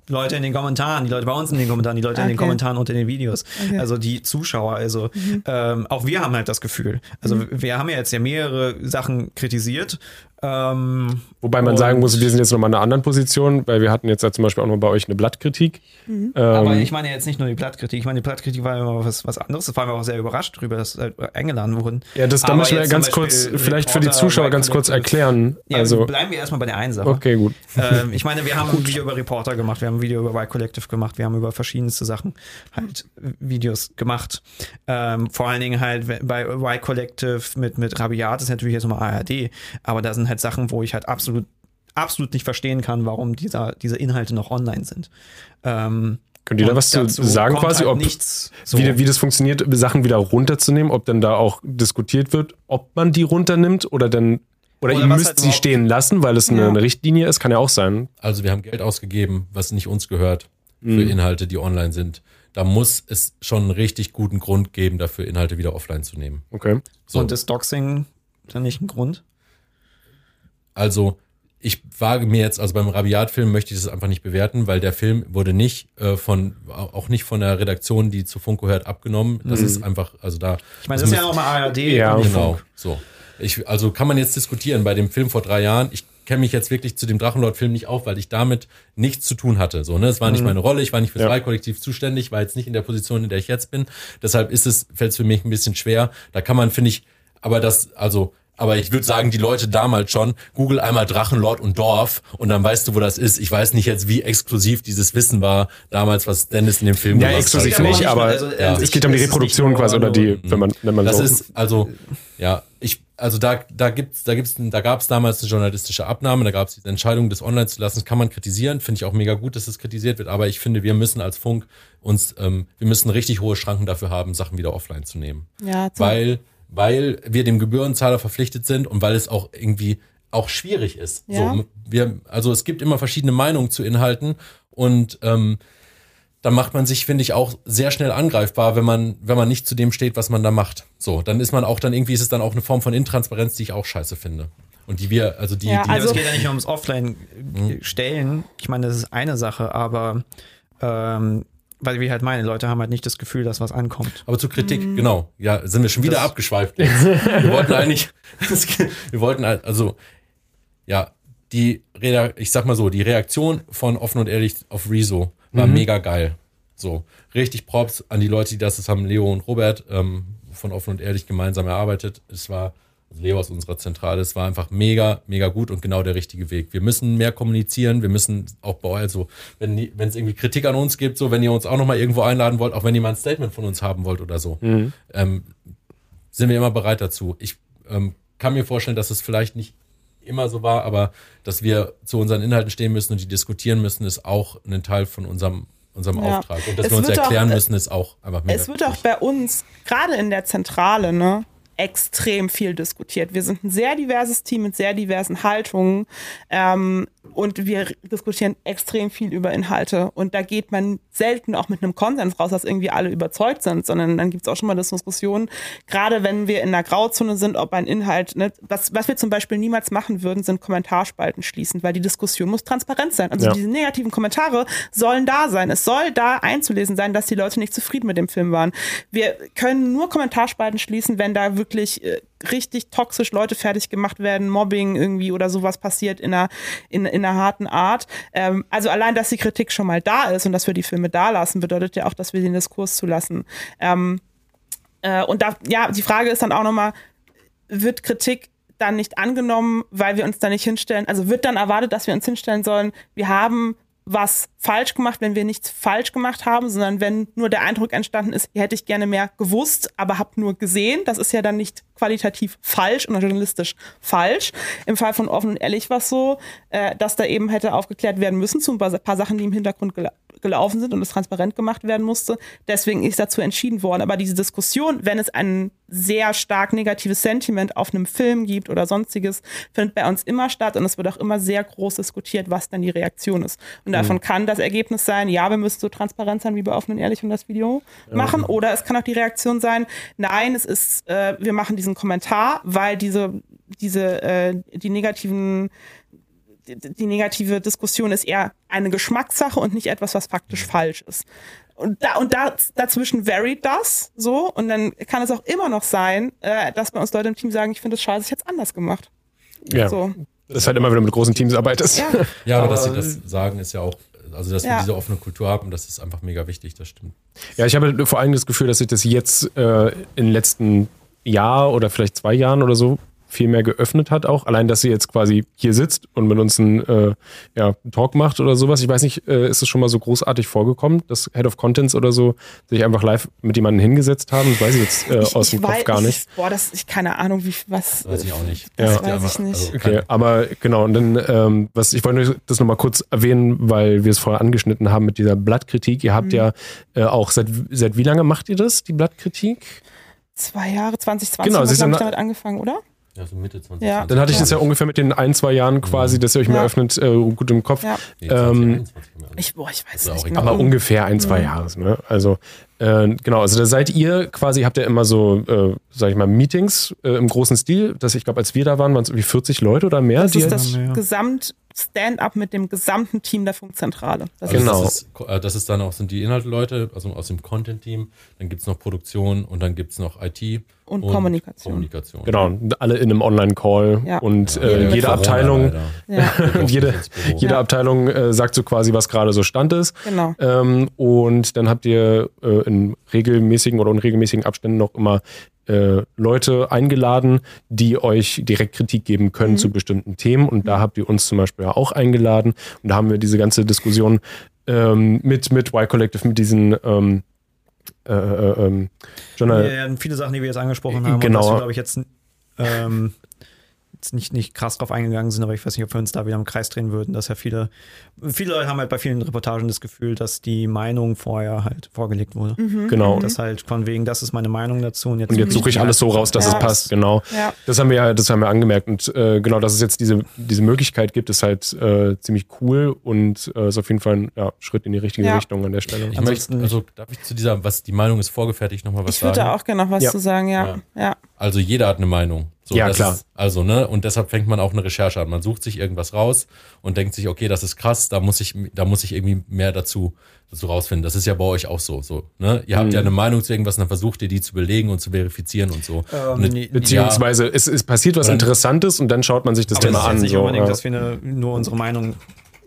Leute in den Kommentaren, die Leute bei uns in den Kommentaren, die Leute okay. in den Kommentaren unter den Videos. Okay. Also die Zuschauer, also mhm. ähm, auch wir haben halt das Gefühl. Also mhm. wir haben ja jetzt ja mehrere Sachen kritisiert ähm, Wobei man sagen muss, wir sind jetzt nochmal in einer anderen Position, weil wir hatten jetzt ja zum Beispiel auch noch bei euch eine Blattkritik. Mhm. Ähm, aber ich meine jetzt nicht nur die Blattkritik, ich meine, die Blattkritik war immer was, was anderes. Da waren wir auch sehr überrascht darüber, dass halt eingeladen wurden. Ja, das da müssen wir ganz kurz, vielleicht für die Zuschauer ganz kurz erklären. Ja, also bleiben wir erstmal bei der einen Sache. Okay, gut. Ähm, ich meine, wir haben ein Video über Reporter gemacht, wir haben ein Video über Y Collective gemacht, wir haben über verschiedenste Sachen halt Videos gemacht. Ähm, vor allen Dingen halt bei Y Collective mit, mit Rabiat ist natürlich jetzt nochmal ARD, aber da sind halt Sachen, wo ich halt absolut, absolut nicht verstehen kann, warum dieser, diese Inhalte noch online sind. Ähm, Könnt ihr da was zu sagen, quasi, halt ob nichts, so. wie, wie das funktioniert, Sachen wieder runterzunehmen, ob dann da auch diskutiert wird, ob man die runternimmt oder dann oder, oder ihr müsst halt sie stehen lassen, weil es eine, ja. eine, Richtlinie ist, kann ja auch sein. Also wir haben Geld ausgegeben, was nicht uns gehört, für mhm. Inhalte, die online sind. Da muss es schon einen richtig guten Grund geben, dafür Inhalte wieder offline zu nehmen. Okay. So. Und ist Doxing dann nicht ein Grund? Also ich wage mir jetzt, also beim Rabiat-Film möchte ich das einfach nicht bewerten, weil der Film wurde nicht äh, von, auch nicht von der Redaktion, die zu Funko hört, abgenommen. Das mhm. ist einfach, also da. Ich meine, das ist ja auch mal ARD. Ja, genau. So. Ich, also kann man jetzt diskutieren bei dem Film vor drei Jahren. Ich kenne mich jetzt wirklich zu dem Drachenlord-Film nicht auf, weil ich damit nichts zu tun hatte. So, ne, es war nicht mhm. meine Rolle, ich war nicht fürs ja. Wahlkollektiv zuständig, war jetzt nicht in der Position, in der ich jetzt bin. Deshalb ist es, fällt es für mich ein bisschen schwer. Da kann man, finde ich, aber das, also aber ich würde sagen, die Leute damals schon, Google einmal Drachenlord und Dorf und dann weißt du, wo das ist. Ich weiß nicht jetzt, wie exklusiv dieses Wissen war damals, was Dennis in dem Film Ja, exklusiv hat. nicht, aber also, ja. es geht um die Reproduktion quasi oder die, wenn man, wenn man das so. Das ist, also, ja, ich, also da, da gibt's, da gibt's, da gab's damals eine journalistische Abnahme, da gab's die Entscheidung, das online zu lassen. Das kann man kritisieren, finde ich auch mega gut, dass es kritisiert wird. Aber ich finde, wir müssen als Funk uns, ähm, wir müssen richtig hohe Schranken dafür haben, Sachen wieder offline zu nehmen. Ja, weil weil wir dem Gebührenzahler verpflichtet sind und weil es auch irgendwie auch schwierig ist. Ja. So, wir, also es gibt immer verschiedene Meinungen zu Inhalten und ähm, dann macht man sich, finde ich, auch sehr schnell angreifbar, wenn man, wenn man nicht zu dem steht, was man da macht. So, dann ist man auch dann irgendwie ist es dann auch eine Form von Intransparenz, die ich auch scheiße finde. Und die wir, also die, ja, die also, es geht ja nicht ums Offline-Stellen. Ich meine, das ist eine Sache, aber ähm, weil wir halt meine, Leute haben halt nicht das Gefühl, dass was ankommt. Aber zur Kritik, mhm. genau. Ja, sind wir schon wieder das abgeschweift. wir wollten eigentlich, (laughs) wir wollten halt, also, ja, die, ich sag mal so, die Reaktion von Offen und Ehrlich auf Rezo war mhm. mega geil. So, richtig Props an die Leute, die das, das haben Leo und Robert ähm, von Offen und Ehrlich gemeinsam erarbeitet. Es war Leo aus unserer Zentrale, es war einfach mega, mega gut und genau der richtige Weg. Wir müssen mehr kommunizieren, wir müssen auch bei euch, also wenn es irgendwie Kritik an uns gibt, so wenn ihr uns auch nochmal irgendwo einladen wollt, auch wenn ihr mal ein Statement von uns haben wollt oder so, mhm. ähm, sind wir immer bereit dazu. Ich ähm, kann mir vorstellen, dass es vielleicht nicht immer so war, aber dass wir zu unseren Inhalten stehen müssen und die diskutieren müssen, ist auch ein Teil von unserem unserem ja. Auftrag. Und dass es wir uns erklären auch, müssen, ist auch einfach mega Es wird auch bei uns, gerade in der Zentrale, ne, extrem viel diskutiert. Wir sind ein sehr diverses Team mit sehr diversen Haltungen. Ähm, und wir diskutieren extrem viel über Inhalte. Und da geht man selten auch mit einem Konsens raus, dass irgendwie alle überzeugt sind, sondern dann gibt es auch schon mal Diskussionen, gerade wenn wir in einer Grauzone sind, ob ein Inhalt, ne, was, was wir zum Beispiel niemals machen würden, sind Kommentarspalten schließen, weil die Diskussion muss transparent sein. Also ja. diese negativen Kommentare sollen da sein. Es soll da einzulesen sein, dass die Leute nicht zufrieden mit dem Film waren. Wir können nur Kommentarspalten schließen, wenn da wirklich äh, richtig toxisch Leute fertig gemacht werden, Mobbing irgendwie oder sowas passiert in einer, in, in einer harten Art. Ähm, also allein, dass die Kritik schon mal da ist und dass wir die Filme da lassen, bedeutet ja auch, dass wir den Diskurs zulassen. Ähm, äh, und da, ja, die Frage ist dann auch nochmal, wird Kritik dann nicht angenommen, weil wir uns da nicht hinstellen. Also wird dann erwartet, dass wir uns hinstellen sollen. Wir haben was falsch gemacht, wenn wir nichts falsch gemacht haben, sondern wenn nur der Eindruck entstanden ist, hier hätte ich gerne mehr gewusst, aber habe nur gesehen. Das ist ja dann nicht qualitativ falsch oder journalistisch falsch. Im Fall von offen und ehrlich war es so, äh, dass da eben hätte aufgeklärt werden müssen zu ein paar Sachen, die im Hintergrund gelaufen sind und es transparent gemacht werden musste. Deswegen ist dazu entschieden worden. Aber diese Diskussion, wenn es ein sehr stark negatives Sentiment auf einem Film gibt oder sonstiges, findet bei uns immer statt und es wird auch immer sehr groß diskutiert, was dann die Reaktion ist. Und davon mhm. kann das Ergebnis sein, ja, wir müssen so transparent sein wie bei offen und ehrlich und das Video ja. machen. Oder es kann auch die Reaktion sein, nein, es ist, äh, wir machen diesen Kommentar, weil diese, diese, äh, die negativen die negative Diskussion ist eher eine Geschmackssache und nicht etwas, was faktisch falsch ist. Und da und da, dazwischen varied das so und dann kann es auch immer noch sein, äh, dass bei uns Leute im Team sagen, ich finde es schade, ich jetzt anders gemacht. Ja. So. Das ist halt immer, wenn du mit großen Teams arbeitest. Ja, (laughs) ja aber, aber dass sie das sagen, ist ja auch also, dass ja. wir diese offene Kultur haben, das ist einfach mega wichtig, das stimmt. Ja, ich habe vor allem das Gefühl, dass sich das jetzt äh, in den letzten Jahr oder vielleicht zwei Jahren oder so viel mehr geöffnet hat auch. Allein, dass sie jetzt quasi hier sitzt und mit uns einen äh, ja, Talk macht oder sowas. Ich weiß nicht, äh, ist es schon mal so großartig vorgekommen, dass Head of Contents oder so sich einfach live mit jemandem hingesetzt haben? Das weiß ich jetzt äh, ich, aus dem Kopf gar nicht. Ich, boah, das, ich keine Ahnung, wie was. Weiß ich auch nicht. Das ja. weiß ich nicht. Also, okay, aber genau, und dann, ähm, was, ich wollte das nochmal kurz erwähnen, weil wir es vorher angeschnitten haben mit dieser Blattkritik. Ihr habt mhm. ja äh, auch, seit, seit wie lange macht ihr das, die Blattkritik? Zwei Jahre, 2020 genau, haben wir damit angefangen, oder? Ja, so Mitte 20. Ja. Dann hatte ich das ja ungefähr mit den ein, zwei Jahren quasi, dass ihr euch ja. mehr öffnet, äh, gut im Kopf. Ja. Nee, 20, ähm, ich, boah, ich weiß nicht. Genau. Aber ungefähr ein, zwei Jahre. Ne? Also äh, genau, also da seid ihr quasi, habt ihr immer so, äh, sag ich mal, Meetings äh, im großen Stil. Dass ich glaube, als wir da waren, waren es irgendwie 40 Leute oder mehr. Das ist das Gesamt Stand-up mit dem gesamten Team der Funkzentrale. Das genau. Das ist, äh, das ist, dann auch, sind die Inhalteleute, also aus dem Content-Team, dann gibt es noch Produktion und dann gibt es noch IT. Und, und Kommunikation. Kommunikation. Genau, alle in einem Online-Call ja. und ja, äh, jede Abteilung, (laughs) ja. jede, jede Abteilung äh, sagt so quasi, was gerade so Stand ist. Genau. Ähm, und dann habt ihr äh, in regelmäßigen oder unregelmäßigen Abständen noch immer äh, Leute eingeladen, die euch direkt Kritik geben können mhm. zu bestimmten Themen. Und da mhm. habt ihr uns zum Beispiel auch eingeladen. Und da haben wir diese ganze Diskussion ähm, mit, mit Y Collective, mit diesen ähm, äh, äh, ähm, Journal ja, viele Sachen, die wir jetzt angesprochen haben, genau. und was glaube ich, jetzt ähm, jetzt nicht, nicht krass drauf eingegangen sind, aber ich weiß nicht, ob wir uns da wieder im Kreis drehen würden, dass ja viele, viele Leute haben halt bei vielen Reportagen das Gefühl, dass die Meinung vorher halt vorgelegt wurde. Mhm. Genau. Das halt von wegen, das ist meine Meinung dazu und jetzt, und jetzt suche ich alles so raus, dass ja. es passt, genau. Ja. Das haben wir ja, das haben wir angemerkt und äh, genau, dass es jetzt diese, diese Möglichkeit gibt, ist halt äh, ziemlich cool und äh, ist auf jeden Fall ein ja, Schritt in die richtige ja. Richtung an der Stelle. Ich möchte, also darf ich zu dieser, was die Meinung ist vorgefertigt, nochmal was ich sagen? Ich würde da auch gerne noch was zu sagen, ja. ja. Also jeder hat eine Meinung. So, ja, klar. Ist, also, ne, und deshalb fängt man auch eine Recherche an. Man sucht sich irgendwas raus und denkt sich, okay, das ist krass, da muss ich, da muss ich irgendwie mehr dazu, dazu rausfinden. Das ist ja bei euch auch so, so, ne? Ihr habt mhm. ja eine Meinung zu irgendwas und dann versucht ihr die zu belegen und zu verifizieren und so. Ähm, und beziehungsweise ja, es, es passiert was Interessantes und dann schaut man sich das Thema an. Nicht so, unbedingt, ja. dass wir eine, nur unsere Meinung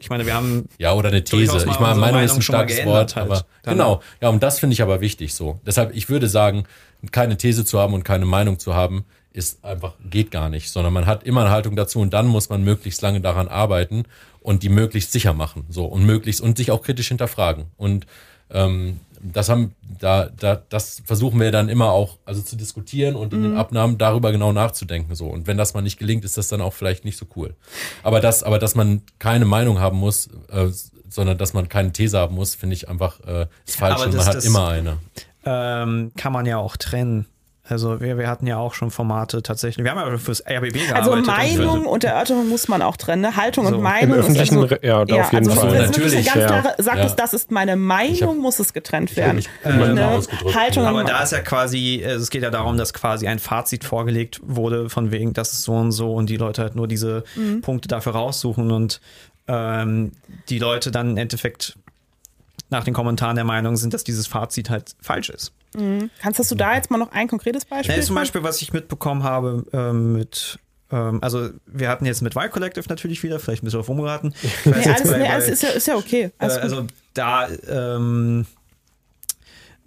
ich meine, wir haben. Ja, oder eine These. Ich meine, Meinung, Meinung ist ein starkes Wort, halt. aber genau. Ja, und das finde ich aber wichtig so. Deshalb, ich würde sagen, keine These zu haben und keine Meinung zu haben, ist einfach, geht gar nicht, sondern man hat immer eine Haltung dazu und dann muss man möglichst lange daran arbeiten und die möglichst sicher machen, so und möglichst und sich auch kritisch hinterfragen. Und ähm, das haben, da, da, das versuchen wir dann immer auch, also zu diskutieren und in den mhm. Abnahmen darüber genau nachzudenken, so. Und wenn das mal nicht gelingt, ist das dann auch vielleicht nicht so cool. Aber das, aber dass man keine Meinung haben muss, äh, sondern dass man keine These haben muss, finde ich einfach, äh, ist falsch und man hat immer eine. Ähm, kann man ja auch trennen. Also wir, wir hatten ja auch schon Formate tatsächlich. Wir haben ja fürs RBB gearbeitet. Also Meinung und Erörterung muss man auch trennen. Ne? Haltung so. und Meinung. Im öffentlichen, ist also, ja, ja, auf jeden also Fall. Natürlich. Ganz klar sagt, ja. das ist meine Meinung, hab, muss es getrennt werden. Ähm, ne? Haltung aber da ist ja quasi, es geht ja darum, dass quasi ein Fazit vorgelegt wurde, von wegen, das ist so und so und die Leute halt nur diese mhm. Punkte dafür raussuchen und ähm, die Leute dann im Endeffekt nach den Kommentaren der Meinung sind, dass dieses Fazit halt falsch ist. Mhm. Kannst du da jetzt mal noch ein konkretes Beispiel? Ja, zum Beispiel, was ich mitbekommen habe ähm, mit ähm, also wir hatten jetzt mit Y Collective natürlich wieder, vielleicht ein bisschen auf umgeraten. (laughs) Nee, alles, bei, nee, alles ist, ja, ist ja okay. Äh, also da ähm,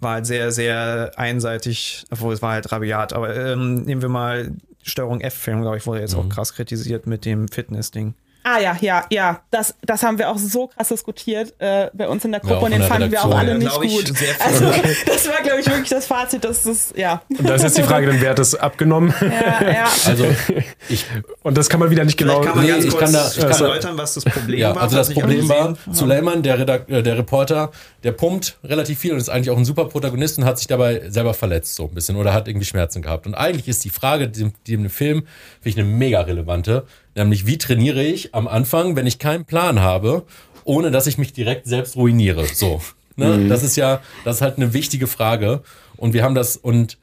war halt sehr, sehr einseitig, obwohl es war halt rabiat, aber ähm, nehmen wir mal Steuerung F-Film, glaube ich, wurde jetzt auch krass kritisiert mit dem Fitness-Ding. Ah ja, ja, ja. Das, das haben wir auch so krass diskutiert äh, bei uns in der Gruppe auch und den fanden wir auch alle Redaktion. nicht gut. Also das war, glaube ich, wirklich das Fazit, dass das, ja. Und da ist jetzt die Frage, dann wer hat das abgenommen? Ja, ja. Also ich Und das kann man wieder nicht genau. Kann man nee, ganz ich kurz kann da- ich kann da- erläutern, was das Problem Ja, war. also das Problem war, Suleiman, der, Redak äh, der Reporter, der pumpt relativ viel und ist eigentlich auch ein super Protagonist und hat sich dabei selber verletzt so ein bisschen oder hat irgendwie Schmerzen gehabt. Und eigentlich ist die Frage, die, die im Film, finde ich eine mega relevante, nämlich wie trainiere ich am Anfang, wenn ich keinen Plan habe, ohne dass ich mich direkt selbst ruiniere. So, ne? Das ist ja, das ist halt eine wichtige Frage und wir haben das und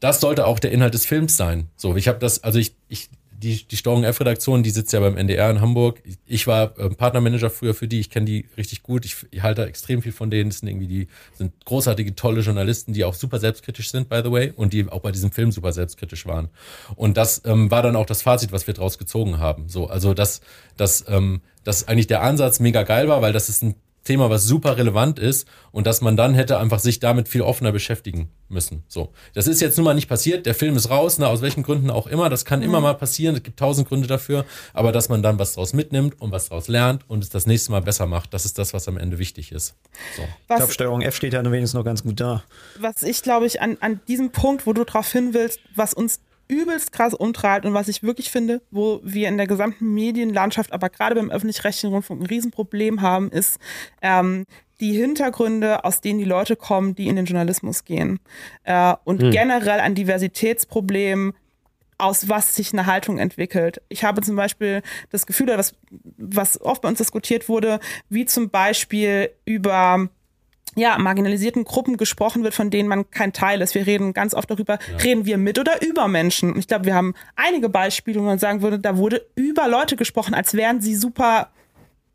das sollte auch der Inhalt des Films sein. So, ich habe das, also ich, ich, die, die Steuerung F-Redaktion, die sitzt ja beim NDR in Hamburg. Ich, war äh, Partnermanager früher für die, ich kenne die richtig gut. Ich, ich halte extrem viel von denen. Das sind irgendwie die, sind großartige, tolle Journalisten, die auch super selbstkritisch sind, by the way, und die auch bei diesem Film super selbstkritisch waren. Und das ähm, war dann auch das Fazit, was wir draus gezogen haben. So, also dass, dass, ähm, dass eigentlich der Ansatz mega geil war, weil das ist ein Thema, was super relevant ist und dass man dann hätte einfach sich damit viel offener beschäftigen müssen. So, das ist jetzt nun mal nicht passiert. Der Film ist raus, ne, aus welchen Gründen auch immer. Das kann immer mal passieren. Es gibt tausend Gründe dafür. Aber dass man dann was draus mitnimmt und was draus lernt und es das nächste Mal besser macht, das ist das, was am Ende wichtig ist. So. Ich glaube, Was, Steuerung F steht ja wenigstens noch ganz gut da. was ich, glaube ich, an, an diesem Punkt, wo du drauf hin willst, was uns übelst krass umtreibt und was ich wirklich finde, wo wir in der gesamten Medienlandschaft, aber gerade beim öffentlich-rechtlichen Rundfunk ein Riesenproblem haben, ist ähm, die Hintergründe, aus denen die Leute kommen, die in den Journalismus gehen. Äh, und generell ein Diversitätsproblem, aus was sich eine Haltung entwickelt. Ich habe zum Beispiel das Gefühl, was, was oft bei uns diskutiert wurde, wie zum Beispiel über ja, marginalisierten Gruppen gesprochen wird, von denen man kein Teil ist. Wir reden ganz oft darüber, reden wir mit oder über Menschen. Und ich glaube, wir haben einige Beispiele, wo man sagen würde, da wurde über Leute gesprochen, als wären sie super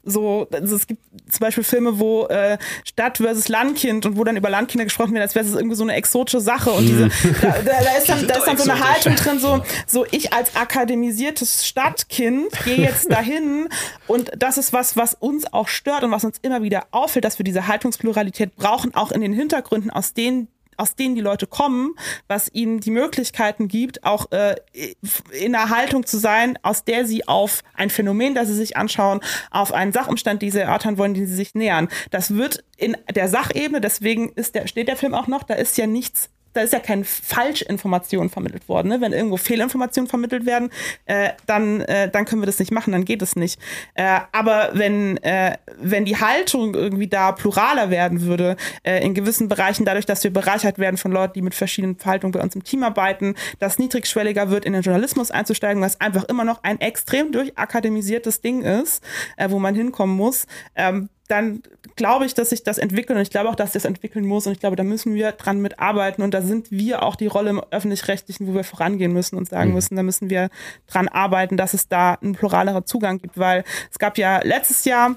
so, also es gibt zum Beispiel Filme, wo äh, Stadt versus Landkind und wo dann über Landkinder gesprochen wird, als wäre es irgendwie so eine exotische Sache. Und diese, da, da, da ist dann, (laughs) da ist dann so eine. Haltung drin, so, so ich als akademisiertes Stadtkind gehe jetzt (laughs) dahin und das ist was, was uns auch stört und was uns immer wieder auffällt, dass wir diese Haltungspluralität brauchen, auch in den Hintergründen, aus denen aus denen die Leute kommen, was ihnen die Möglichkeiten gibt, auch äh, in einer Haltung zu sein, aus der sie auf ein Phänomen, das sie sich anschauen, auf einen Sachumstand, die sie erörtern wollen, den sie sich nähern. Das wird in der Sachebene, deswegen ist der, steht der Film auch noch, da ist ja nichts da ist ja keine Falschinformation vermittelt worden. Ne? Wenn irgendwo Fehlinformationen vermittelt werden, äh, dann, äh, dann können wir das nicht machen, dann geht es nicht. Äh, aber wenn, äh, wenn die Haltung irgendwie da pluraler werden würde, äh, in gewissen Bereichen, dadurch, dass wir bereichert werden von Leuten, die mit verschiedenen Haltungen bei uns im Team arbeiten, dass niedrigschwelliger wird, in den Journalismus einzusteigen, was einfach immer noch ein extrem durchakademisiertes Ding ist, äh, wo man hinkommen muss, ähm, dann glaube ich, dass sich das entwickelt und ich glaube auch, dass das entwickeln muss und ich glaube, da müssen wir dran mitarbeiten und da sind wir auch die Rolle im öffentlich-rechtlichen, wo wir vorangehen müssen und sagen müssen, da müssen wir dran arbeiten, dass es da einen pluralerer Zugang gibt, weil es gab ja letztes Jahr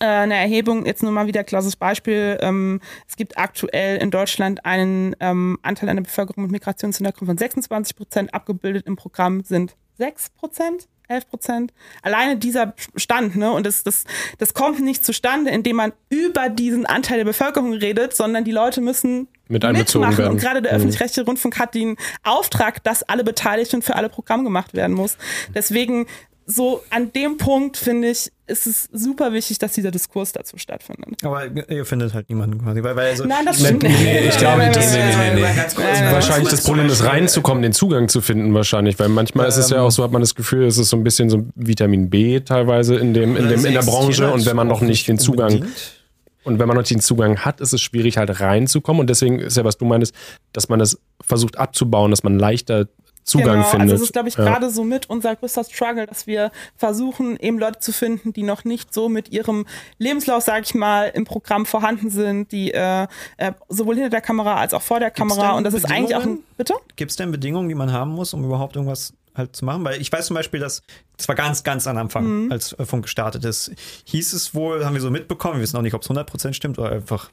äh, eine Erhebung, jetzt nur mal wieder ein klassisches Beispiel. Ähm, es gibt aktuell in Deutschland einen ähm, Anteil einer Bevölkerung mit Migrationshintergrund von 26 Prozent, abgebildet im Programm sind 6 Prozent. 11 Prozent. Alleine dieser Stand, ne? Und das, das, das kommt nicht zustande, indem man über diesen Anteil der Bevölkerung redet, sondern die Leute müssen Mit einbezogen mitmachen. werden. Und gerade der Mhm. öffentlich-rechtliche Rundfunk hat den Auftrag, dass alle beteiligt und für alle Programm gemacht werden muss. Deswegen so an dem Punkt finde ich, ist es super wichtig, dass dieser Diskurs dazu stattfindet. Aber ihr findet halt niemanden quasi. Weil, weil also, Nein, das stimmt nicht. Nee, ich glaube, Nein, das- nee, nee, nein, nee. Nein, Wahrscheinlich das Problem ist, reinzukommen, den Zugang zu finden, wahrscheinlich. Weil manchmal ist es ja auch so, hat man das Gefühl, es ist so ein bisschen so Vitamin B teilweise in, dem, in, dem, in der Branche. Und wenn man noch nicht den Zugang Unbedingt. Und wenn man noch nicht den Zugang hat, ist es schwierig, halt reinzukommen. Und deswegen ist ja, was du meinst, dass man das versucht abzubauen, dass man leichter Zugang genau, findet. Also das ist, glaube ich, Ja. gerade so mit unser größter Struggle, dass wir versuchen, eben Leute zu finden, die noch nicht so mit ihrem Lebenslauf, sage ich mal, im Programm vorhanden sind, die äh, äh, sowohl hinter der Kamera als auch vor der Kamera. Und das ist eigentlich auch ein. Bitte? Gibt es denn Bedingungen, die man haben muss, um überhaupt irgendwas halt zu machen? Weil ich weiß zum Beispiel, dass das war ganz, ganz am Anfang, Mhm. als äh, Funk gestartet ist, hieß es wohl, haben wir so mitbekommen, wir wissen auch nicht, ob es 100% stimmt oder einfach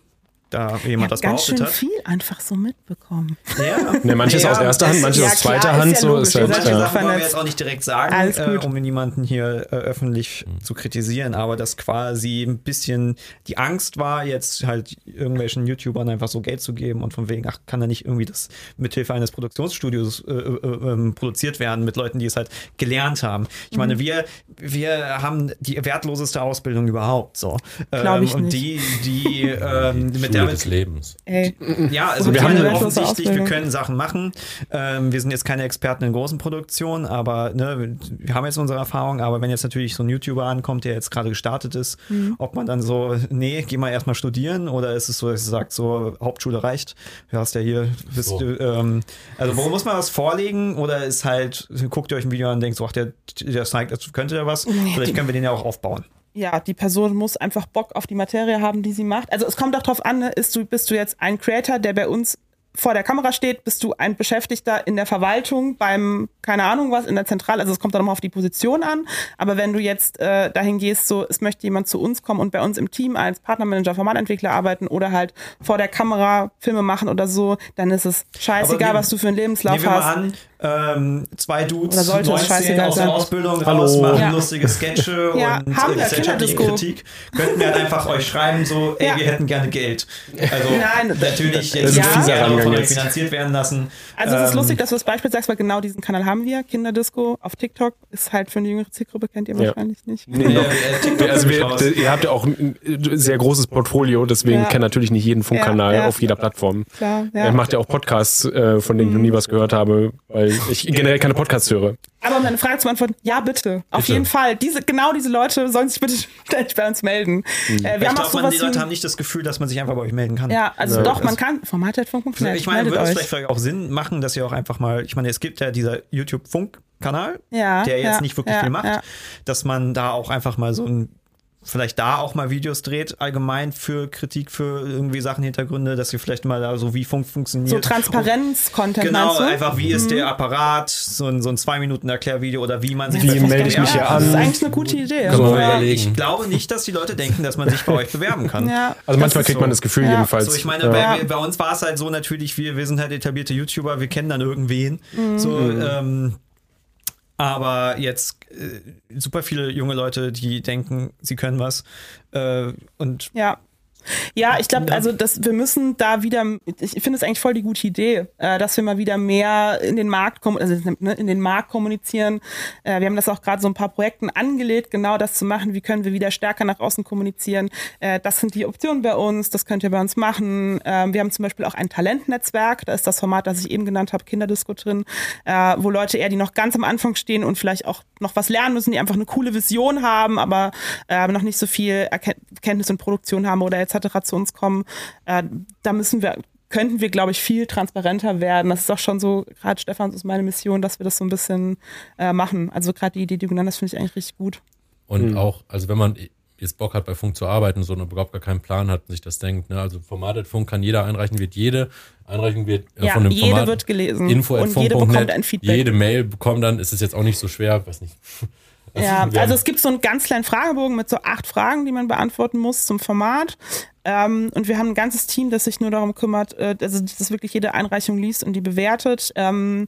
da jemand das ganz behauptet schön hat. viel einfach so mitbekommen. Ja. Ne, manches Ja, aus erster Hand, manches ja, aus zweiter klar, ist Hand. ja so ist halt, Manche ja ja. Sachen wollen wir jetzt auch nicht direkt sagen, äh, um niemanden hier äh, öffentlich zu kritisieren, aber dass quasi ein bisschen die Angst war, jetzt halt irgendwelchen YouTubern einfach so Geld zu geben und von wegen, ach, kann da nicht irgendwie das mithilfe eines Produktionsstudios äh, äh, ähm, produziert werden mit Leuten, die es halt gelernt haben. Ich Mhm. meine, wir, wir haben die wertloseste Ausbildung überhaupt so. Glaub ich und nicht. die, die ähm, (laughs) mit Schule der des Lebens. Ey, ja, also Wir haben offensichtlich, wir können Sachen machen. Ähm, wir sind jetzt keine Experten in großen Produktionen, aber ne, wir haben jetzt unsere Erfahrung. Aber wenn jetzt natürlich so ein YouTuber ankommt, der jetzt gerade gestartet ist, Mhm. ob man dann so, nee, geh mal erstmal studieren oder ist es so, dass sagt, so Hauptschule reicht, du hast ja hier, bist So. ähm, also wo muss man was vorlegen oder ist halt, guckt ihr euch ein Video an und denkt so, ach, der, der das könnte ja was, vielleicht können wir den ja auch aufbauen. Ja, die Person muss einfach Bock auf die Materie haben, die sie macht. Also es kommt auch drauf an, ne, du, bist du jetzt ein Creator, der bei uns vor der Kamera steht, bist du ein Beschäftigter in der Verwaltung beim, keine Ahnung was, in der Zentrale, also es kommt dann nochmal auf die Position an, aber wenn du jetzt äh, dahin gehst, so, es möchte jemand zu uns kommen und bei uns im Team als Partnermanager, Formatentwickler arbeiten oder halt vor der Kamera Filme machen oder so, dann ist es scheißegal, wir- was du für einen Lebenslauf Nehmen wir mal hast. an, ähm, zwei Dudes, Oder sollte es 19 scheißegal aus der sein? Ausbildung Hallo. raus, machen Ja. lustige Sketche (laughs) Ja, und haben äh, wir, gesellschaftliche Kinderdisco. Kritik. Könnten wir halt einfach euch schreiben, so, ey, Ja. wir hätten gerne Geld. Also Nein, natürlich jetzt das von euch finanziert werden lassen. Also es ist Ähm, lustig, dass du das Beispiel sagst, weil genau diesen Kanal haben wir, Kinderdisco auf TikTok, ist halt für eine jüngere Zielgruppe, kennt ihr Ja. wahrscheinlich nicht. Nee, äh, noch. äh, TikTok Also wir, ihr habt ja auch ein sehr großes Portfolio, deswegen Ja. kennt natürlich nicht jeden Funkkanal Ja, ja. auf jeder Plattform. Klar, Er ja. macht ja auch Podcasts, äh, von denen ich noch nie was gehört habe, weil ich generell keine Podcasts höre. Aber um deine Frage zu beantworten, ja bitte, auf Bitte. jeden Fall. Diese, genau diese Leute sollen sich bitte (laughs) ständig bei uns melden. Äh, wir ich glaube, die Leute haben nicht das Gefühl, dass man sich einfach bei euch melden kann. ja, also Ja, doch, man kann, format.funk.net, Ich meine, würde es vielleicht, vielleicht auch Sinn machen, dass ihr auch einfach mal, ich meine, es gibt ja dieser YouTube-Funk-Kanal, Ja, der jetzt ja, nicht wirklich ja, viel macht, dass man da auch einfach mal so ein, vielleicht da auch mal Videos dreht, allgemein für Kritik, für irgendwie Sachen, Hintergründe, dass ihr vielleicht mal da so wie Funk funktioniert. So Transparenz-Content Genau? Mhm. einfach wie ist der Apparat, so ein, so ein zwei Minuten Erklärvideo oder wie man sich Wie melde ich mich hier kann. Das ist an? eigentlich eine gute Idee. Ja. Ich glaube nicht, dass die Leute denken, dass man sich bei euch bewerben kann. Ja, Also manchmal kriegt so. man das Gefühl Ja. jedenfalls. So, ich meine, ja. bei, bei uns war es halt so natürlich, wir, wir sind halt etablierte YouTuber, wir kennen dann irgendwen. Mhm. So, ähm, aber jetzt äh, super viele junge Leute, die denken, sie können was. Äh, und Ja. Ja, ich glaube, also das, wir müssen da wieder, ich finde es eigentlich voll die gute Idee, äh, dass wir mal wieder mehr in den Markt kommen, also ne, in den Markt kommunizieren. Äh, wir haben das auch gerade so ein paar Projekten angelegt, genau das zu machen. Wie können wir wieder stärker nach außen kommunizieren? Äh, das sind die Optionen bei uns, das könnt ihr bei uns machen. Ähm, wir haben zum Beispiel auch ein Talentnetzwerk, da ist das Format, das ich eben genannt habe, Kinderdisco drin, äh, wo Leute eher, die noch ganz am Anfang stehen und vielleicht auch noch was lernen müssen, die einfach eine coole Vision haben, aber äh, noch nicht so viel Erken Erkenntnis und Produktion haben oder etc. zu uns kommen. Äh, da müssen wir könnten wir, glaube ich, viel transparenter werden. Das ist auch schon so, gerade Stefan, das ist meine Mission, dass wir das so ein bisschen äh, machen. Also gerade die Idee, die du genannt hast, finde ich eigentlich richtig gut. Und Mhm. auch, also wenn man jetzt Bock hat, bei Funk zu arbeiten, so und überhaupt gar keinen Plan hat und sich das denkt, ne, also Formatet Funk kann jeder einreichen, wird jede Einreichung wird äh, Ja, von dem jede Format wird gelesen. info at Und jede bekommt ein Feedback. Jede Mail bekommt dann, ist es jetzt auch nicht so schwer, weiß nicht. Ja, also es gibt so einen ganz kleinen Fragebogen mit so acht Fragen, die man beantworten muss zum Format. Ähm, und wir haben ein ganzes Team, das sich nur darum kümmert, äh, also das wirklich jede Einreichung liest und die bewertet. Ähm,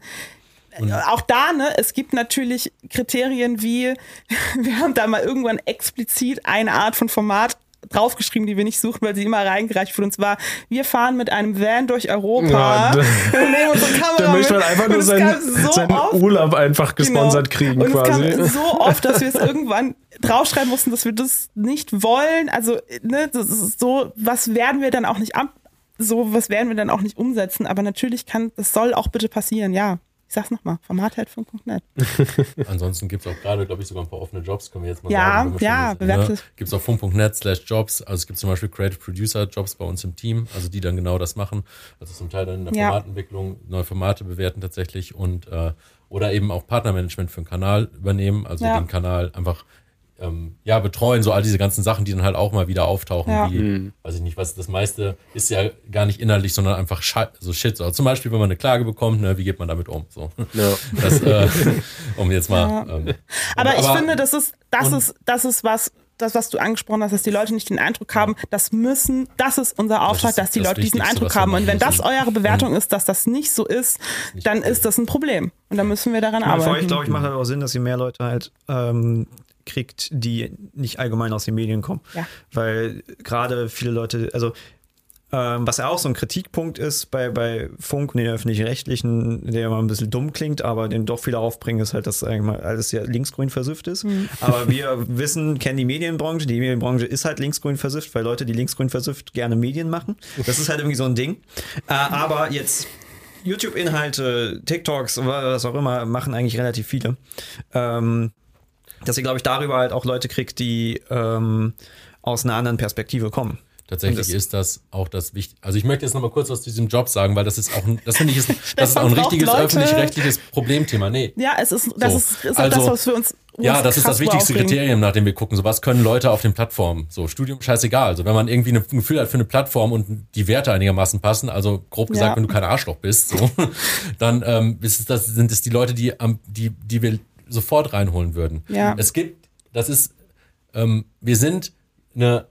auch da, ne, es gibt natürlich Kriterien wie, (laughs) wir haben da mal irgendwann explizit eine Art von Format draufgeschrieben, die wir nicht suchen, weil sie immer reingereicht wurde. Und zwar, wir fahren mit einem Van durch Europa Ja, (laughs) und (laughs) nehmen unsere Kamera Da möchte man mit. einfach nur seinen, so seinen oft, Urlaub einfach gesponsert Genau. kriegen und quasi. Es kam so (laughs) oft, dass wir es irgendwann draufschreiben mussten, dass wir das nicht wollen. Also, ne, das ist so, was werden wir dann auch nicht ab, so, was werden wir dann auch nicht umsetzen. Aber natürlich kann, das soll auch bitte passieren, ja. Ich sag's nochmal, format.funk.net. (laughs) Ansonsten gibt es auch gerade, glaube ich, sogar ein paar offene Jobs, können wir jetzt mal Ja, sagen. ja, bewerbt es. Gibt es auf funk.net slash Jobs, also es gibt zum Beispiel Creative Producer Jobs bei uns im Team, also die dann genau das machen, also zum Teil dann in der Ja. Formatentwicklung, neue Formate bewerten tatsächlich und äh, oder eben auch Partnermanagement für einen Kanal übernehmen, also Ja. den Kanal einfach ähm, ja, betreuen, so all diese ganzen Sachen, die dann halt auch mal wieder auftauchen, Ja. wie, weiß ich nicht, was das meiste ist ja gar nicht innerlich, sondern einfach Scha so Shit. So, zum Beispiel, wenn man eine Klage bekommt, ne, wie geht man damit um? So. Ja. (laughs) Das, äh, um jetzt mal. Ähm, Aber, ich finde, das ist, das ist, das ist was, das, was du angesprochen hast, dass die Leute nicht den Eindruck haben, das müssen, das ist unser Auftrag, ist dass die das Leute diesen Eindruck haben. Und wenn das eure Bewertung ist, dass das nicht so ist, dann ist das ein Problem. Und dann müssen wir daran Ja, Für euch, arbeiten. glaube ich, macht halt auch Sinn, dass ihr mehr Leute halt ähm, kriegt, die nicht allgemein aus den Medien kommen. Ja. Weil gerade viele Leute, also ähm, was ja auch so ein Kritikpunkt ist bei, bei Funk und den öffentlich-rechtlichen, der immer ein bisschen dumm klingt, aber den doch viele aufbringen, ist halt, dass mal, alles ja linksgrün versifft ist. Aber wir wissen, kennen die Medienbranche. Die Medienbranche ist halt linksgrün versifft, weil Leute, die linksgrün versifft, gerne Medien machen. Das ist halt irgendwie so ein Ding. Äh, aber jetzt YouTube-Inhalte, TikToks, was auch immer, machen eigentlich relativ viele. Ähm, dass ihr, glaube ich, darüber halt auch Leute kriegt, die ähm, aus einer anderen Perspektive kommen. Tatsächlich das- ist das auch das Wichtige. Also ich möchte jetzt noch mal kurz aus diesem Job sagen, weil das ist auch, ein, das finde ich, ist, (laughs) das ist auch ein richtiges öffentlich-rechtliches Problemthema. Nee. Ja, es ist, das So. ist, ist auch Also, das, was für uns. Ja, das ist das wichtigste aufregen. Kriterium, nach dem wir gucken. So, was können Leute auf den Plattformen? So, Studium scheißegal. Also, wenn man irgendwie ein Gefühl hat für eine Plattform und die Werte einigermaßen passen, also grob gesagt, Ja. wenn du kein Arschloch bist, so, (laughs) dann ähm, ist das, sind es die Leute, die, am- die, die wir sofort reinholen würden. Ja. Es gibt, das ist, ähm, wir sind eine,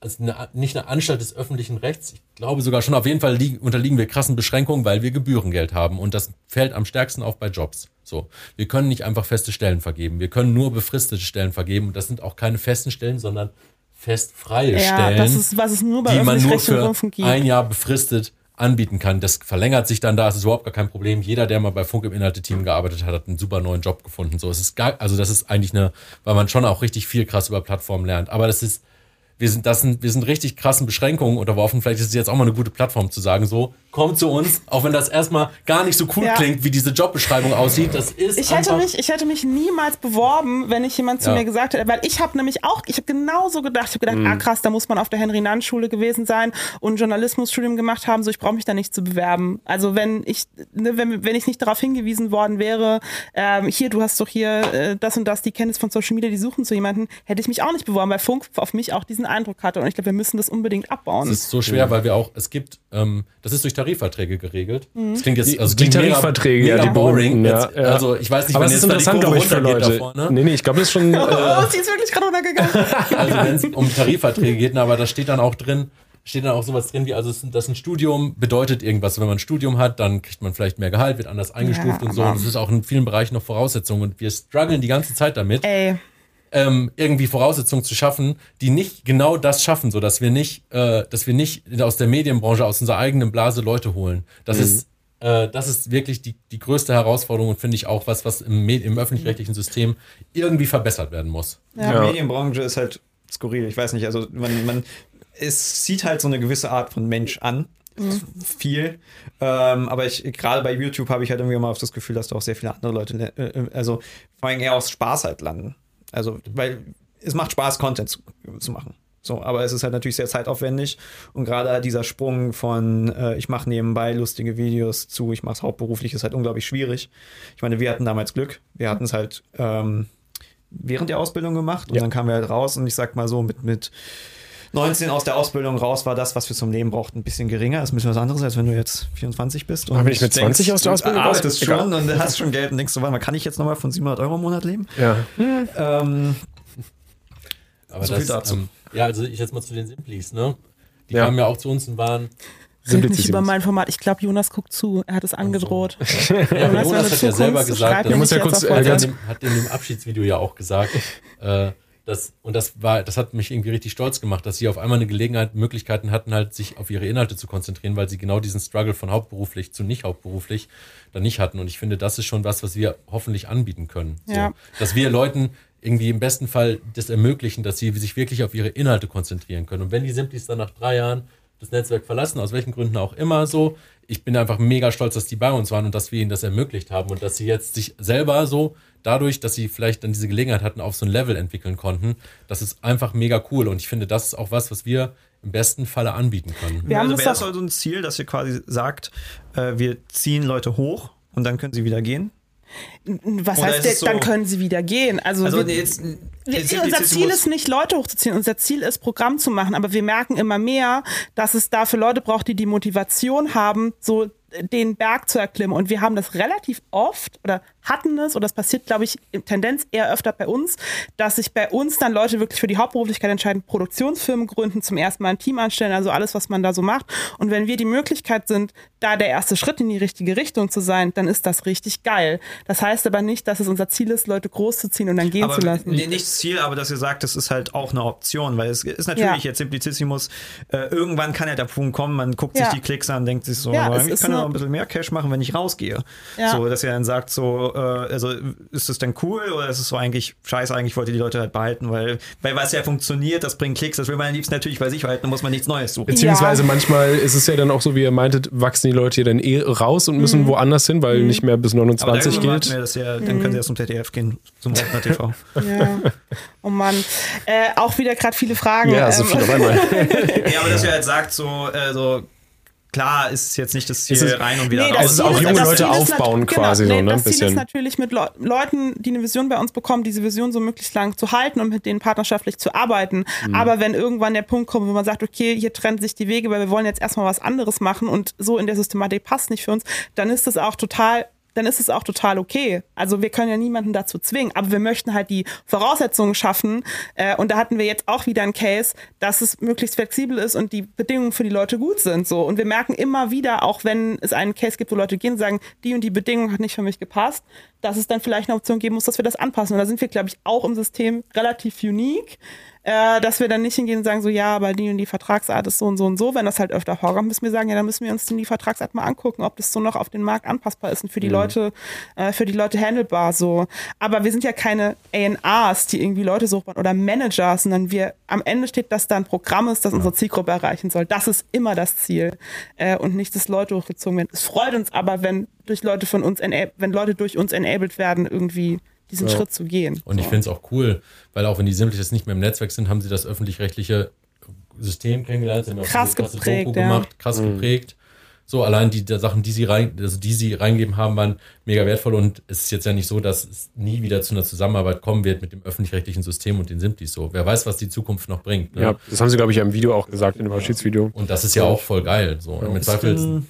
also eine, nicht eine Anstalt des öffentlichen Rechts. Ich glaube sogar schon, auf jeden Fall liegen, unterliegen wir krassen Beschränkungen, weil wir Gebührengeld haben. Und das fällt am stärksten auf bei Jobs. So. Wir können nicht einfach feste Stellen vergeben. Wir können nur befristete Stellen vergeben. Und das sind auch keine festen Stellen, sondern festfreie Ja, Stellen das ist, was es nur bei die man nur für ein Jahr befristet anbieten kann. Das verlängert sich dann da, es ist überhaupt gar kein Problem. Jeder, der mal bei Funk im Inhalte-Team gearbeitet hat, hat einen super neuen Job gefunden. So, es ist gar, also das ist eigentlich eine, weil man schon auch richtig viel krass über Plattformen lernt. Aber das ist, wir sind, das sind, wir sind richtig krassen Beschränkungen unterworfen. Vielleicht ist es jetzt auch mal eine gute Plattform zu sagen, so, kommt zu uns, auch wenn das erstmal gar nicht so cool Ja. klingt, wie diese Jobbeschreibung aussieht. Das ist Ich hätte, mich, ich hätte mich niemals beworben, wenn ich jemand zu Ja. mir gesagt hätte, weil ich habe nämlich auch, ich habe genauso gedacht, ich habe gedacht, Mhm. ah krass, da muss man auf der Henry-Nann-Schule gewesen sein und ein Journalismusstudium gemacht haben, so ich brauche mich da nicht zu bewerben. Also wenn ich, ne, wenn, wenn ich nicht darauf hingewiesen worden wäre, ähm, hier, du hast doch hier äh, das und das, die Kenntnis von Social Media, die suchen zu jemanden, hätte ich mich auch nicht beworben, weil Funk auf mich auch diesen Eindruck hatte und ich glaube, wir müssen das unbedingt abbauen. es ist so schwer, weil wir auch, es gibt, ähm, das ist durch Tarifverträge geregelt. Das klingt jetzt, also Die mega- Tarifverträge, mega ja, die boring. ja, Jetzt, ja. Also ich weiß nicht, Aber wenn es ist jetzt da die interessant, Kurve glaube ich, für Leute. davor, ne? Nee, nee, ich glaube, das ist schon. (laughs) Äh, oh, sie ist wirklich gerade runtergegangen. Also wenn es um Tarifverträge geht, na, aber da steht dann auch drin, steht dann auch sowas drin wie, also es- das ein Studium bedeutet irgendwas. Wenn man ein Studium hat, dann kriegt man vielleicht mehr Gehalt, wird anders eingestuft Ja, und so. Und das ist auch in vielen Bereichen noch Voraussetzungen. Und wir strugglen die ganze Zeit damit, Ey, ähm, irgendwie Voraussetzungen zu schaffen, die nicht genau das schaffen, so dass wir nicht, äh, dass wir nicht aus der Medienbranche, aus unserer eigenen Blase Leute holen. Das ist äh, das ist wirklich die, die größte Herausforderung und finde ich auch was, was im, im öffentlich-rechtlichen System irgendwie verbessert werden muss. Die Ja. Medienbranche ist halt skurril. Ich weiß nicht, also man, man es sieht halt so eine gewisse Art von Mensch an. Viel. Ähm, aber ich gerade bei YouTube habe ich halt irgendwie immer auf das Gefühl, dass da auch sehr viele andere Leute, äh, äh, also vor allem eher aus Spaß halt landen. Also, weil es macht Spaß, Content zu, zu machen. So, aber es ist halt natürlich sehr zeitaufwendig und gerade dieser Sprung von äh, ich mache nebenbei lustige Videos zu ich mache es hauptberuflich ist halt unglaublich schwierig. Ich meine, wir hatten damals Glück. Wir hatten es halt ähm, während der Ausbildung gemacht und Ja. dann kamen wir halt raus und ich sag mal so, mit, mit 19 aus der Ausbildung raus war das, was wir zum Leben brauchten, ein bisschen geringer. Das ist ein bisschen was anderes, als wenn du jetzt 24 bist. Und Aber wenn ich mit 20 aus der Ausbildung raus arbeitest Egal. schon und hast schon Geld und denkst so, warte mal, kann ich jetzt nochmal von 700 Euro im Monat leben? ja. Ähm, Aber So das, viel dazu. Ähm, ja, also ich jetzt mal zu den Simplis, ne? Die Ja. kamen ja auch zu uns und waren. red nicht über mein Format. Ich glaube, Jonas guckt zu. Er hat es angedroht. (laughs) Ja, Jonas, Jonas hat ja zuguckst, selber gesagt, mir muss nicht ja kurz, jetzt äh, auf hat, WhatsApp. in dem, hat in dem Abschiedsvideo ja auch gesagt, (laughs) äh, dass, und das war, das hat mich irgendwie richtig stolz gemacht, dass sie auf einmal eine Gelegenheit, Möglichkeiten hatten, halt sich auf ihre Inhalte zu konzentrieren, weil sie genau diesen Struggle von hauptberuflich zu nicht hauptberuflich dann nicht hatten. Und ich finde, das ist schon was, was wir hoffentlich anbieten können. So, Ja. Dass wir Leuten irgendwie im besten Fall das ermöglichen, dass sie sich wirklich auf ihre Inhalte konzentrieren können. Und wenn die Simplis dann nach drei Jahren das Netzwerk verlassen, aus welchen Gründen auch immer so, ich bin einfach mega stolz, dass die bei uns waren und dass wir ihnen das ermöglicht haben und dass sie jetzt sich selber so, dadurch, dass sie vielleicht dann diese Gelegenheit hatten, auf so ein Level entwickeln konnten, das ist einfach mega cool und ich finde, das ist auch was, was wir im besten Falle anbieten können. Wir haben also das wäre das also ein Ziel, dass ihr quasi sagt, äh, wir ziehen Leute hoch und dann können sie wieder gehen? Was Oder heißt der, so- dann können sie wieder gehen. Also, Also wir, jetzt, wir, jetzt unser Ziel ist nicht, Leute hochzuziehen. Unser Ziel ist, Programm zu machen. Aber wir merken immer mehr, dass es dafür Leute braucht, die die Motivation haben, so den Berg zu erklimmen. Und wir haben das relativ oft oder hatten es, oder das passiert, glaube ich, in Tendenz eher öfter bei uns, dass sich bei uns dann Leute wirklich für die Hauptberuflichkeit entscheiden, Produktionsfirmen gründen, zum ersten Mal ein Team anstellen, also alles, was man da so macht. Und wenn wir die Möglichkeit sind, da der erste Schritt in die richtige Richtung zu sein, dann ist das richtig geil. Das heißt aber nicht, dass es unser Ziel ist, Leute großzuziehen und dann gehen aber zu lassen. Nee, nicht Ziel, aber dass ihr sagt, das ist halt auch eine Option, weil es ist natürlich Ja. jetzt Simplicissimus, äh, irgendwann kann ja der Punkt kommen, man guckt Ja. sich die Klicks an, denkt sich so, Ja, aber es ist kann noch ein bisschen mehr Cash machen, wenn ich rausgehe. Ja. So, dass ihr dann sagt, so, äh, also ist das denn cool oder ist es so eigentlich scheiße, eigentlich wollt ihr die Leute halt behalten, weil, weil was ja funktioniert, das bringt Klicks, das will man am liebsten natürlich bei sich behalten, dann muss man nichts Neues suchen. Beziehungsweise Ja. manchmal ist es ja dann auch so, wie ihr meintet, wachsen die Leute hier dann eh raus und müssen woanders hin, weil nicht mehr bis Aber 29 dann, warten wir gilt. das ja, dann können sie erst zum ZDF gehen, zum Rechner TV. (laughs) Ja. Oh Mann. Äh, auch wieder gerade viele Fragen. Ja, so Ähm, viel auf einmal. (laughs) ja, aber dass ihr halt sagt, so, äh, so klar ist jetzt nicht das Ziel ist- rein und wieder Nee, raus. ist auch junge Leute aufbauen nat- quasi genau, so, ne, Das Ziel bisschen. ist natürlich mit Leu Leuten, die eine Vision bei uns bekommen, diese Vision so möglichst lang zu halten und mit denen partnerschaftlich zu arbeiten. Mhm. Aber wenn irgendwann der Punkt kommt, wo man sagt, okay, hier trennen sich die Wege, weil wir wollen jetzt erstmal was anderes machen und so in der Systematik passt nicht für uns, dann ist das auch total dann ist es auch total okay. Also wir können ja niemanden dazu zwingen, aber wir möchten halt die Voraussetzungen schaffen. Äh, und da hatten wir jetzt auch wieder einen Case, dass es möglichst flexibel ist und die Bedingungen für die Leute gut sind. So. Und wir merken immer wieder, auch wenn es einen Case gibt, wo Leute gehen und sagen, die und die Bedingung hat nicht für mich gepasst, dass es dann vielleicht eine Option geben muss, dass wir das anpassen. Und da sind wir, glaube ich, auch im System relativ unique, äh, dass wir dann nicht hingehen und sagen, so ja, aber die und die Vertragsart ist so und so und so. Wenn das halt öfter vorkommt, müssen wir sagen, ja, dann müssen wir uns denn die Vertragsart mal angucken, ob das so noch auf den Markt anpassbar ist und für die Leute, äh, für die Leute handelbar so. Aber wir sind ja keine A&Rs, die irgendwie Leute suchen oder Manager, sondern wir, am Ende steht, dass da ein Programm ist, das unsere Zielgruppe erreichen soll. Das ist immer das Ziel äh, und nicht, dass Leute hochgezogen werden. Es freut uns aber, wenn durch Leute von uns, wenn Leute durch uns enabled werden, irgendwie diesen Schritt zu gehen. Und ich finde es auch cool, weil auch wenn die Simplich jetzt nicht mehr im Netzwerk sind, haben sie das öffentlich-rechtliche System kennengelernt, haben auch Krass krasse geprägt, Doku ja. gemacht, krass geprägt. So, allein die der Sachen, die sie rein, also die sie reingeben haben, waren mega wertvoll und es ist jetzt ja nicht so, dass es nie wieder zu einer Zusammenarbeit kommen wird mit dem öffentlich-rechtlichen System und den Simplis so. Wer weiß, was die Zukunft noch bringt. Ne? Ja, das haben sie, glaube ich, ja im Video auch gesagt, in dem Abschiedsvideo. Und das ist ja auch voll geil. So. Im Zweifel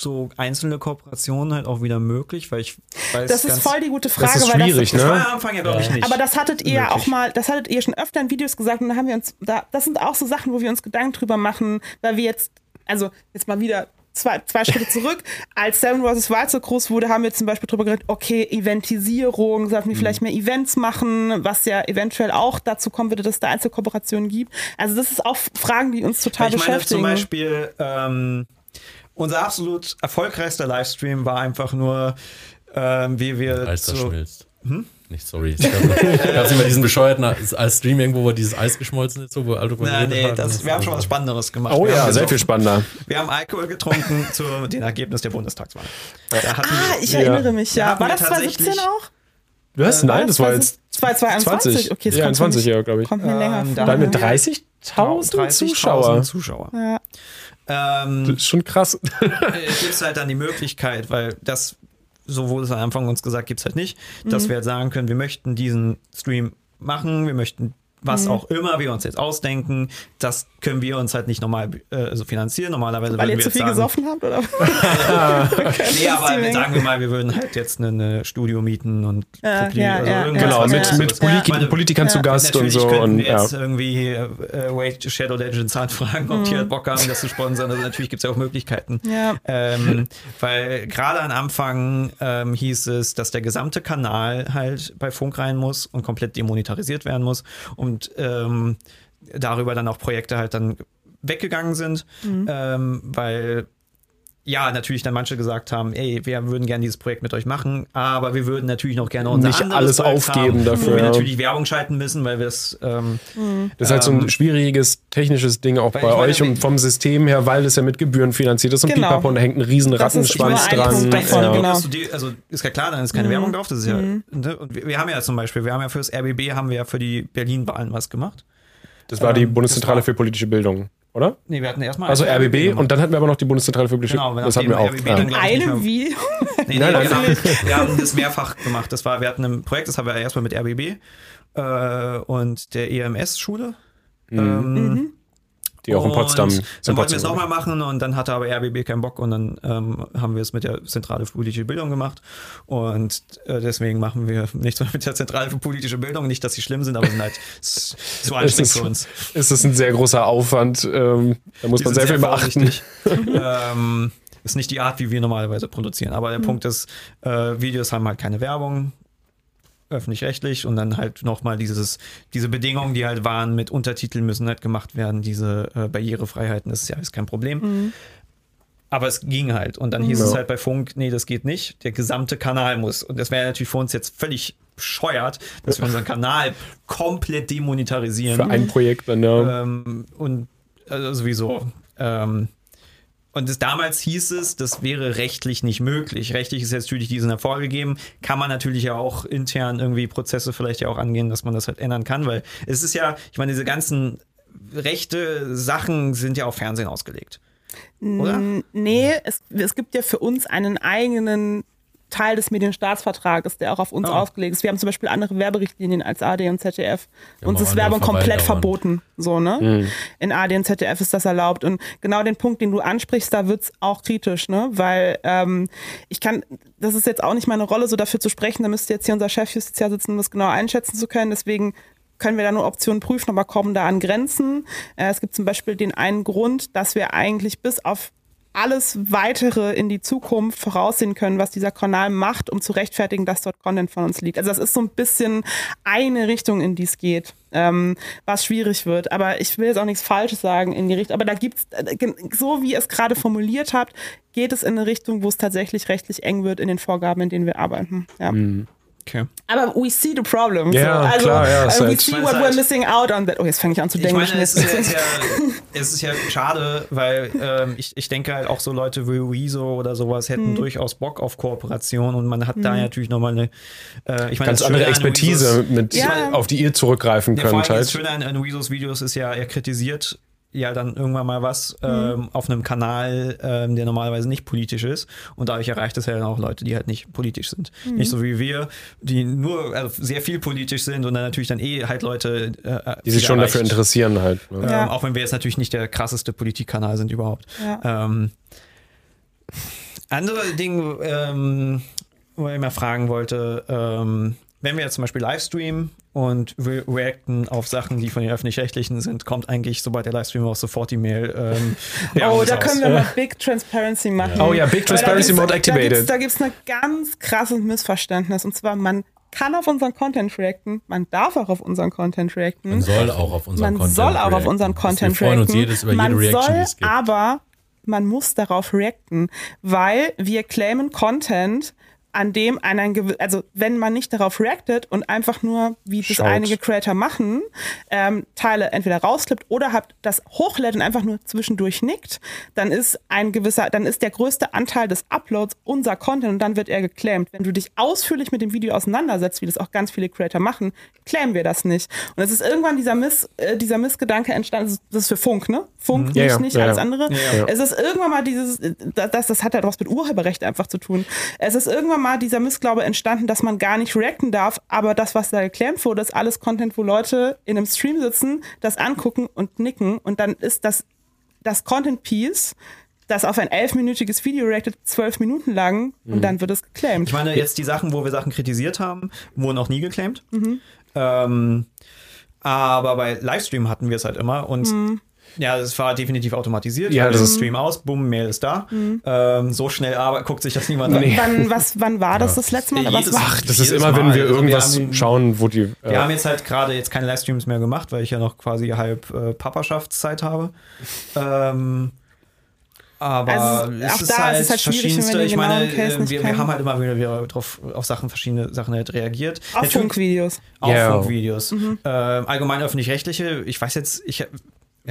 so einzelne Kooperationen halt auch wieder möglich, weil ich weiß Das ist ganz, voll die gute Frage, ist weil schwierig, das, Das war ne? am Anfang ja, glaube ich, nicht. Aber das hattet ihr ja möglich. auch mal, das hattet ihr schon öfter in Videos gesagt und da haben wir uns, da, das sind auch so Sachen, wo wir uns Gedanken drüber machen, weil wir jetzt, also jetzt mal wieder zwei, zwei Schritte (laughs) zurück, als Seven vs. Wild so groß wurde, haben wir zum Beispiel drüber geredet, okay, Eventisierung, sollten wir Mhm. vielleicht mehr Events machen, was ja eventuell auch dazu kommen würde, dass es da Einzelkooperationen gibt. Also das ist auch Fragen, die uns total Weil ich meine beschäftigen. zum Beispiel, ähm, unser absolut erfolgreichster Livestream war einfach nur, ähm, wie wir Eis, das schmilzt. Nicht, sorry. Ich gab (laughs) immer diesen bescheuerten als Stream irgendwo, wo dieses Eis geschmolzen ist, so, wo alle drüber Na, nee, haben. das, wir haben schon was Spannenderes gemacht. Oh wir ja, sehr viel spannender. Wir haben Alkohol getrunken (laughs) zu dem Ergebnis der Bundestagswahl. Da ah, wir, ich Ja. erinnere mich, ja. War das 2017 tatsächlich- auch? Was? Nein, das war jetzt 2021? 20. Okay, es ja, kommt 20 mir ja, glaube ich. Kommt mir länger Ähm, vor. da Dann haben mit wir 30.000 30.000 Zuschauer. Zuschauer. ja. Ähm, Das ist schon krass. gibt es halt dann die Möglichkeit, weil das, so wurde es am Anfang uns gesagt, gibt es halt nicht, dass wir halt sagen können, wir möchten diesen Stream machen, wir möchten was auch immer wir uns jetzt ausdenken, das können wir uns halt nicht normal äh, so finanzieren. Normalerweise Weil würden ihr wir zu jetzt viel sagen, gesoffen habt, oder? (laughs) (laughs) Nee, aber Streaming. sagen wir mal, wir würden halt jetzt ein Studio mieten und Ja, Publi- ja, also ja, genau, was mit, mit. Polit Politikern zu Gast und Natürlich so. könnten Und, wir ja. jetzt irgendwie äh, Wait Shadow Legends anfragen, ob die halt Bock haben, das zu sponsern. Also natürlich gibt es ja auch Möglichkeiten. (laughs) Ja. Ähm, weil gerade am Anfang ähm, hieß es, dass der gesamte Kanal halt bei Funk rein muss und komplett demonetarisiert werden muss und ähm, darüber dann auch Projekte halt dann weggegangen sind, Mhm. ähm, weil ja, natürlich dann manche gesagt haben, ey, wir würden gerne dieses Projekt mit euch machen, aber wir würden natürlich noch gerne unser Nicht anderes alles Projekt aufgeben haben, dafür, Wo wir natürlich Werbung schalten müssen, weil wir es ähm, Das ist halt so ein Ähm, schwieriges technisches Ding auch bei meine, euch und vom System her, weil es ja mit Gebühren finanziert ist und Genau. Pipapo und da hängt ein riesen Das Rattenschwanz ein dran. Davon, ja. genau. also ist ja klar, dann ist keine Werbung drauf. Das ist ja, ne? Und wir, wir haben ja zum Beispiel, wir haben ja fürs RBB haben wir ja für die Berlin-Wahlen was gemacht. Das war die Ähm, Bundeszentrale das war- für politische Bildung, oder? Nee, wir hatten erstmal Also RBB gemacht. und dann hatten wir aber noch die Bundeszentrale für politische Genau, Das hatten wir auch. RBB Ja. dann, ich, Einem mehr- wie? Nee, nee, Nein, nein. wir, haben, wir haben das mehrfach gemacht. Das war, wir hatten ein Projekt, das haben wir erstmal mit RBB äh, und der EMS-Schule. Mhm. Ähm, Mhm. Die auch in Potsdam und Dann wollten wir es sind. nochmal machen und dann hatte aber RBB keinen Bock und dann ähm, haben wir es mit der Zentrale für politische Bildung gemacht und äh, deswegen machen wir nichts mehr mit der Zentrale für politische Bildung. Nicht, dass sie schlimm sind, aber sind halt so (laughs) Es anstrengend ist, für uns. es ist ein sehr großer Aufwand. Ähm, da muss Die man sind sehr viel beachten. (laughs) ähm, ist nicht die Art, wie wir normalerweise produzieren. Aber der Punkt ist, äh, Videos haben halt keine Werbung, öffentlich-rechtlich und dann halt nochmal dieses, diese Bedingungen, die halt waren, mit Untertiteln müssen halt gemacht werden, diese äh, Barrierefreiheiten, das ist ja alles kein Problem. Aber es ging halt. Und dann hieß Ja. es halt bei Funk, nee, das geht nicht. Der gesamte Kanal muss. Und das wäre natürlich für uns jetzt völlig bescheuert, dass wir unseren Kanal komplett demonetarisieren. Für ein Projekt dann, ja. Ähm, und also sowieso. Ähm, und das, damals hieß es, das wäre rechtlich nicht möglich. Rechtlich ist jetzt natürlich diesen Erfolg gegeben. Kann man natürlich ja auch intern irgendwie Prozesse vielleicht ja auch angehen, dass man das halt ändern kann, weil es ist ja, ich meine, diese ganzen rechte Sachen sind ja auf Fernsehen ausgelegt. Oder? Nee, es, es gibt ja für uns einen eigenen Teil des Medienstaatsvertrages, der auch auf uns Oh. aufgelegt ist. Wir haben zum Beispiel andere Werberichtlinien als AD und ZDF. haben Uns ist Werbung komplett verboten. So, ne? In AD und ZDF ist das erlaubt. Und genau den Punkt, den du ansprichst, da wird's auch kritisch, ne? Weil ähm, ich kann, das ist jetzt auch nicht meine Rolle, so dafür zu sprechen, da müsste jetzt hier unser Chefjustiziar sitzen, um das genau einschätzen zu können. Deswegen können wir da nur Optionen prüfen, aber kommen da an Grenzen. Äh, es gibt zum Beispiel den einen Grund, dass wir eigentlich bis auf alles weitere in die Zukunft voraussehen können, was dieser Kanal macht, um zu rechtfertigen, dass dort Content von uns liegt. Also das ist so ein bisschen eine Richtung, in die es geht, ähm, was schwierig wird. Aber ich will jetzt auch nichts Falsches sagen in die Richtung. Aber da gibt's, äh, gen- so wie ihr es gerade formuliert habt, geht es in eine Richtung, wo es tatsächlich rechtlich eng wird in den Vorgaben, in denen wir arbeiten. Ja. Okay. Aber we see the problem. Ja, so. also, klar, ja, äh, we halt- see Ich what we're es missing out on that. Oh, jetzt fange ich an zu Ich denken. meine, es ist, ja, (laughs) es, ist ja, schade, weil ähm, ich, ich denke halt auch so Leute wie Rezo oder sowas Hm. hätten durchaus Bock auf Kooperation und man hat da natürlich nochmal eine äh, ich meine, Ganz andere Expertise, Reezos- mit, Ja. auf die ihr zurückgreifen Ja, könnt. allem das Halt. Schöne an, an Reezos Videos ist ja, er kritisiert ja dann irgendwann mal was Hm. ähm, auf einem Kanal, ähm, der normalerweise nicht politisch ist. Und dadurch erreicht es ja dann auch Leute, die halt nicht politisch sind. Hm. Nicht so wie wir, die nur also sehr viel politisch sind und dann natürlich dann eh halt Leute, äh, Die sich schon dafür erreicht. interessieren halt. Ne? Ja. Ähm, auch wenn wir jetzt natürlich nicht der krasseste Politikkanal sind überhaupt. Ja. Ähm, andere Ding, ähm, wo ich mal fragen wollte, ähm, wenn wir jetzt zum Beispiel Livestreamen und re reacten auf Sachen, die von den Öffentlich-Rechtlichen sind, kommt eigentlich, sobald der Livestream auch sofort die Mail. Ähm, (laughs) Oh, da aus. können wir mal (laughs) Big Transparency machen. Oh ja, Big Transparency Mode Da activated. da gibt's ein ganz krasses Missverständnis. Und zwar, man kann auf unseren Content reacten, man darf auch auf unseren Content reacten. Man soll auch auf unseren man Content soll auch auf reacten. unseren Wir Content freuen uns reacten. jedes über man jede Reaction, die soll es gibt. aber, man muss darauf reacten, weil wir claimen Content, an dem ein gewi- also wenn man nicht darauf reactet und einfach nur, wie das Schaut. einige Creator machen, ähm, Teile entweder rausklippt oder habt das hochlädt und einfach nur zwischendurch nickt, dann ist ein gewisser, dann ist der größte Anteil des Uploads unser Content und dann wird er geclaimed. Wenn du dich ausführlich mit dem Video auseinandersetzt, wie das auch ganz viele Creator machen, claimen wir das nicht. Und es ist irgendwann dieser Miss, äh, dieser Missgedanke entstanden, das ist- für Funk, ne? Funk, Ja, nicht, ja, nicht ja, alles andere. Ja, ja. Es ist irgendwann mal dieses, äh, das, das hat halt was mit Urheberrecht einfach zu tun. Es ist irgendwann mal dieser Missglaube entstanden, dass man gar nicht reacten darf, aber das, was da geclaimt wurde, ist alles Content, wo Leute in einem Stream sitzen, das angucken und nicken und dann ist das, das Content-Piece, das auf ein elfminütiges Video reactet, zwölf Minuten lang und dann wird es geclaimt. Ich meine, jetzt die Sachen, wo wir Sachen kritisiert haben, wurden auch nie geclaimed. Ähm, aber bei Livestream hatten wir es halt immer und ja, es war definitiv automatisiert. Ja, Ja, das ist- Stream aus, bumm, Mail ist da. Ähm, so schnell aber guckt sich das niemand an. Wann, (laughs) was, wann war das das letzte Mal? Ja, Was jedes- war, Ach, das ist immer, wenn Mal. wir Also wir irgendwas haben- schauen, wo die. Wir äh, haben jetzt halt gerade jetzt keine Livestreams mehr gemacht, weil ich ja noch quasi halb äh, Paparschaftszeit habe. Ähm, aber Also, es auch ist, da halt ist es halt schwierig, verschiedenste. wenn wir Ich meine, äh, wir, wir haben halt immer wieder, wieder drauf, auf Sachen, verschiedene Sachen halt reagiert. auf Funkvideos. Auf Ja. Funkvideos. Ähm, allgemein öffentlich-rechtliche, ich weiß jetzt, ich.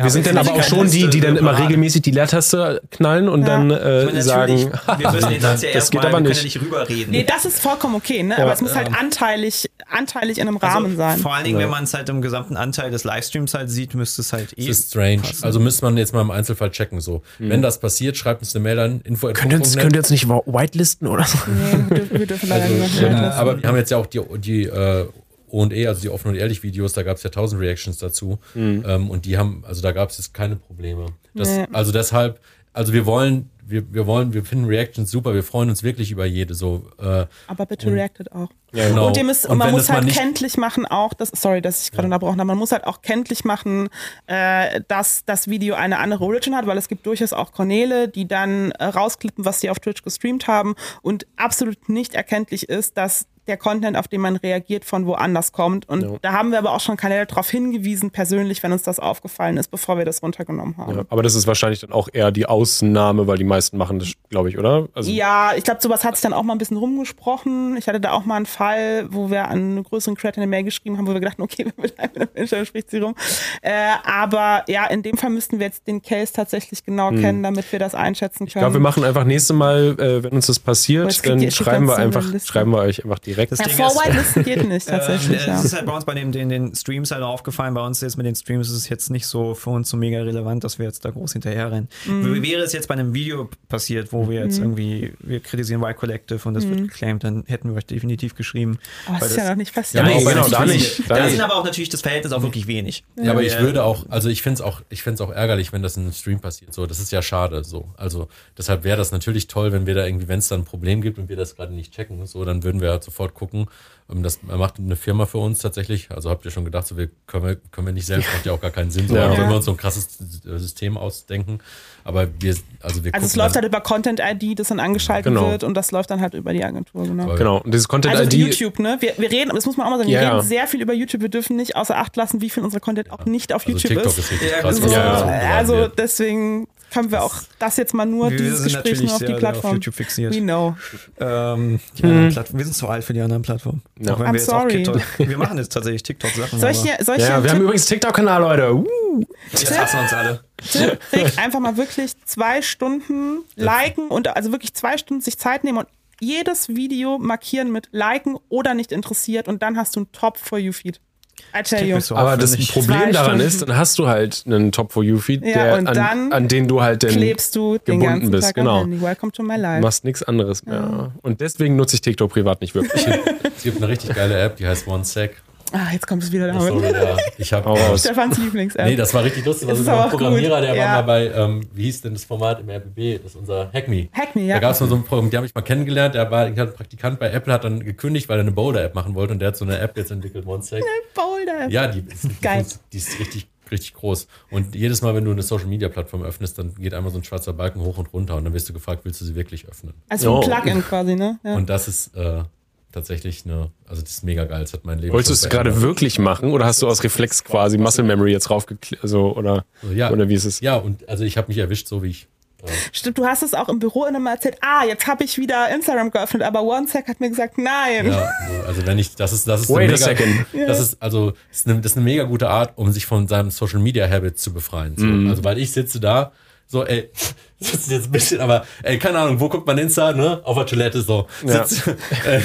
Wir sind dann aber auch schon die, die dann immer regelmäßig die Leertaste knallen und Ja. dann äh, meine, sagen, wir (laughs) müssen ja das erstmal, geht aber wir können nicht. ja nicht rüberreden. Nee, das ist vollkommen okay, ne? aber es muss halt ähm, anteilig, anteilig in einem Rahmen also, sein. Vor allen Dingen, wenn man es halt im gesamten Anteil des Livestreams halt sieht, müsste es halt eh. Das ist strange. passen. Also müsste man jetzt mal im Einzelfall checken. So, wenn das passiert, schreibt uns eine Mail an info. könnt ihr, uns, könnt ihr uns nicht whitelisten oder so? Nee, wir dürfen, wir dürfen leider Also, nicht mehr aber wir haben jetzt ja auch die, die äh, O&E, also die offen und ehrlich Videos, da gab es ja tausend Reactions dazu. Ähm, und die haben, also da gab es jetzt keine Probleme. Das, Nee. Also deshalb, also wir wollen, wir, wir wollen, wir finden Reactions super, wir freuen uns wirklich über jede so. Äh, Aber bitte Und- reactet auch. genau. Und, müsst, Und man muss halt nicht- kenntlich machen auch, das, sorry, dass ich gerade unterbrochen habe, man muss halt auch kenntlich machen, äh, dass das Video eine andere Origin hat, weil es gibt durchaus auch Kanäle, die dann äh, rausklippen, was sie auf Twitch gestreamt haben und absolut nicht erkenntlich ist, dass der Content, auf den man reagiert, von woanders kommt. Und Ja. da haben wir aber auch schon Kanäle darauf hingewiesen, persönlich, wenn uns das aufgefallen ist, bevor wir das runtergenommen haben. Ja, aber das ist wahrscheinlich dann auch eher die Ausnahme, weil die meisten machen das, glaube ich, oder? Also, Ja, ich glaube, sowas hat sich dann auch mal ein bisschen rumgesprochen. Ich hatte da auch mal einen Fall, wo wir an einen größeren Creator eine Mail geschrieben haben, wo wir gedacht haben, okay, wenn (laughs) wir mit einem Menschen spricht sie rum. Äh, aber ja, in dem Fall müssten wir jetzt den Case tatsächlich genau kennen, damit wir das einschätzen können. Ich glaube, wir machen einfach nächste Mal, äh, wenn uns das passiert, kriegt dann schreiben wir einfach, schreiben wir euch einfach direkt. Das ja, Ding vor ist- Whitelisten geht nicht, (laughs) tatsächlich. Äh, ja. Es ist halt bei uns bei den, den, den Streams halt aufgefallen. Bei uns jetzt mit den Streams ist es jetzt nicht so für uns so mega relevant, dass wir jetzt da groß hinterherrennen. Mhm. Wie wäre es jetzt bei einem Video passiert, wo wir jetzt irgendwie, wir kritisieren Y Collective und das Mhm. wird geclaimed, dann hätten wir euch definitiv geschrieben. Aber Weil das ist ja noch nicht passiert. Ja, genau, den da nicht. Da sind aber auch natürlich das Verhältnis auch wirklich wenig. Ja, aber ich würde auch, also ich finde es auch, ich finde es auch ärgerlich, wenn das in einem Stream passiert. So, das ist ja schade. So, also deshalb wäre das natürlich toll, wenn wir da irgendwie, wenn es da ein Problem gibt und wir das gerade nicht checken, so, dann würden wir halt sofort gucken. Ähm, Das macht eine Firma für uns tatsächlich. Also habt ihr schon gedacht, so wir können wir, können wir nicht selbst, macht ja auch gar keinen Sinn. So, Ja. Ja. wir uns so ein krasses System ausdenken. Aber wir, also wir Also es läuft halt über Content-ID, das dann angeschaltet Genau. wird und das läuft dann halt über die Agentur, genau. Genau. Und dieses Also Content-ID. YouTube, ne? Wir, wir reden, das muss man auch mal sagen, wir Ja, reden sehr viel über YouTube. Wir dürfen nicht außer Acht lassen, wie viel unser Content auch nicht auf also YouTube TikTok ist. ist krass. genau. Ja. hochgeladen also wird. deswegen können wir auch das jetzt mal nur, wir dieses sind Gespräch natürlich nur auf die sehr auf Plattform. YouTube fixiert. We know. Ähm, Plattformen. Wir sind zu alt für die anderen Plattformen. Ja. Auch wenn I'm wir jetzt auch sorry. TikTok, wir machen jetzt tatsächlich TikTok-Sachen. Solche, aber solche ja, wir haben übrigens TikTok-Kanal, Leute. Uh. jetzt hassen uns alle. Tipp, Rick, einfach mal wirklich zwei Stunden liken und also wirklich zwei Stunden sich Zeit nehmen und jedes Video markieren mit liken oder nicht interessiert und dann hast du einen Top so Aber das. Problem daran Stunden. ist, dann hast du halt einen Top for You Feed, Ja, der an, dann an den du halt den Klebst du den gebunden bist, Tag genau. Welcome to my life. machst nichts anderes mehr. Und deswegen nutze ich TikTok privat nicht wirklich. (laughs) Es gibt eine richtig geile App, die heißt OneSec. Ah, jetzt kommt es wieder damit. Sorry, ja. Ich habe raus. Stefans Lieblings-App. Nee, das war richtig lustig. Das Also ist einen auch Programmierer, gut. der Ja. war mal bei, ähm, wie hieß denn das Format im RBB? Das ist unser Hack Me. Hack Me, ja. Da gab es mal so ein Programm, die habe ich mal kennengelernt. Der war der hat Praktikant bei Apple, hat dann gekündigt, weil er eine Boulder-App machen wollte und der hat so eine App jetzt entwickelt, OneSec. Boulder. Ja, die ist, Geil. die ist richtig, richtig groß. Und jedes Mal, wenn du eine Social-Media-Plattform öffnest, dann geht einmal so ein schwarzer Balken hoch und runter und dann wirst du gefragt, willst du sie wirklich öffnen? Also Oh. ein Plugin quasi, ne? Ja. Und das ist äh, tatsächlich eine, also das ist mega geil. Das hat mein Leben Wolltest du es gerade wirklich machen oder hast du aus Reflex quasi Muscle Memory jetzt raufgeklickt? Also, oder, Ja. oder wie ist es? Ja, und also ich habe mich erwischt, so wie ich. Stimmt, du hast es auch im Büro in einem erzählt, ah, jetzt habe ich wieder Instagram geöffnet, aber OneSec hat mir gesagt, nein. Ja, so, also wenn ich, das ist, das ist Wait eine a mega, second. das ist also, das ist, eine, das ist eine mega gute Art, um sich von seinem Social Media Habit zu befreien. So. Mhm. Also weil ich sitze da, so, ey, (laughs) das ist jetzt ein bisschen, aber ey, keine Ahnung, wo guckt man Insta, ne? Auf der Toilette so. Ja. Sitz, (laughs) äh,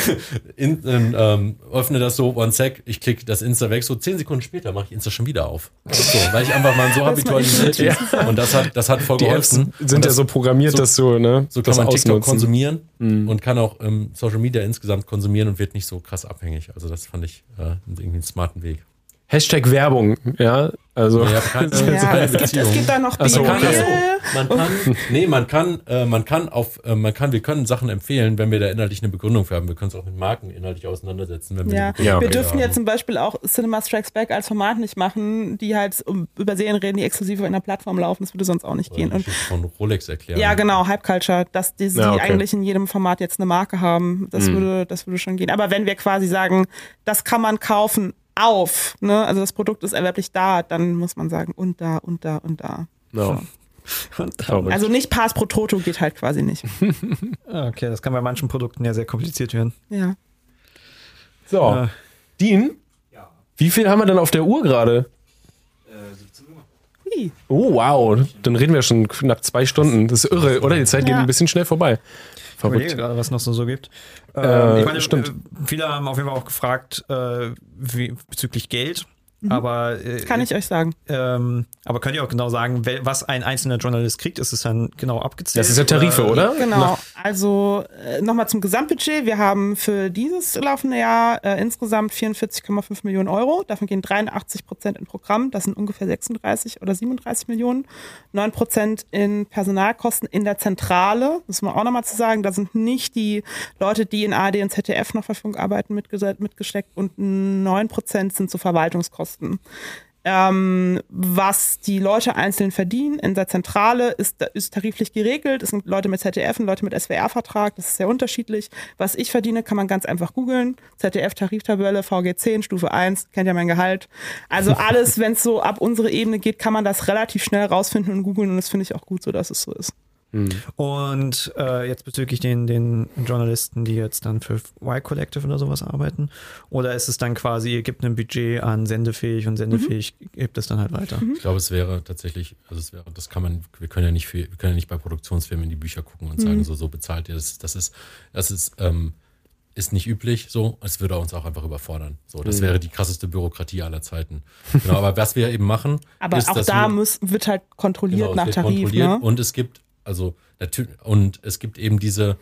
in, in, ähm, öffne das so, one sec, ich klicke das Insta weg, so zehn Sekunden später mache ich Insta schon wieder auf. So, weil ich einfach mal so habitualisiert bin. Und das hat, das hat voll Die Apps geholfen. sind Und ja das- so programmiert, so- dass du ne, so kann das man TikTok ausnutzen. konsumieren Mhm. und kann auch ähm, Social Media insgesamt konsumieren und wird nicht so krass abhängig. Also das fand ich äh, irgendwie einen smarten Weg. Hashtag Werbung, ja. Also, Ja, keine, Ja, keine (laughs) es, gibt, es gibt da noch Ach so, Bier. Man kann, das man kann, nee, man kann, äh, man kann auf, äh, man kann, wir können Sachen empfehlen, wenn wir da inhaltlich eine Begründung für haben. Wir können es auch mit Marken inhaltlich auseinandersetzen, wenn wir Ja, Ja, wir okay. dürfen ja zum Beispiel auch Cinema Strikes Back als Format nicht machen, die halt um, über Serien reden, die exklusiv auf einer Plattform laufen. Das würde sonst auch nicht Oder gehen. Und von Rolex erklären. ja, genau, Hype Culture, dass die, Ja, die okay. eigentlich in jedem Format jetzt eine Marke haben, das Mhm. würde, das würde schon gehen. Aber wenn wir quasi sagen, das kann man kaufen auf, ne, also das Produkt ist erwerblich da, dann muss man sagen und da und da und da. no. Also nicht Pass pro Toto geht halt quasi nicht. (laughs) Ah, Okay, das kann bei manchen Produkten ja sehr kompliziert werden. Ja. So, Äh, Dean, wie viel haben wir denn auf der Uhr gerade? Hui. Oh, wow. Dann reden wir schon knapp zwei Stunden. Das ist irre, oder? Die Zeit geht Ja. ein bisschen schnell vorbei. Ich Verrückt. gerade, was noch so, so gibt. Äh, ich meine, stimmt. äh, Viele haben auf jeden Fall auch gefragt, äh, wie, bezüglich Geld. Aber äh, Kann ich euch sagen. ähm, aber könnt ihr auch genau sagen, was ein einzelner Journalist kriegt? Ist es dann genau abgezählt? Das ist ja Tarife, oder? Genau. Also äh, nochmal zum Gesamtbudget. Wir haben für dieses laufende Jahr äh, insgesamt 44,5 Millionen Euro. Davon gehen 83 Prozent in Programm. Das sind ungefähr 36 oder 37 Millionen. 9 Prozent in Personalkosten in der Zentrale. Das muss man auch nochmal zu sagen. Da sind nicht die Leute, die in ARD und ZDF noch für Funk arbeiten, mitges- mitgesteckt. Und 9 Prozent sind so Verwaltungskosten. Ähm, was die Leute einzeln verdienen in der Zentrale ist, ist tariflich geregelt. Es sind Leute mit ZDF und Leute mit SWR-Vertrag. Das ist sehr unterschiedlich. Was ich verdiene, kann man ganz einfach googeln. ZDF-Tariftabelle, VG10, Stufe 1, kennt ja mein Gehalt. Also (laughs) alles, wenn es so ab unsere Ebene geht, kann man das relativ schnell rausfinden und googeln. Und das finde ich auch gut so, dass es so ist. Und äh, jetzt bezüglich den, den Journalisten, die jetzt dann für Y Collective oder sowas arbeiten? Oder ist es dann quasi, ihr gebt ein Budget an sendefähig und sendefähig gibt es dann halt weiter? Ich glaube, es wäre tatsächlich, also es wäre, das kann man, wir können ja nicht für, wir können ja nicht bei Produktionsfirmen in die Bücher gucken und sagen, so, so bezahlt ihr das. Das ist, das ist, ähm, ist nicht üblich so. Es würde uns auch einfach überfordern. So, das wäre die krasseste Bürokratie aller Zeiten. Genau, aber was wir eben machen, Aber ist, auch dass da wir, muss, wird halt kontrolliert genau, nach Tarif. kontrolliert Ne? und es gibt, also natürlich, und es gibt eben diese,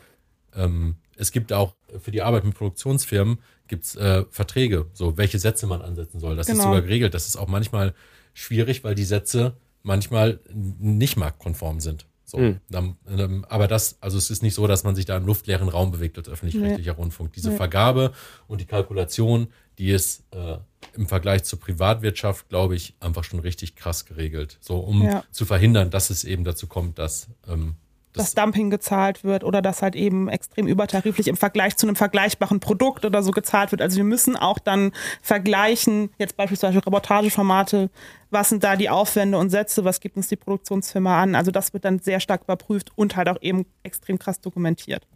ähm, es gibt auch für die Arbeit mit Produktionsfirmen gibt's äh, Verträge, so welche Sätze man ansetzen soll. Das ist Genau. sogar geregelt. Das ist auch manchmal schwierig, weil die Sätze manchmal nicht marktkonform sind. So, dann, ähm, aber das, also es ist nicht so, dass man sich da im luftleeren Raum bewegt als öffentlich-rechtlicher Rundfunk. Diese Vergabe und die Kalkulation, die ist äh, im Vergleich zur Privatwirtschaft, glaube ich, einfach schon richtig krass geregelt. So, um Ja. zu verhindern, dass es eben dazu kommt, dass ähm, dass Dumping gezahlt wird oder dass halt eben extrem übertariflich im Vergleich zu einem vergleichbaren Produkt oder so gezahlt wird. Also wir müssen auch dann vergleichen, jetzt beispielsweise Reportageformate, was sind da die Aufwände und Sätze, was gibt uns die Produktionsfirma an. Also das wird dann sehr stark überprüft und halt auch eben extrem krass dokumentiert.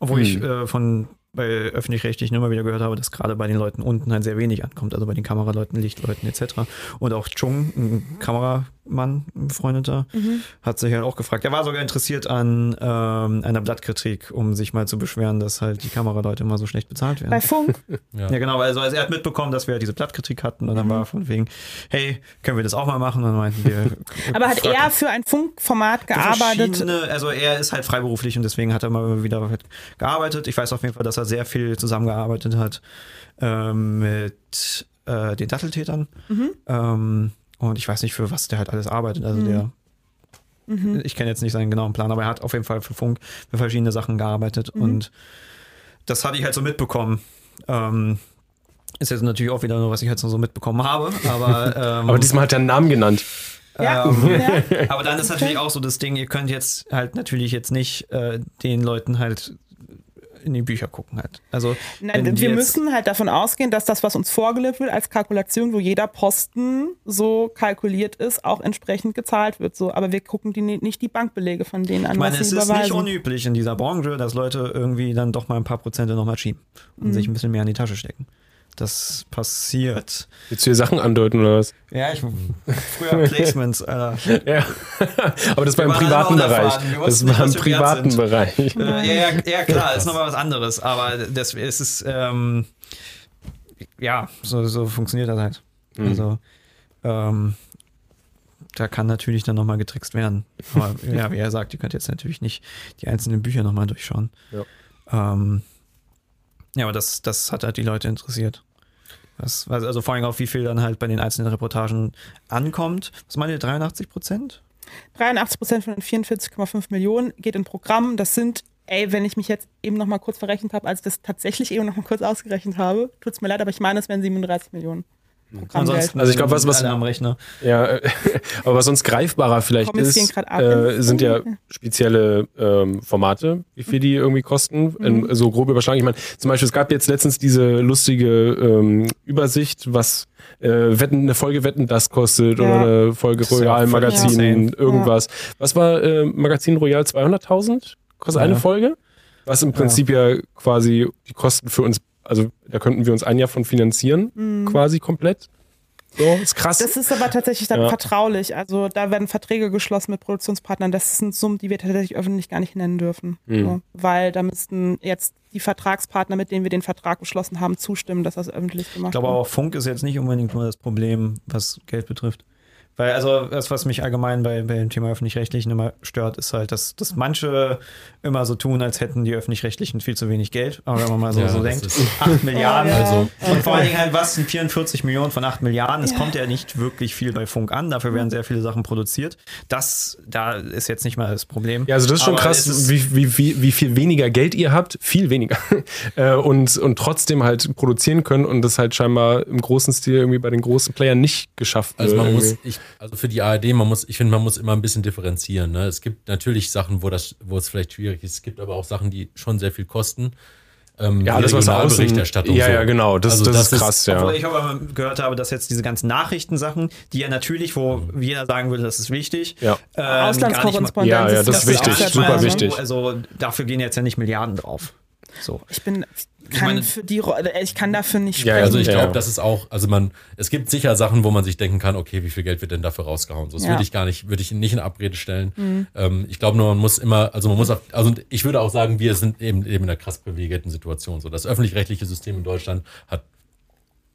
Obwohl ich äh, von bei öffentlich-rechtlichen immer wieder gehört habe, dass gerade bei den Leuten unten halt sehr wenig ankommt, also bei den Kameraleuten, Lichtleuten etc. Und auch Chung, ein Kameramann, ein Befreundeter, hat sich halt auch gefragt. Er war sogar interessiert an ähm, einer Blattkritik, um sich mal zu beschweren, dass halt die Kameraleute immer so schlecht bezahlt werden. Bei Funk, (laughs) ja. Ja, genau, also, also er hat mitbekommen, dass wir halt diese Blattkritik hatten und dann war er von wegen, hey, können wir das auch mal machen? Und dann meinten wir. (laughs) aber hat er für ein Funkformat gearbeitet? verschiedene- Also er ist halt freiberuflich und deswegen hat er mal wieder halt gearbeitet. Ich weiß auf jeden Fall, dass er sehr viel zusammengearbeitet hat ähm, mit äh, den Datteltätern. Ähm, und ich weiß nicht, für was der halt alles arbeitet. Also der. Ich kenne jetzt nicht seinen genauen Plan, aber er hat auf jeden Fall für Funk für verschiedene Sachen gearbeitet und das hatte ich halt so mitbekommen. Ähm, ist jetzt natürlich auch wieder nur, was ich halt so mitbekommen habe, aber, (laughs) ähm, Aber diesmal hat er einen Namen genannt. Ja. ähm, (laughs) ja. aber dann ist natürlich auch so das Ding, ihr könnt jetzt halt natürlich jetzt nicht äh, den Leuten halt in die Bücher gucken halt. Also Nein, wir müssen halt davon ausgehen, dass das, was uns vorgelegt wird als Kalkulation, wo jeder Posten so kalkuliert ist, auch entsprechend gezahlt wird. So, aber wir gucken die, nicht die Bankbelege von denen an, Ich meine, es ist nicht unüblich in dieser Branche, dass Leute irgendwie dann doch mal ein paar Prozente nochmal schieben und Mhm. sich ein bisschen mehr in die Tasche stecken. Das passiert. Willst du hier Sachen andeuten oder was? Ja, ich früher Placements, Alter. (laughs) Ja. Aber das war im privaten Bereich. Das war im privaten. Bereich. (laughs) Ja, ja, ja, klar, ist nochmal was anderes, aber das es ist, ähm, ja, so, so funktioniert das halt. Also, ähm, da kann natürlich dann nochmal getrickst werden. Aber (laughs) ja, wie er sagt, ihr könnt jetzt natürlich nicht die einzelnen Bücher nochmal durchschauen. Ja. Ähm, ja, aber das, das hat halt die Leute interessiert. Was, also vor allem auch, wie viel dann halt bei den einzelnen Reportagen ankommt. Was meint ihr, 83 Prozent? 83 Prozent von den 44,5 Millionen geht in Programm. Das sind, ey, wenn ich mich jetzt eben noch mal kurz verrechnet habe, als ich das tatsächlich eben noch mal kurz ausgerechnet habe, tut's mir leid, aber ich meine, es wären 37 Millionen. Ansonsten Also ich glaub, was- was- am Rechner. Ja, äh, (laughs) aber was sonst greifbarer vielleicht ist, äh, sind ja spezielle ähm, Formate, wie viel die irgendwie kosten, Mhm. in, so grob überschlagen. Ich meine, zum Beispiel, es gab jetzt letztens diese lustige ähm, Übersicht, was äh, Wetten, eine Folge Wetten das kostet Ja. oder eine Folge ja Royal Magazin, insane. irgendwas. Was war äh, Magazin Royal 200.000? Kostet eine Ja. Folge? Was im Prinzip ja. quasi die Kosten für uns, also da könnten wir uns ein Jahr von finanzieren, Mhm. quasi komplett. So, ist krass. Das ist aber tatsächlich dann Ja. vertraulich. Also da werden Verträge geschlossen mit Produktionspartnern. Das sind Summen, die wir tatsächlich öffentlich gar nicht nennen dürfen. Mhm. So, weil da müssten jetzt die Vertragspartner, mit denen wir den Vertrag geschlossen haben, zustimmen, dass das öffentlich gemacht Ich glaube wird. aber auch Funk ist jetzt nicht unbedingt nur das Problem, was Geld betrifft. Weil, also, das, was mich allgemein bei, bei dem Thema Öffentlich-Rechtlichen immer stört, ist halt, dass, dass manche immer so tun, als hätten die Öffentlich-Rechtlichen viel zu wenig Geld. Aber wenn man mal so, Ja, so denkt, ist- 8 (laughs) Milliarden. Ja. Also, Und vor allen Dingen halt, was sind 44 Millionen von 8 Milliarden? Es kommt ja nicht wirklich viel bei Funk an. Dafür werden sehr viele Sachen produziert. Das, da ist jetzt nicht mal das Problem. Ja, also das ist schon Aber krass, ist- wie, wie, wie, wie viel weniger Geld ihr habt, viel weniger. (laughs) Äh, und, und trotzdem halt produzieren können und das halt scheinbar im großen Stil irgendwie bei den großen Playern nicht geschafft wird. Also man muss, irgendwie. ich, also für die ARD, man muss, ich finde, man muss immer ein bisschen differenzieren. Ne? Es gibt natürlich Sachen, wo das, wo es vielleicht schwierig ist. Es gibt aber auch Sachen, die schon sehr viel kosten. Ähm, ja, alles was außen, Regionalberichterstattung Ja, so. ja, genau. Das, Also das, das ist krass, ja. Obwohl ich aber gehört habe, dass jetzt diese ganzen Nachrichtensachen, die ja natürlich, wo jeder sagen würde, das ist wichtig. Ja. ähm, Auslandskorrespondenz Ja, ja, ist das ist ja wichtig, super wichtig. Also dafür gehen jetzt ja nicht Milliarden drauf. So. Ich bin, kann meine- für die Rolle, ich kann dafür nicht Ja, sprechen. Also ich Ja. glaube, das ist auch, also man, es gibt sicher Sachen, wo man sich denken kann, okay, wie viel Geld wird denn dafür rausgehauen? So, das Ja. würde ich gar nicht, würde ich nicht in Abrede stellen. Ähm, ich glaube nur, man muss immer, also man muss auch, also ich würde auch sagen, wir sind eben eben in einer krass privilegierten Situation. So, das öffentlich-rechtliche System in Deutschland hat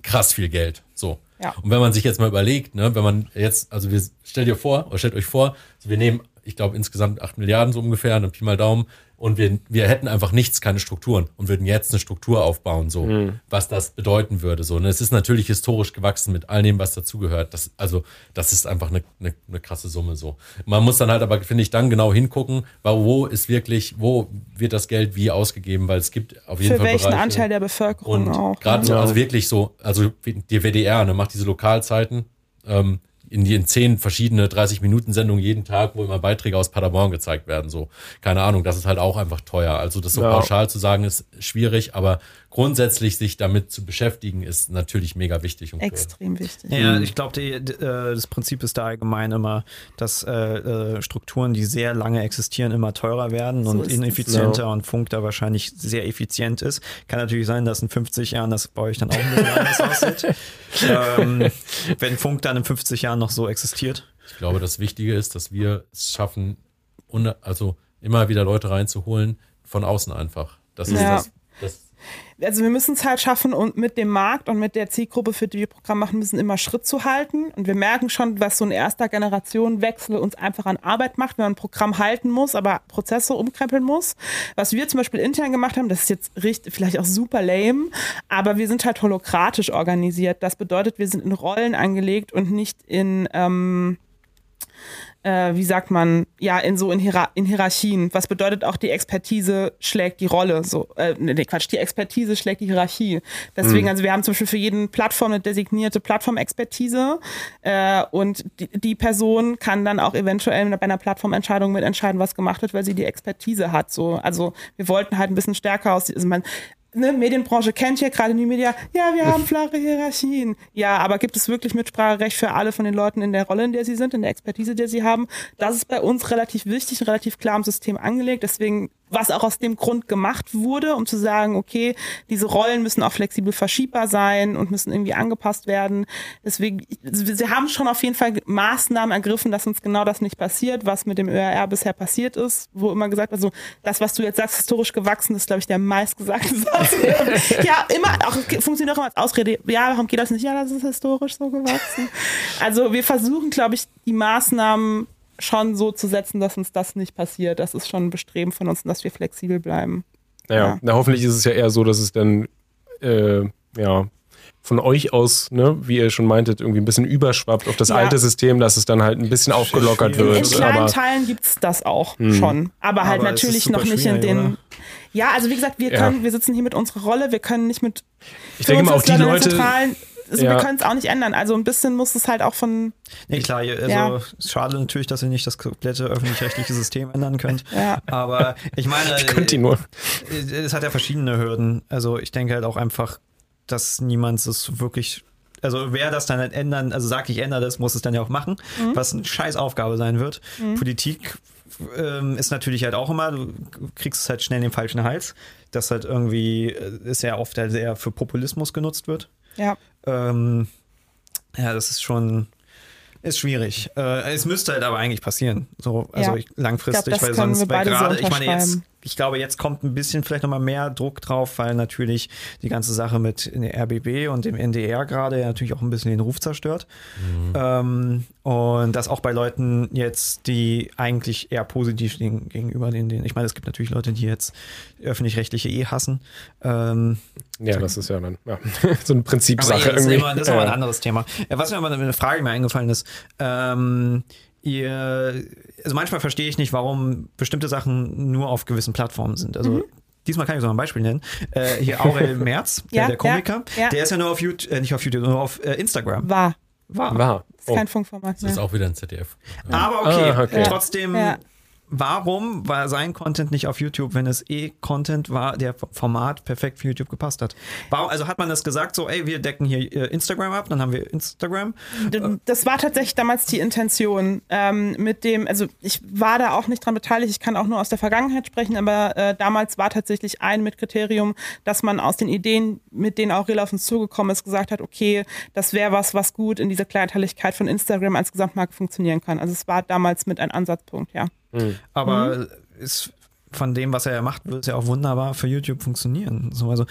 krass viel Geld. So. Ja. Und wenn man sich jetzt mal überlegt, ne, wenn man jetzt, also wir, stellt dir vor, oder stellt euch vor, also wir nehmen, ich glaube, insgesamt 8 Milliarden so ungefähr, dann Pi mal Daumen, und wir, wir hätten einfach nichts, keine Strukturen und würden jetzt eine Struktur aufbauen, so, was das bedeuten würde. So. Und es ist natürlich historisch gewachsen mit all dem, was dazugehört. Das, also, das ist einfach eine, eine, eine krasse Summe so. Man muss dann halt aber, finde ich, dann genau hingucken, wo ist wirklich, wo wird das Geld wie ausgegeben, weil es gibt auf jeden für Fall welchen Bereiche, Anteil der Bevölkerung und auch. gerade ne? so, also wirklich so, also die WDR, ne, macht diese Lokalzeiten ähm, in die in zehn verschiedene 30-Minuten-Sendungen jeden Tag, wo immer Beiträge aus Paderborn gezeigt werden. So, keine Ahnung, das ist halt auch einfach teuer. Also das so Ja. pauschal zu sagen, ist schwierig, aber grundsätzlich sich damit zu beschäftigen, ist natürlich mega wichtig. Und Extrem wichtig. Ja, ich glaube, äh, das Prinzip ist da allgemein immer, dass äh, äh, Strukturen, die sehr lange existieren, immer teurer werden So und ineffizienter und Funk da wahrscheinlich sehr effizient ist. Kann natürlich sein, dass in 50 Jahren das bei euch dann auch ein bisschen anders aussieht. (laughs) Ähm, wenn Funk dann in 50 Jahren noch so existiert. Ich glaube, das Wichtige ist, dass wir es schaffen, also immer wieder Leute reinzuholen, von außen einfach. Das ist Ja. das, das also wir müssen es halt schaffen und mit dem Markt und mit der Zielgruppe, für die wir Programm machen müssen, immer Schritt zu halten. Und wir merken schon, was so ein erster Generationenwechsel uns einfach an Arbeit macht, wenn man ein Programm halten muss, aber Prozesse umkrempeln muss. Was wir zum Beispiel intern gemacht haben, das ist jetzt richtig, vielleicht auch super lame, aber wir sind halt holokratisch organisiert. Das bedeutet, wir sind in Rollen angelegt und nicht in ähm, äh, wie sagt man, ja, in so in, Hierar in Hierarchien. Was bedeutet auch, die Expertise schlägt die Rolle. So, äh, nee, Quatsch, die Expertise schlägt die Hierarchie. Deswegen, also wir haben zum Beispiel für jeden Plattform eine designierte Plattformexpertise äh, und die, die Person kann dann auch eventuell bei einer Plattformentscheidung mitentscheiden, was gemacht wird, weil sie die Expertise hat. So, also wir wollten halt ein bisschen stärker aus, also man, ne, Medienbranche kennt ja gerade die Media, ja, wir (laughs) haben flache Hierarchien. Ja, aber gibt es wirklich Mitspracherecht für alle von den Leuten in der Rolle, in der sie sind, in der Expertise, die sie haben? Das ist bei uns relativ wichtig, relativ klar im System angelegt. Deswegen, was auch aus dem Grund gemacht wurde, um zu sagen, okay, diese Rollen müssen auch flexibel verschiebbar sein und müssen irgendwie angepasst werden. Deswegen, sie haben schon auf jeden Fall Maßnahmen ergriffen, dass uns genau das nicht passiert, was mit dem ÖRR bisher passiert ist, wo immer gesagt wird, also das, was du jetzt sagst, historisch gewachsen, ist, glaube ich, der meistgesagte (laughs) Satz. (laughs) ja, immer, auch funktioniert auch immer als Ausrede. Ja, warum geht das nicht? Ja, das ist historisch so gewachsen. Also wir versuchen, glaube ich, die Maßnahmen schon so zu setzen, dass uns das nicht passiert. Das ist schon ein Bestreben von uns, dass wir flexibel bleiben. Naja, Ja. na, hoffentlich ist es ja eher so, dass es dann, äh, ja, von euch aus, ne, wie ihr schon meintet, irgendwie ein bisschen überschwappt auf das Ja. alte System, dass es dann halt ein bisschen aufgelockert wird. In kleinen Aber Teilen gibt's das auch schon. Aber halt Aber es natürlich noch nicht in den. oder? Ja, also wie gesagt, wir Ja. können, wir sitzen hier mit unserer Rolle, wir können nicht mit ich denke mal, auch die 45 Leute, Zentralen, also Ja. wir können es auch nicht ändern. Also ein bisschen muss es halt auch von. Nee, klar, also Ja. ist schade natürlich, dass ihr nicht das komplette öffentlich-rechtliche System ändern könnt. (laughs) Ja. Aber ich meine, (laughs) könnt ihr nur. es hat ja verschiedene Hürden. Also ich denke halt auch einfach, dass niemand es wirklich. Also wer das dann halt ändern, also sagt, ich ändere das, muss es dann ja auch machen, was eine scheiß Aufgabe sein wird. Politik ähm, ist natürlich halt auch immer, du kriegst es halt schnell in den falschen Hals, das halt irgendwie äh, ist ja oft halt sehr für Populismus genutzt wird. Ja. Ähm, Ja, das ist schon ist schwierig. Äh, es müsste halt aber eigentlich passieren. So, also Ja. ich, langfristig, Ich glaub, weil sonst, weil beide so gerade, ich meine jetzt. Ich glaube, jetzt kommt ein bisschen vielleicht nochmal mehr Druck drauf, weil natürlich die ganze Sache mit der RBB und dem NDR gerade ja natürlich auch ein bisschen den Ruf zerstört. Ähm, und das auch bei Leuten jetzt, die eigentlich eher positiv gegenüber den, den ich meine, es gibt natürlich Leute, die jetzt öffentlich-rechtliche eh hassen. Ähm, Ja, das ist ja dann ja, (laughs) so eine Prinzipsache ja, das, ist irgendwie. immer, das ist aber ein anderes Thema. Äh, Was mir aber eine Frage mir eingefallen ist, ähm, ihr, also manchmal verstehe ich nicht, warum bestimmte Sachen nur auf gewissen Plattformen sind. Also Mhm. diesmal kann ich so ein Beispiel nennen. Äh, hier Aurel (laughs) Merz, der, Ja, der Komiker, ja, ja. der ist ja nur auf YouTube, äh, nicht auf YouTube, nur auf äh, Instagram. War. War. War. Ist Oh. kein Funkformat Das ist auch wieder ein ZDF. Aber okay, Ah, okay. trotzdem, Ja. Warum war sein Content nicht auf YouTube, wenn es eh Content war, der Format perfekt für YouTube gepasst hat? Warum, also hat man das gesagt, so, ey, wir decken hier äh, Instagram ab, dann haben wir Instagram. Das war tatsächlich damals die Intention ähm, mit dem, also ich war da auch nicht dran beteiligt, ich kann auch nur aus der Vergangenheit sprechen, aber äh, damals war tatsächlich ein Mitkriterium, dass man aus den Ideen, mit denen Aurel auf uns zugekommen ist, gesagt hat, okay, das wäre was, was gut in dieser Kleinteiligkeit von Instagram als Gesamtmarke funktionieren kann. Also es war damals mit ein Ansatzpunkt, ja. Aber Mhm. ist von dem, was er ja macht, wird es ja auch wunderbar für YouTube funktionieren. So, also,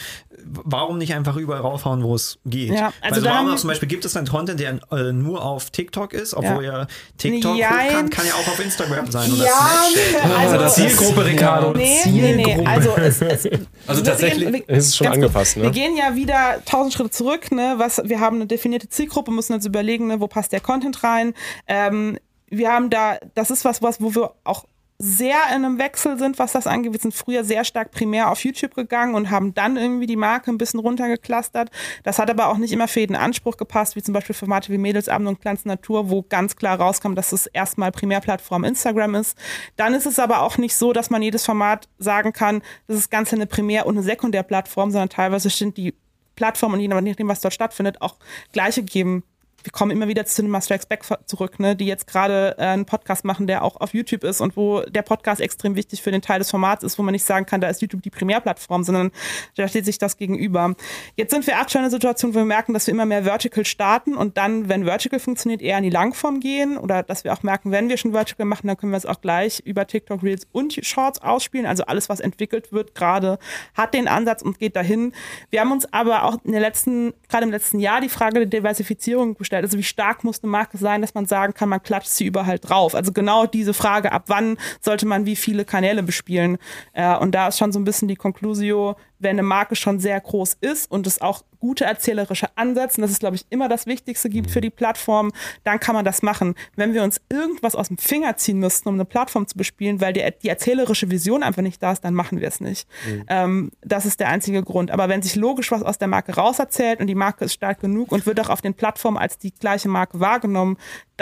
warum nicht einfach überall raufhauen, wo es geht? Ja, also Weil haben- auch zum Beispiel gibt es dann Content, der äh, nur auf TikTok ist, obwohl ja, TikTok Jein. hochkant, kann ja auch auf Instagram sein oder Ja, Snapchat. (laughs) also- oder Zielgruppe, Ricardo. Nee, nee, nee. Zielgruppe. Also, es, es, (laughs) Also tatsächlich- gehen- wir- Es ist schon ganz kurz, angepasst, ne? Wir gehen ja wieder tausend Schritte zurück. Ne? Was, wir haben eine definierte Zielgruppe, müssen uns überlegen, ne, wo passt der Content rein. Ähm, wir haben da, das ist was, was, wo wir auch sehr in einem Wechsel sind, was das angeht. Wir sind früher sehr stark primär auf YouTube gegangen und haben dann irgendwie die Marke ein bisschen runtergeklustert. Das hat aber auch nicht immer für jeden Anspruch gepasst, wie zum Beispiel Formate wie Mädelsabend und Glanz Natur, wo ganz klar rauskam, dass es erstmal Primärplattform Instagram ist. Dann ist es aber auch nicht so, dass man jedes Format sagen kann, das ist ganz eine Primär- und eine Sekundärplattform, sondern teilweise sind die Plattformen und je nachdem, was dort stattfindet, auch gleiche gegeben wir kommen immer wieder zu Cinema Strikes Back zurück, ne, die jetzt gerade äh, einen Podcast machen, der auch auf YouTube ist und wo der Podcast extrem wichtig für den Teil des Formats ist, wo man nicht sagen kann, da ist YouTube die Primärplattform, sondern da steht sich das gegenüber. Jetzt sind wir aktuell in einer Situation, wo wir merken, dass wir immer mehr Vertical starten und dann, wenn Vertical funktioniert, eher in die Langform gehen oder dass wir auch merken, wenn wir schon Vertical machen, dann können wir es auch gleich über TikTok Reels und Shorts ausspielen. Also alles, was entwickelt wird, gerade hat den Ansatz und geht dahin. Wir haben uns aber auch in der letzten, gerade im letzten Jahr die Frage der Diversifizierung gestellt. Also wie stark muss eine Marke sein, dass man sagen kann, man klatscht sie überall drauf. Also genau diese Frage, ab wann sollte man wie viele Kanäle bespielen. Äh, und da ist schon so ein bisschen die Conclusio, wenn eine Marke schon sehr groß ist und es auch gute erzählerische Ansätze, und das ist, glaube ich, immer das Wichtigste gibt für die Plattform, dann kann man das machen. Wenn wir uns irgendwas aus dem Finger ziehen müssten, um eine Plattform zu bespielen, weil die, die erzählerische Vision einfach nicht da ist, dann machen wir es nicht. Ähm, das ist der einzige Grund. Aber wenn sich logisch was aus der Marke rauserzählt und die Marke ist stark genug und wird auch auf den Plattformen als die gleiche Marke wahrgenommen,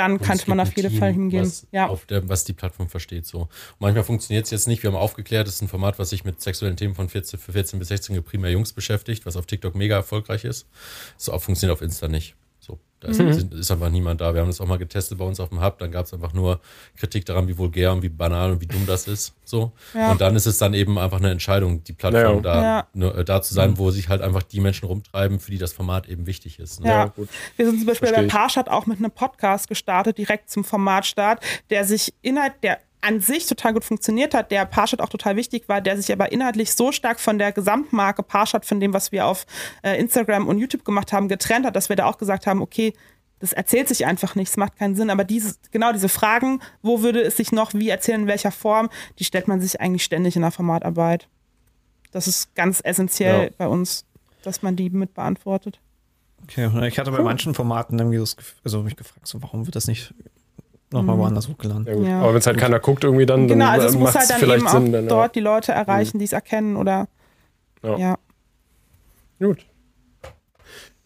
dann es man auf jeden Team, Fall hingehen. Was, Ja. auf der, was die Plattform versteht. So. Und manchmal funktioniert es jetzt nicht. Wir haben aufgeklärt, es ist ein Format, was sich mit sexuellen Themen von 14, für 14 bis 16 primär Jungs beschäftigt, was auf TikTok mega erfolgreich ist. So funktioniert auf Insta nicht. Da ist, Mhm. ist einfach niemand da. Wir haben das auch mal getestet bei uns auf dem Hub. Dann gab es einfach nur Kritik daran, wie vulgär und wie banal und wie dumm das ist. So. Ja. Und dann ist es dann eben einfach eine Entscheidung, die Plattform Ja. da, Ja. nur, äh, da zu sein, wo sich halt einfach die Menschen rumtreiben, für die das Format eben wichtig ist. Ne? Ja, gut. wir sind zum Beispiel Versteh bei ich. Parshad auch mit einem Podcast gestartet, direkt zum Formatstart, der sich inhalt, der an sich total gut funktioniert hat, der Parshad auch total wichtig war, der sich aber inhaltlich so stark von der Gesamtmarke Parshad, von dem, was wir auf äh, Instagram und YouTube gemacht haben, getrennt hat, dass wir da auch gesagt haben, okay, das erzählt sich einfach nicht, es macht keinen Sinn. Aber dieses, genau diese Fragen, wo würde es sich noch wie erzählen, in welcher Form, die stellt man sich eigentlich ständig in der Formatarbeit. Das ist ganz essentiell Ja. bei uns, dass man die mit beantwortet. Okay, ich hatte bei manchen Formaten irgendwie das, Gef- also mich gefragt, so, warum wird das nicht nochmal woanders hochgeladen? Ja. Ja. Aber wenn es halt keiner guckt irgendwie dann, Genau, dann also es äh, muss halt dann vielleicht eben auch Sinn. Dann, ja. dort die Leute erreichen, die es erkennen oder Ja. ja. Gut.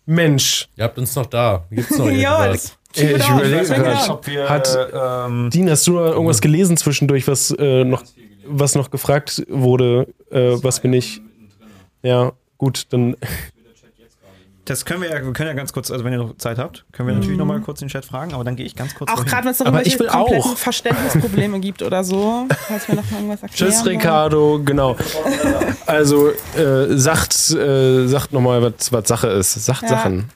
Mensch, Ihr habt uns noch da. Gibt's noch Ja, (laughs) irgendwas? It ich überlege gerade. Ob wir, Hat- ähm, Dean, hast du irgendwas gelesen zwischendurch, was äh, noch, was noch gefragt wurde? Äh, was bin ich? Ja, gut, dann das können wir ja, wir können ja ganz kurz, also wenn ihr noch Zeit habt, können wir natürlich nochmal kurz den Chat fragen, aber dann gehe ich ganz kurz Auch gerade wenn es noch Aber irgendwelche ich will kompletten auch. Verständnisprobleme gibt oder so, falls wir noch mal irgendwas erklären. Tschüss, wollen. Ricardo, genau. Also, äh, sagt, äh, sagt nochmal, was, was Sache ist. Sagt Ja. Sachen.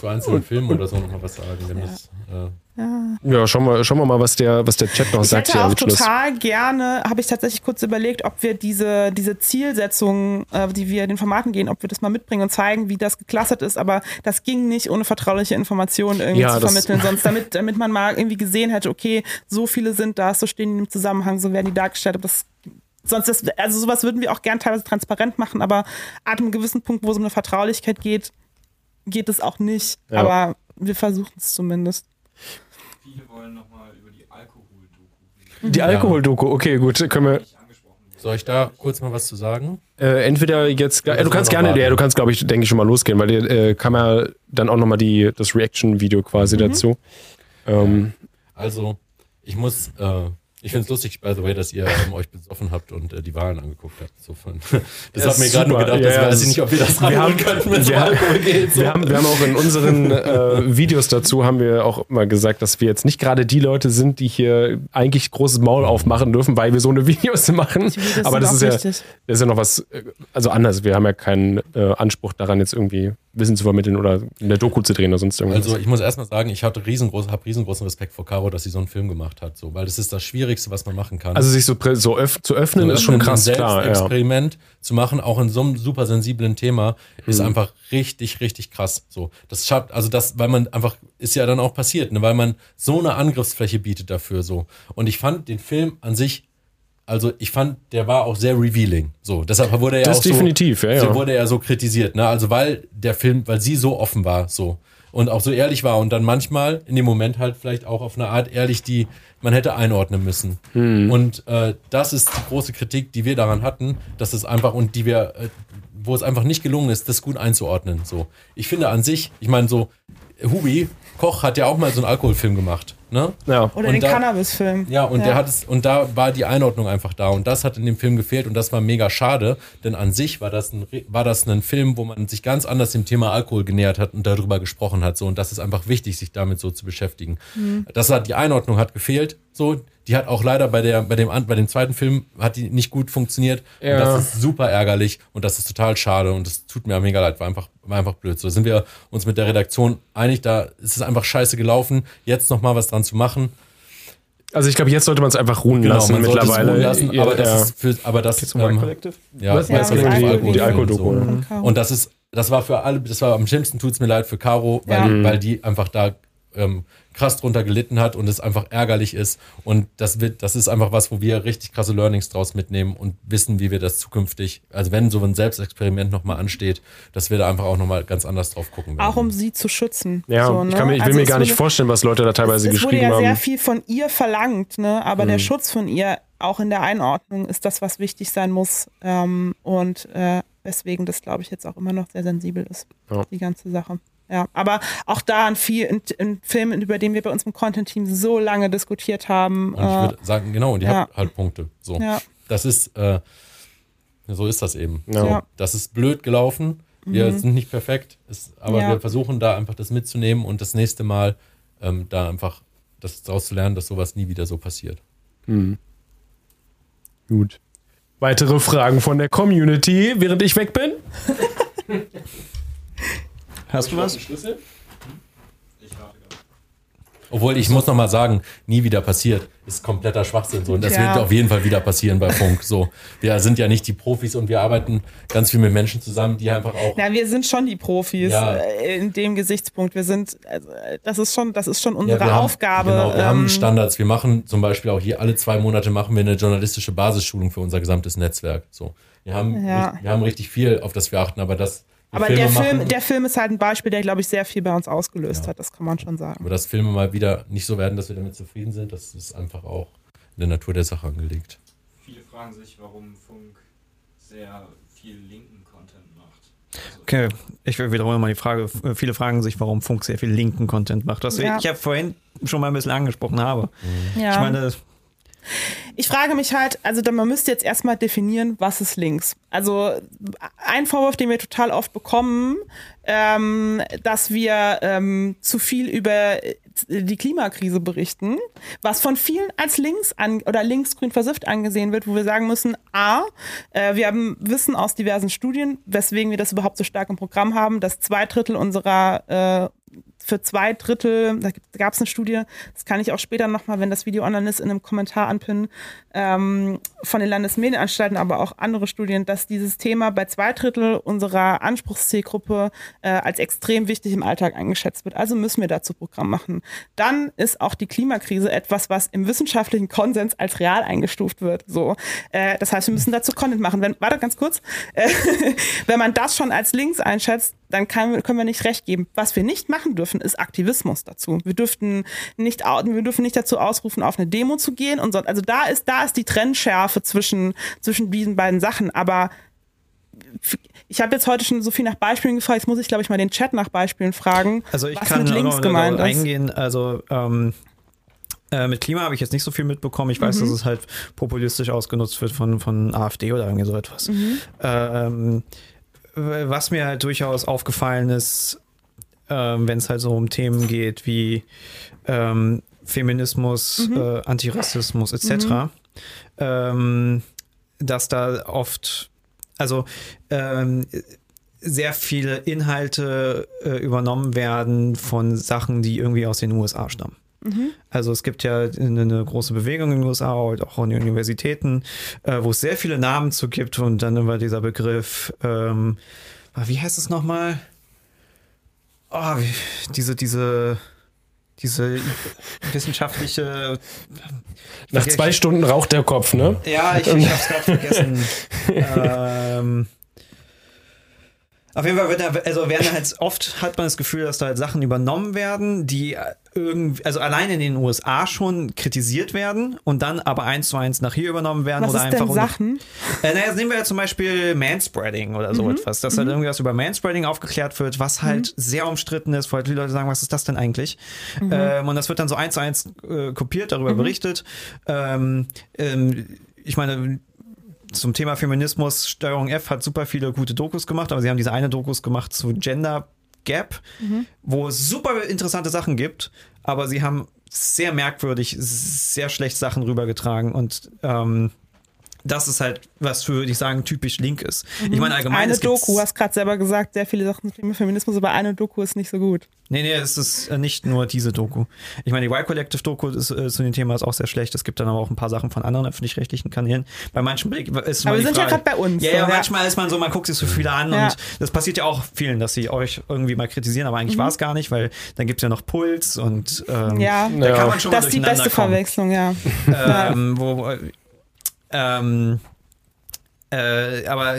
Zu einzelnen Filmen oder so nochmal was sagen, wenn Ja. das. Äh, Ja. Ja, schauen wir, schauen wir mal, was der, was der Chat noch Ich sagt hätte hier auch am Schluss. total gerne, habe ich tatsächlich kurz überlegt, ob wir diese, diese Zielsetzungen, äh, die wir den Formaten gehen, ob wir das mal mitbringen und zeigen, wie das geclustert ist, aber das ging nicht, ohne vertrauliche Informationen irgendwie Ja, zu vermitteln, (laughs) sonst damit, damit man mal irgendwie gesehen hätte, okay, so viele sind das, so stehen die im Zusammenhang, so werden die dargestellt, aber das Sonst das, also sowas würden wir auch gern teilweise transparent machen, aber ab einem gewissen Punkt, wo es um eine Vertraulichkeit geht, geht es auch nicht. Ja. Aber wir versuchen es zumindest. Viele wollen nochmal über die Alkohol-Doku reden. Die Alkohol-Doku, okay, gut, können wir. Soll ich da kurz mal was zu sagen? Äh, entweder jetzt, äh, du kannst gerne, warten. ja, du kannst, glaube ich, denke ich schon mal losgehen, weil dir äh, kam ja dann auch nochmal die das Reaction-Video quasi dazu. Ähm, Also, ich muss, äh, ich finde es lustig, by the way, dass ihr ähm, euch besoffen habt und äh, die Wahlen angeguckt habt. So von, (laughs) das Ja, hat mir gerade nur gedacht, Ja, das ja, weiß das ich nicht, ob wir das wir haben- könnten, wenn es um wir- Alkohol geht. So. wir, haben, wir haben auch in unseren (laughs) äh, Videos dazu haben wir auch mal gesagt, dass wir jetzt nicht gerade die Leute sind, die hier eigentlich großes Maul aufmachen dürfen, weil wir so eine (laughs) Videos machen. Videos Aber das ist, ja, das ist ja noch was, äh, also anders. Wir haben ja keinen äh, Anspruch daran, jetzt irgendwie Wissen zu vermitteln oder eine Doku zu drehen oder sonst irgendwas. Also ich muss erstmal sagen, ich hatte riesengroß, habe riesengroßen Respekt vor Caro, dass sie so einen Film gemacht hat, so, weil das ist das Schwierigste, was man machen kann. Also sich so, so öff zu öffnen, ist schon ein krass, klar. Ja. Experiment zu machen, auch in so einem super sensiblen Thema, ist Mhm. einfach richtig, richtig krass. So, das schafft, also das, weil man einfach, ist ja dann auch passiert, ne, weil man so eine Angriffsfläche bietet dafür, so. Und ich fand den Film an sich, also ich fand, der war auch sehr revealing. So, deshalb wurde er Das auch so, definitiv, ja, ja. so wurde er so kritisiert, ne? Also weil der Film, weil sie so offen war, so und auch so ehrlich war und dann manchmal in dem Moment halt vielleicht auch auf eine Art ehrlich, die man hätte einordnen müssen. Hm. Und äh, das ist die große Kritik, die wir daran hatten, dass es einfach und die wir, äh, wo es einfach nicht gelungen ist, das gut einzuordnen. So, ich finde an sich, ich meine so, Hubi Koch hat ja auch mal so einen Alkoholfilm gemacht, ne? Ja. Oder Und den da- Cannabis-Film. Ja, und der hat es, und da war die Einordnung einfach da. Und das hat in dem Film gefehlt und das war mega schade, denn an sich war das ein, war das ein Film, wo man sich ganz anders dem Thema Alkohol genähert hat und darüber gesprochen hat. So, und das ist einfach wichtig, sich damit so zu beschäftigen. Das hat, die Einordnung hat gefehlt. So, die hat auch leider bei der, bei dem, bei dem zweiten Film hat die nicht gut funktioniert. Ja. Und das ist super ärgerlich und das ist total schade und das tut mir mega leid, war einfach, war einfach blöd. So da sind wir uns mit der Redaktion einig, da ist es einfach scheiße gelaufen, jetzt noch mal was dran zu machen. Also ich glaube, jetzt sollte man es einfach ruhen lassen Genau, es mittlerweile. ruhen lassen, Ja, aber das ja. ist für, aber das Zum White ähm, Collective? ja, Ja, Collective die Alkohol- Alkohol- die Alkohol-Doku, so. Von Caro. Und das ist, das war für alle, das war am schlimmsten tut's mir leid für Caro, weil, Ja. die, weil die einfach da ähm, krass drunter gelitten hat und es einfach ärgerlich ist. Und das wird, das ist einfach was, wo wir richtig krasse Learnings draus mitnehmen und wissen, wie wir das zukünftig, also wenn so ein Selbstexperiment nochmal ansteht, dass wir da einfach auch nochmal ganz anders drauf gucken werden. Auch um sie zu schützen. Ja, So, ne? ich, kann mir, ich will Also mir es gar nicht wurde- vorstellen, was Leute da teilweise es, es wurde geschrieben ja sehr haben. viel von ihr verlangt, ne? aber Mhm. der Schutz von ihr, auch in der Einordnung, ist das, was wichtig sein muss. Ähm, und äh, weswegen das, glaube ich, jetzt auch immer noch sehr sensibel ist, Ja. die ganze Sache. Ja, aber auch da ein viel in, in Filmen, über den wir bei uns im Content-Team so lange diskutiert haben. Und ich äh, würde sagen, genau, und die ja. hat halt Punkte. So. Ja. Das ist, äh, so ist das eben. Ja. So, das ist blöd gelaufen. Wir sind nicht perfekt, ist, aber Ja. wir versuchen da einfach das mitzunehmen und das nächste Mal ähm, da einfach das daraus zu lernen, dass sowas nie wieder so passiert. Gut. Weitere Fragen von der Community, während ich weg bin? (laughs) Hast du was? Ich warte gerade. Obwohl, ich muss noch mal sagen, nie wieder passiert, ist kompletter Schwachsinn. So. Und das Ja. wird auf jeden Fall wieder passieren bei Funk. So. Wir sind ja nicht die Profis und wir arbeiten ganz viel mit Menschen zusammen, die einfach auch Na, wir sind schon die Profis Ja. äh, in dem Gesichtspunkt. Wir sind, also, äh, das ist schon, das ist schon Ja, unsere wir haben- Aufgabe. Genau, wir ähm, haben Standards. Wir machen zum Beispiel auch hier alle zwei Monate machen wir eine journalistische Basisschulung für unser gesamtes Netzwerk. So, wir haben, Ja. wir haben richtig viel, auf das wir achten, aber das aber Filme der Film, machen, der Film ist halt ein Beispiel, der, glaube ich, sehr viel bei uns ausgelöst hat. Das kann man schon sagen. aber dass Filme mal wieder nicht so werden, dass wir damit zufrieden sind, das ist einfach auch in der Natur der Sache angelegt. Viele fragen sich, warum Funk sehr viel linken Content macht. Also, Okay, ich wiederhole mal die Frage. F- Viele fragen sich, warum Funk sehr viel linken Content macht. Was Ja. ich ja vorhin schon mal ein bisschen angesprochen habe. Ja. Ich meine, Ich frage mich halt, also man müsste jetzt erstmal definieren, was ist links. Also ein Vorwurf, den wir total oft bekommen, ähm, dass wir ähm, zu viel über die Klimakrise berichten, was von vielen als links an oder linksgrün versifft angesehen wird, wo wir sagen müssen, a, äh, wir haben Wissen aus diversen Studien, weswegen wir das überhaupt so stark im Programm haben, dass zwei Drittel unserer äh, für zwei Drittel, da gab es eine Studie, das kann ich auch später nochmal, wenn das Video online ist, in einem Kommentar anpinnen, ähm, von den Landesmedienanstalten, aber auch andere Studien, dass dieses Thema bei zwei Drittel unserer Anspruchszielgruppe äh, als extrem wichtig im Alltag eingeschätzt wird. Also müssen wir dazu Programm machen. Dann ist auch die Klimakrise etwas, was im wissenschaftlichen Konsens als real eingestuft wird. So, äh, das heißt, wir müssen dazu Content machen. Wenn, warte ganz kurz, äh, (laughs) wenn man das schon als links einschätzt, dann kann, können wir nicht recht geben. Was wir nicht machen dürfen, ist Aktivismus dazu. Wir dürften nicht, wir dürfen nicht dazu ausrufen, auf eine Demo zu gehen und so. Also da ist, da ist die Trennschärfe zwischen, zwischen diesen beiden Sachen. Aber ich habe jetzt heute schon so viel nach Beispielen gefragt, jetzt muss ich, glaube ich, mal den Chat nach Beispielen fragen. Also ich was kann mit links gemeint ist. eingehen, also ähm, äh, mit Klima habe ich jetzt nicht so viel mitbekommen. Ich weiß, mhm. dass es halt populistisch ausgenutzt wird von, von AfD oder irgendwie so etwas. Mhm. Ähm, was mir halt durchaus aufgefallen ist, ähm, wenn es halt so um Themen geht wie ähm, Feminismus, mhm. äh, Antirassismus etc., mhm. ähm, dass da oft, also ähm, sehr viele Inhalte äh, übernommen werden von Sachen, die irgendwie aus den USA stammen. Mhm. Also es gibt ja eine, eine, große Bewegung in den USA, auch an den Universitäten, äh, wo es sehr viele Namen zu gibt und dann immer dieser Begriff, ähm, ah, wie heißt es nochmal? Oh, wie, diese, diese, diese wissenschaftliche. Nach zwei Stunden raucht der Kopf, ne? Ja, ich, ich hab's gerade vergessen. (laughs) ähm, auf jeden Fall wird da, also werden halt oft hat man das Gefühl, dass da halt Sachen übernommen werden, die irgendwie, also allein in den USA schon kritisiert werden und dann aber eins zu eins nach hier übernommen werden Was oder ist einfach. Denn Sachen? Äh, naja, nehmen wir ja zum Beispiel Manspreading oder so mhm. etwas, dass halt mhm. halt irgendwas über Manspreading aufgeklärt wird, was halt mhm. sehr umstritten ist, wo halt die Leute sagen, was ist das denn eigentlich? Mhm. Ähm, und das wird dann so eins zu eins äh, kopiert, darüber mhm. berichtet. Ähm, ähm, ich meine, zum Thema Feminismus, Steuerung F hat super viele gute Dokus gemacht, aber sie haben diese eine Dokus gemacht zu Gender Gap, mhm. wo es super interessante Sachen gibt, aber sie haben sehr merkwürdig, sehr schlecht Sachen rübergetragen und ähm, das ist halt, was für, würde ich sagen, typisch link ist. Mhm. Ich meine, allgemein. Eine Doku, du hast gerade selber gesagt, sehr viele Sachen zum Feminismus, aber eine Doku ist nicht so gut. Nee, nee, es ist äh, nicht nur diese Doku. Ich meine, die Y-Collective-Doku ist, äh, zu dem Thema ist auch sehr schlecht. Es gibt dann aber auch ein paar Sachen von anderen öffentlich-rechtlichen Kanälen. Bei manchen Blick ist Aber wir sind Frage, ja gerade bei uns. Ja, so, ja, manchmal ist man so, man guckt sich so viele an ja. und das passiert ja auch vielen, dass sie euch irgendwie mal kritisieren, aber eigentlich mhm. war es gar nicht, weil dann gibt es ja noch Puls und ähm, ja. da kann man schon Das ist die beste kommen. Verwechslung, ja. (laughs) Ähm, wo, ähm, äh, aber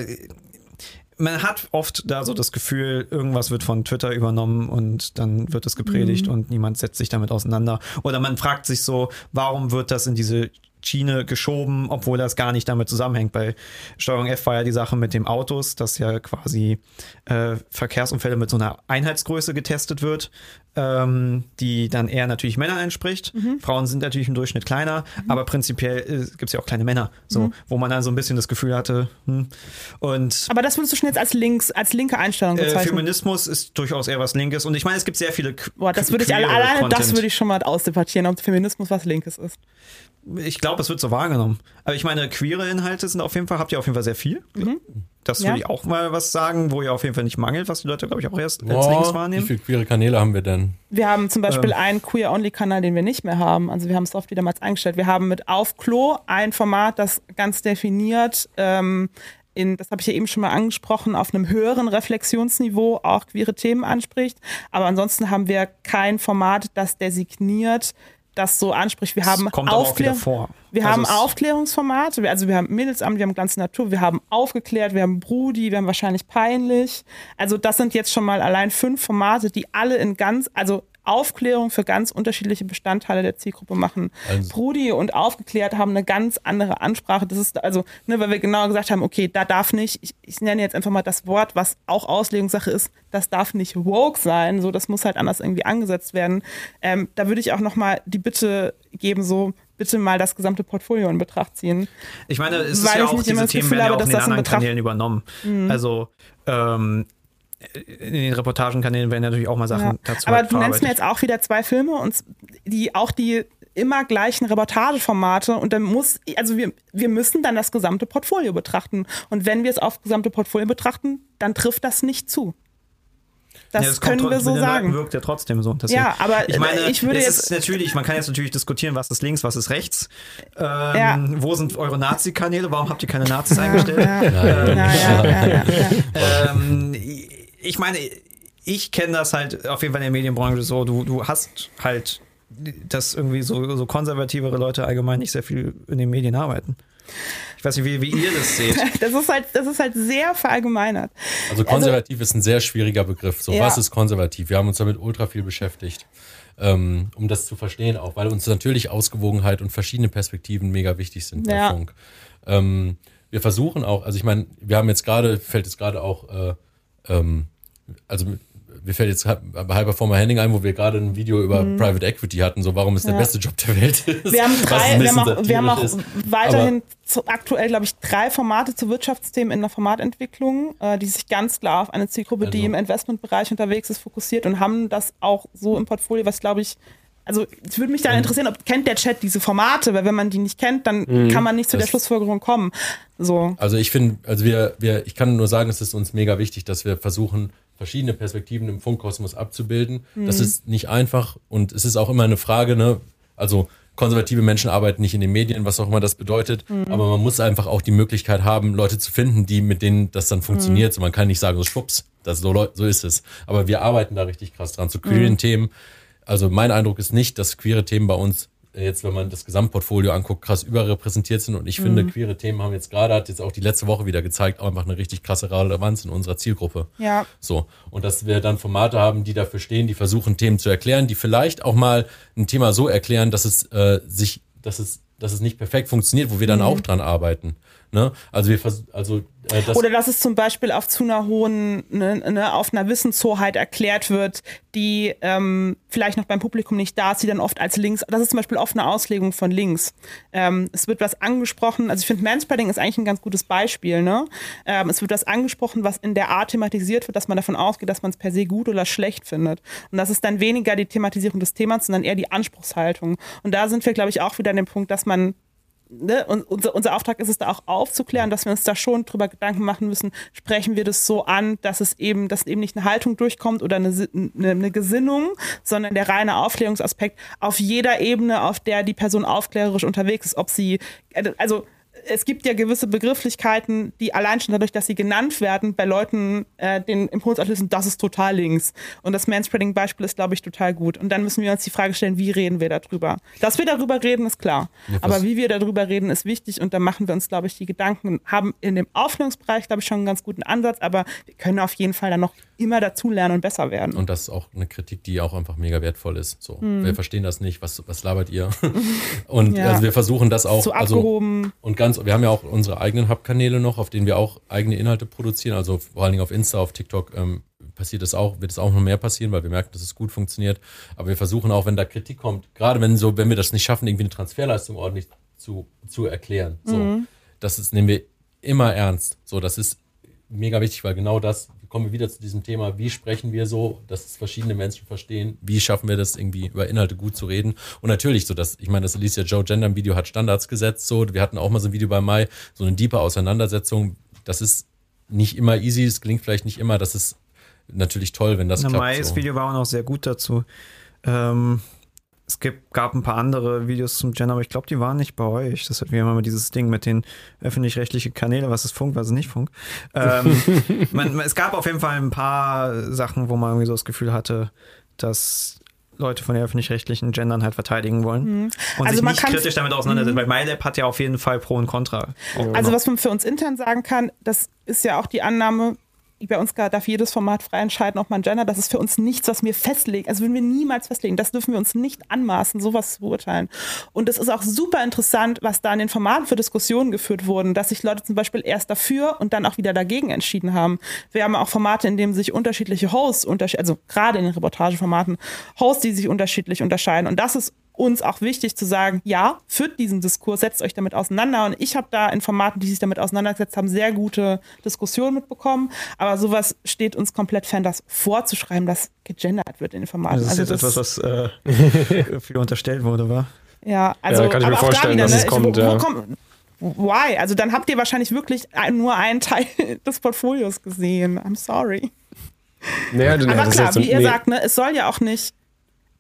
man hat oft da so das Gefühl, irgendwas wird von Twitter übernommen und dann wird es gepredigt mhm. und niemand setzt sich damit auseinander. Oder man fragt sich so, warum wird das in diese Schiene geschoben, obwohl das gar nicht damit zusammenhängt. Bei Steuerung F war ja die Sache mit dem Autos, dass ja quasi äh, Verkehrsunfälle mit so einer Einheitsgröße getestet wird, ähm, die dann eher natürlich Männern entspricht. Mhm. Frauen sind natürlich im Durchschnitt kleiner, mhm. aber prinzipiell äh, gibt es ja auch kleine Männer, so, mhm. wo man dann so ein bisschen das Gefühl hatte. Hm. Und aber das würdest du schon jetzt als links, als linke Einstellung bezeichnen. Äh, Feminismus ist durchaus eher was Linkes und ich meine, es gibt sehr viele. Boah, das würde ich alleine, das würde ich schon mal ausdebattieren, ob Feminismus was Linkes ist ich glaube, es wird so wahrgenommen. Aber ich meine, queere Inhalte sind auf jeden Fall, habt ihr auf jeden Fall sehr viel. Mhm. Das ja. würde ich auch mal was sagen, wo ihr auf jeden Fall nicht mangelt, was die Leute, glaube ich, auch erst als links wahrnehmen. Wie viele queere Kanäle haben wir denn? Wir haben zum Beispiel ähm. einen Queer-Only-Kanal, den wir nicht mehr haben. Also wir haben es oft wieder mal eingestellt. Wir haben mit Auf Klo ein Format, das ganz definiert ähm, in, das habe ich ja eben schon mal angesprochen, auf einem höheren Reflexionsniveau auch queere Themen anspricht. Aber ansonsten haben wir kein Format, das designiert das so anspricht. Wir haben, Aufklär wir also haben Aufklärungsformate, also wir haben Mädelsamt, wir haben ganze Natur, wir haben aufgeklärt, wir haben Brudi, wir haben wahrscheinlich peinlich. Also das sind jetzt schon mal allein fünf Formate, die alle in ganz, also Aufklärung für ganz unterschiedliche Bestandteile der Zielgruppe machen. Also. Brudi und aufgeklärt haben eine ganz andere Ansprache. Das ist also, ne, weil wir genau gesagt haben, okay, da darf nicht, ich, ich nenne jetzt einfach mal das Wort, was auch Auslegungssache ist, das darf nicht woke sein, so das muss halt anders irgendwie angesetzt werden. Ähm, da würde ich auch nochmal die Bitte geben, so bitte mal das gesamte Portfolio in Betracht ziehen. Ich meine, es ist Weil ja auch, diese das Themen Gefühl werden ja auch in den anderen Betracht- Kanälen übernommen. Also, ähm, in den Reportagenkanälen werden natürlich auch mal Sachen Ja. dazu Aber halt du nennst mir jetzt auch wieder zwei Filme und die auch die immer gleichen Reportageformate und dann muss, also wir, wir müssen dann das gesamte Portfolio betrachten. Und wenn wir es auf gesamte Portfolio betrachten, dann trifft das nicht zu. Das, Ja, kommt können wir so den Leuten sagen. wirkt ja trotzdem so. Deswegen- Ja, aber ich meine, ich würde jetzt- ist natürlich, man kann jetzt natürlich diskutieren, was ist links, was ist rechts. Ähm, Ja. Wo sind eure Nazi-Kanäle? Warum habt ihr keine Nazis eingestellt? Ja, ja, ja. (laughs) ähm, ich meine, ich kenne das halt auf jeden Fall in der Medienbranche so. Du, du hast halt, dass irgendwie so, so konservativere Leute allgemein nicht sehr viel in den Medien arbeiten. Ich weiß nicht, wie, wie ihr das seht. (laughs) Das ist halt, das ist halt sehr verallgemeinert. Also konservativ ist ein sehr schwieriger Begriff. So, Ja. was ist konservativ? Wir haben uns damit ultra viel beschäftigt, ähm, um das zu verstehen auch, weil uns natürlich Ausgewogenheit und verschiedene Perspektiven mega wichtig sind bei Ja. Funk. Ähm, wir versuchen auch, also ich meine, wir haben jetzt gerade, fällt jetzt gerade auch, äh, ähm, also mir fällt jetzt bei High Performer Henning ein, wo wir gerade ein Video über Private Equity hatten, so warum es der Mhm. Ja. beste Job der Welt ist. Wir haben drei, wir haben auch, wir haben auch weiterhin zu, aktuell, glaube ich, drei Formate zu Wirtschaftsthemen in der Formatentwicklung, äh, die sich ganz klar auf eine Zielgruppe, die Also- im Investmentbereich unterwegs ist, fokussiert und haben das auch so im Portfolio, was glaube ich, also es würde mich Ähm. dann interessieren, ob kennt der Chat diese Formate, weil wenn man die nicht kennt, dann kann man nicht zu der Mhm. Schlussfolgerung kommen. So. Also ich finde, also wir, wir, ich kann nur sagen, es ist uns mega wichtig, dass wir versuchen, verschiedene Perspektiven im Funkkosmos abzubilden. Das ist nicht einfach und es ist auch immer eine Frage, ne? Also konservative Menschen arbeiten nicht in den Medien, was auch immer das bedeutet, aber man muss einfach auch die Möglichkeit haben, Leute zu finden, die mit denen das dann funktioniert. So, man kann nicht sagen, so schwupps, das so, so ist es. Aber wir arbeiten da richtig krass dran zu queeren Themen. Also mein Eindruck ist nicht, dass queere Themen bei uns jetzt, wenn man das Gesamtportfolio anguckt, krass überrepräsentiert sind. Und ich finde, queere Themen haben jetzt gerade, hat jetzt auch die letzte Woche wieder gezeigt, auch einfach eine richtig krasse Relevanz in unserer Zielgruppe. Ja. So. Und dass wir dann Formate haben, die dafür stehen, die versuchen, Themen zu erklären, die vielleicht auch mal ein Thema so erklären, dass es äh, sich, dass es, dass es nicht perfekt funktioniert, wo wir dann auch dran arbeiten. Ne? Also wir vers also äh, das Oder dass es zum Beispiel auf zu einer hohen, ne, ne, auf einer Wissenshoheit erklärt wird, die ähm, vielleicht noch beim Publikum nicht da ist, die dann oft als links, das ist zum Beispiel oft eine Auslegung von links. Ähm, es wird was angesprochen, also ich finde Manspreading ist eigentlich ein ganz gutes Beispiel, ne? Ähm, es wird was angesprochen, was in der Art thematisiert wird, dass man davon ausgeht, dass man es per se gut oder schlecht findet. Und das ist dann weniger die Thematisierung des Themas, sondern eher die Anspruchshaltung. Und da sind wir, glaube ich, auch wieder an dem Punkt, dass man ne, und unser, unser Auftrag ist es da auch aufzuklären, dass wir uns da schon drüber Gedanken machen müssen, sprechen wir das so an, dass es eben, dass eben nicht eine Haltung durchkommt oder eine, eine, eine Gesinnung, sondern der reine Aufklärungsaspekt auf jeder Ebene, auf der die Person aufklärerisch unterwegs ist, ob sie, also es gibt ja gewisse Begrifflichkeiten, die allein schon dadurch, dass sie genannt werden, bei Leuten äh, den Impuls auslösen, das ist total links. Und das Manspreading-Beispiel ist, glaube ich, total gut. Und dann müssen wir uns die Frage stellen, wie reden wir darüber? Dass wir darüber reden, ist klar. Aber wie wir darüber reden, ist wichtig. Und da machen wir uns, glaube ich, die Gedanken, haben in dem Aufklärungsbereich, glaube ich, schon einen ganz guten Ansatz. Aber wir können auf jeden Fall dann noch immer dazulernen und besser werden. Und das ist auch eine Kritik, die auch einfach mega wertvoll ist. So, wir verstehen das nicht. Was, was labert ihr? (laughs) Und Hm. Ja. also wir versuchen das auch. so also, abgehoben. und ganz, wir haben ja auch unsere eigenen Hub-Kanäle noch, auf denen wir auch eigene Inhalte produzieren. Also vor allen Dingen auf Insta, auf TikTok ähm, passiert das auch, wird es auch noch mehr passieren, weil wir merken, dass es gut funktioniert. Aber wir versuchen auch, wenn da Kritik kommt, gerade wenn so, wenn wir das nicht schaffen, irgendwie eine Transferleistung ordentlich zu, zu erklären. So, Mhm. das ist, nehmen wir immer ernst. So, das ist mega wichtig, weil genau das, kommen wir wieder zu diesem Thema, wie sprechen wir so, dass es verschiedene Menschen verstehen, wie schaffen wir das irgendwie über Inhalte gut zu reden und natürlich so, dass, ich meine, das Alicia Joe Gender Video hat Standards gesetzt, so, wir hatten auch mal so ein Video bei Mai, so eine deeper Auseinandersetzung, das ist nicht immer easy, es gelingt vielleicht nicht immer, das ist natürlich toll, wenn das Na, klappt. Mais so. Video war auch noch sehr gut dazu. Ähm, es gibt, gab ein paar andere Videos zum Gender, aber ich glaube, die waren nicht bei euch. Das hat wie immer dieses Ding mit den öffentlich-rechtlichen Kanälen, was ist Funk, was ist nicht Funk. Ähm, (laughs) man, es gab auf jeden Fall ein paar Sachen, wo man irgendwie so das Gefühl hatte, dass Leute von den öffentlich-rechtlichen Gendern halt verteidigen wollen und Also sich nicht kritisch damit auseinandersetzen, weil MyLab hat ja auf jeden Fall Pro und Contra. Also was man für uns intern sagen kann, das ist ja auch die Annahme, bei uns darf jedes Format frei entscheiden, ob man Gender. Das ist für uns nichts, was wir festlegen. Also würden wir niemals festlegen. Das dürfen wir uns nicht anmaßen, sowas zu beurteilen. Und es ist auch super interessant, was da in den Formaten für Diskussionen geführt wurden, dass sich Leute zum Beispiel erst dafür und dann auch wieder dagegen entschieden haben. Wir haben auch Formate, in denen sich unterschiedliche Hosts, also gerade in den Reportageformaten, Hosts, die sich unterschiedlich unterscheiden. Und das ist uns auch wichtig zu sagen, ja, führt diesen Diskurs, setzt euch damit auseinander. Und ich habe da in Formaten, die sich damit auseinandergesetzt haben, sehr gute Diskussionen mitbekommen. Aber sowas steht uns komplett fern, das vorzuschreiben, dass gegendert wird in den Formaten. Das ist Also jetzt das- etwas, was äh, (laughs) viel unterstellt wurde, war. Ja, also Ja, kann ich mir aber auch da vorstellen, wieder, dass ne, es ich- kommt, wo, wo ja. kommt, why? Also dann habt ihr wahrscheinlich wirklich nur einen Teil (laughs) des Portfolios gesehen. I'm sorry. Naja, nee, Aber klar, wie ihr nee. sagt, ne, es soll ja auch nicht,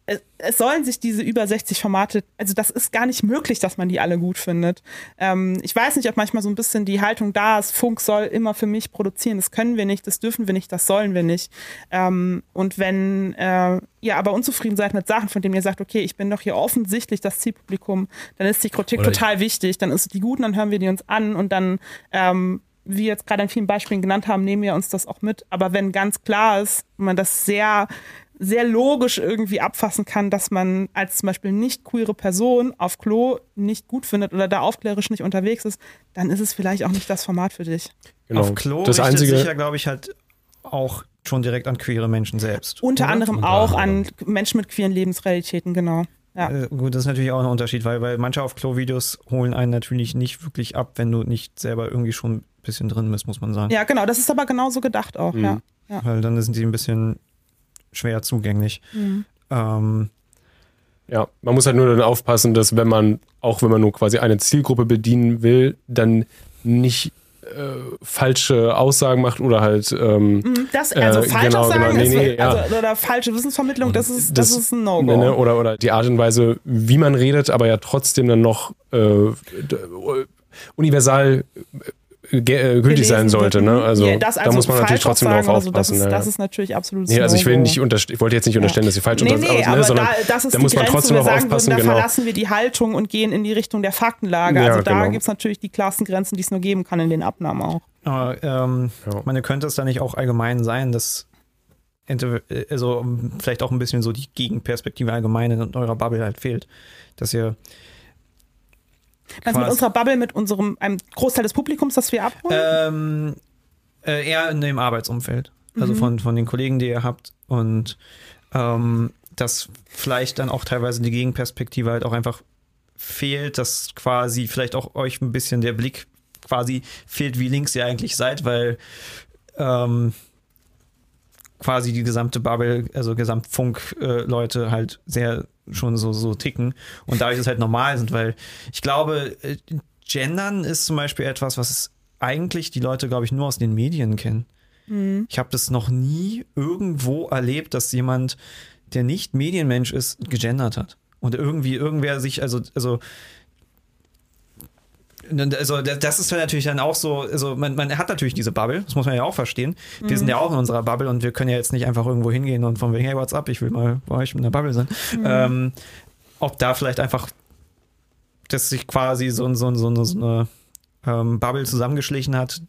es, sollen sich diese über 60 Formate, also das ist gar nicht möglich, dass man die alle gut findet. Ähm, ich weiß nicht, ob manchmal so ein bisschen die Haltung da ist, Funk soll immer für mich produzieren. Das können wir nicht, das dürfen wir nicht, das sollen wir nicht. Ähm, und wenn äh, ihr aber unzufrieden seid mit Sachen, von denen ihr sagt, okay, ich bin doch hier offensichtlich das Zielpublikum, dann ist die Kritik Oder- total wichtig. Dann ist die guten, dann hören wir die uns an und dann ähm, wie jetzt gerade an vielen Beispielen genannt haben, nehmen wir uns das auch mit. Aber wenn ganz klar ist, man das sehr, sehr logisch irgendwie abfassen kann, dass man als zum Beispiel nicht queere Person auf Klo nicht gut findet oder da aufklärerisch nicht unterwegs ist, dann ist es vielleicht auch nicht das Format für dich. Genau. Auf Klo das richtet einzige, sich ja, glaube ich, halt auch schon direkt an queere Menschen selbst. Unter oder? anderem auch an Menschen mit queeren Lebensrealitäten, genau. Ja. Äh, gut, das ist natürlich auch ein Unterschied, weil, weil manche auf Klo-Videos holen einen natürlich nicht wirklich ab, wenn du nicht selber irgendwie schon ein bisschen drin bist, muss man sagen. ja, genau, das ist aber genauso gedacht auch, Mhm. ja. Weil dann sind die ein bisschen schwer zugänglich. Mhm. Ähm, ja, man muss halt nur dann aufpassen, dass wenn man, auch wenn man nur quasi eine Zielgruppe bedienen will, dann nicht äh, falsche Aussagen macht oder halt ähm, Mhm, Das, also Äh, falsch genau, sagen genau. Nee, ist, nee, ja. also, oder falsche Wissensvermittlung, das ist, das, das- ist ein No-Go. Ne, ne, oder, oder die Art und Weise, wie man redet, aber ja trotzdem dann noch äh, universal äh, ge- äh, gültig sein sollte. Ne? Also, Ja, das, da muss man natürlich trotzdem Falschaussagen drauf oder so, das aufpassen. ist, ja. Das ist natürlich absolut nee, also ich will nicht ich wollte jetzt nicht unterstellen, dass sie falsch Nee, nee, aber ne, sondern da, das ist da die muss man Grenze, trotzdem sagen aufpassen, würden, da genau. verlassen wir die Haltung und gehen in die Richtung der Faktenlage. Ja, also da genau. gibt es natürlich die klarsten Grenzen, die es nur geben kann in den Abnahmen auch. aber, ähm, Ja. ich meine, könnte es da nicht auch allgemein sein, dass äh, also um, vielleicht auch ein bisschen so die Gegenperspektive allgemein in eurer Bubble halt fehlt, dass ihr Also mit unserer Bubble, mit unserem einem Großteil des Publikums, das wir abholen. Ähm, äh, eher in dem Arbeitsumfeld. Also von, von den Kollegen, die ihr habt. Und ähm, dass vielleicht dann auch teilweise die Gegenperspektive halt auch einfach fehlt, dass quasi vielleicht auch euch ein bisschen der Blick quasi fehlt, wie links ihr eigentlich seid, weil ähm, quasi die gesamte Bubble, also Gesamtfunk-Leute halt sehr schon so, so ticken und dadurch es halt normal sind, weil ich glaube, äh, Gendern ist zum Beispiel etwas, was eigentlich die Leute, glaube ich, nur aus den Medien kennen. Mhm. Ich habe das noch nie irgendwo erlebt, dass jemand, der nicht Medienmensch ist, gegendert hat. Und irgendwie irgendwer sich, also, also, also das ist natürlich dann auch so, also man, man hat natürlich diese Bubble, das muss man ja auch verstehen. Wir sind ja auch in unserer Bubble und wir können ja jetzt nicht einfach irgendwo hingehen und von wegen, hey, what's up, ich will mal bei euch in der Bubble sein. Ähm, ob da vielleicht einfach, dass sich quasi so, ein- so, so, eine- so eine ähm, Bubble zusammengeschlichen hat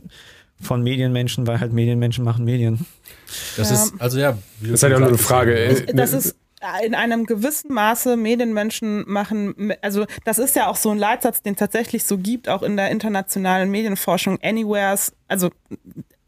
von Medienmenschen, weil halt Medienmenschen machen Medien. Das Ja. ist, also ja. Das ist halt auch nur eine Frage. äh, äh, das ist in einem gewissen Maße Medienmenschen machen, also das ist ja auch so ein Leitsatz, den es tatsächlich so gibt, auch in der internationalen Medienforschung. Anywheres, also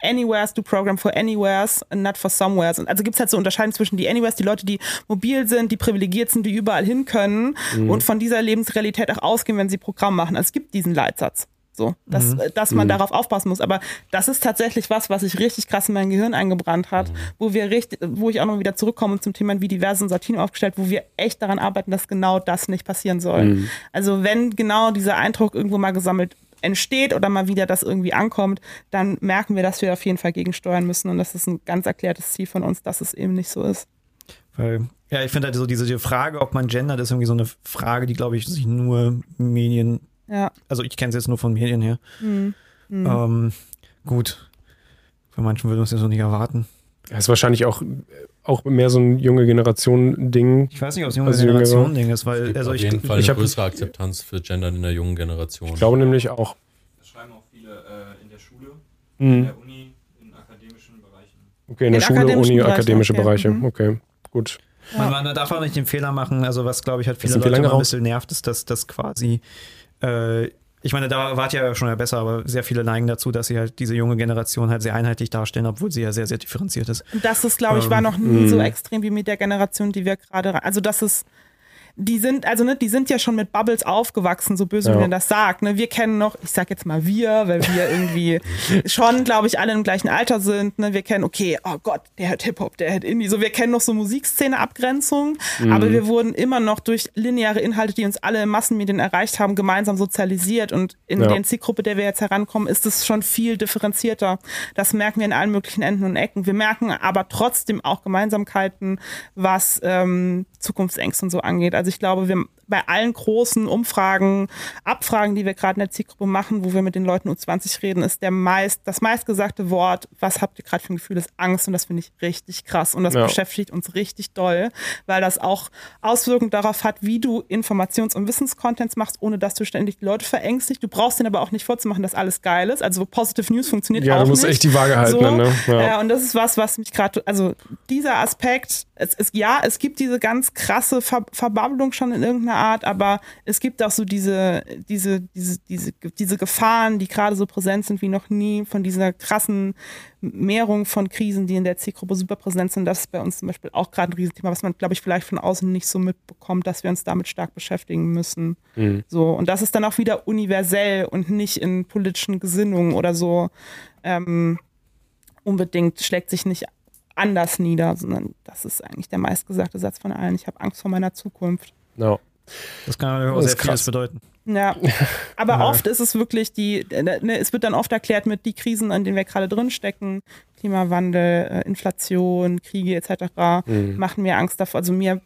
Anywheres do program for anywheres and not for somewheres. Also gibt es halt so Unterscheidungen zwischen die Anywheres, die Leute, die mobil sind, die privilegiert sind, die überall hin können und von dieser Lebensrealität auch ausgehen, wenn sie Programm machen. Also es gibt diesen Leitsatz. So, dass, dass man darauf aufpassen muss. Aber das ist tatsächlich was, was sich richtig krass in mein Gehirn eingebrannt hat, wo wir richtig, wo ich auch noch wieder zurückkomme zum Thema, wie divers ist unser Team aufgestellt, wo wir echt daran arbeiten, dass genau das nicht passieren soll. Also wenn genau dieser Eindruck irgendwo mal gesammelt entsteht oder mal wieder das irgendwie ankommt, dann merken wir, dass wir auf jeden Fall gegensteuern müssen und das ist ein ganz erklärtes Ziel von uns, dass es eben nicht so ist. Weil, ja, ich finde halt so diese die Frage, ob man gendert, ist irgendwie so eine Frage, die, glaube ich, sich nur Medien, Ja. also ich kenne es jetzt nur von Medien her. Hm. Hm. Ähm, gut. Für manchen würde man es ja so nicht erwarten. Ja, ist wahrscheinlich auch, auch mehr so ein junge Generation-Ding. Ich weiß nicht, ob es junge Also Generation-Ding ist, weil, gibt also auf ich, jeden Fall ich eine größere Akzeptanz für Gendern in der jungen Generation. Ich glaube nämlich auch. Das schreiben auch viele äh, in der Schule, in Mhm. der Uni, in akademischen Bereichen. Okay, in der In Schule, akademischen Uni, Bereichen, akademische okay. Bereiche. Mhm. Okay, gut. man, man darf auch nicht den Fehler machen, also was, glaube ich, halt viele Leute ein bisschen nervt, ist, dass das quasi, äh, ich meine, da wart ihr ja schon ja besser, aber sehr viele neigen dazu, dass sie halt diese junge Generation halt sehr einheitlich darstellen, obwohl sie ja sehr, sehr differenziert ist. Und das ist, glaube ich, Ähm, war noch nie mh. so extrem wie mit der Generation, die wir gerade, also das ist, die sind, also ne, die sind ja schon mit Bubbles aufgewachsen, so böse wie Ja. man das sagt. Ne? Wir kennen noch, ich sag jetzt mal wir, weil wir irgendwie (laughs) schon, glaube ich, alle im gleichen Alter sind. Ne? Wir kennen, okay, oh Gott, der hat Hip-Hop, der hat Indie. So, wir kennen noch so Musikszene-Abgrenzung, aber wir wurden immer noch durch lineare Inhalte, die uns alle in Massenmedien erreicht haben, gemeinsam sozialisiert. Und in Ja. der Zielgruppe, der wir jetzt herankommen, ist es schon viel differenzierter. Das merken wir in allen möglichen Enden und Ecken. Wir merken aber trotzdem auch Gemeinsamkeiten, was ähm, Zukunftsängste und so angeht. Also ich glaube, wir bei allen großen Umfragen, Abfragen, die wir gerade in der Zielgruppe machen, wo wir mit den Leuten U20 reden, ist der meist, das meistgesagte Wort, was habt ihr gerade für ein Gefühl, ist Angst und das finde ich richtig krass und das Ja. beschäftigt uns richtig doll, weil das auch Auswirkungen darauf hat, wie du Informations- und Wissenscontents machst, ohne dass du ständig die Leute verängstigst. Du brauchst denen aber auch nicht vorzumachen, dass alles geil ist. Also Positive News funktioniert Ja, auch du musst nicht. echt die Waage halten, So, ne? Ja. äh, und das ist was, was mich gerade, also dieser Aspekt, es ist, ja, es gibt diese ganz krasse Ver Verbabelung schon in irgendeiner Art, aber es gibt auch so diese, diese, diese, diese, diese Gefahren, die gerade so präsent sind wie noch nie, von dieser krassen Mehrung von Krisen, die in der Zielgruppe super präsent sind. Das ist bei uns zum Beispiel auch gerade ein Riesenthema, was man, glaube ich, vielleicht von außen nicht so mitbekommt, dass wir uns damit stark beschäftigen müssen. Mhm. So, und das ist dann auch wieder universell und nicht in politischen Gesinnungen oder so ähm, unbedingt schlägt sich nicht anders nieder, sondern das ist eigentlich der meistgesagte Satz von allen. Ich habe Angst vor meiner Zukunft. Ja. Das kann auch Das sehr vieles krass. bedeuten. Ja, (laughs) aber Ja. oft ist es wirklich die, ne, es wird dann oft erklärt mit die Krisen, an denen wir gerade drin stecken, Klimawandel, äh, Inflation, Kriege etc. Mhm. machen mir Angst davor. Also mir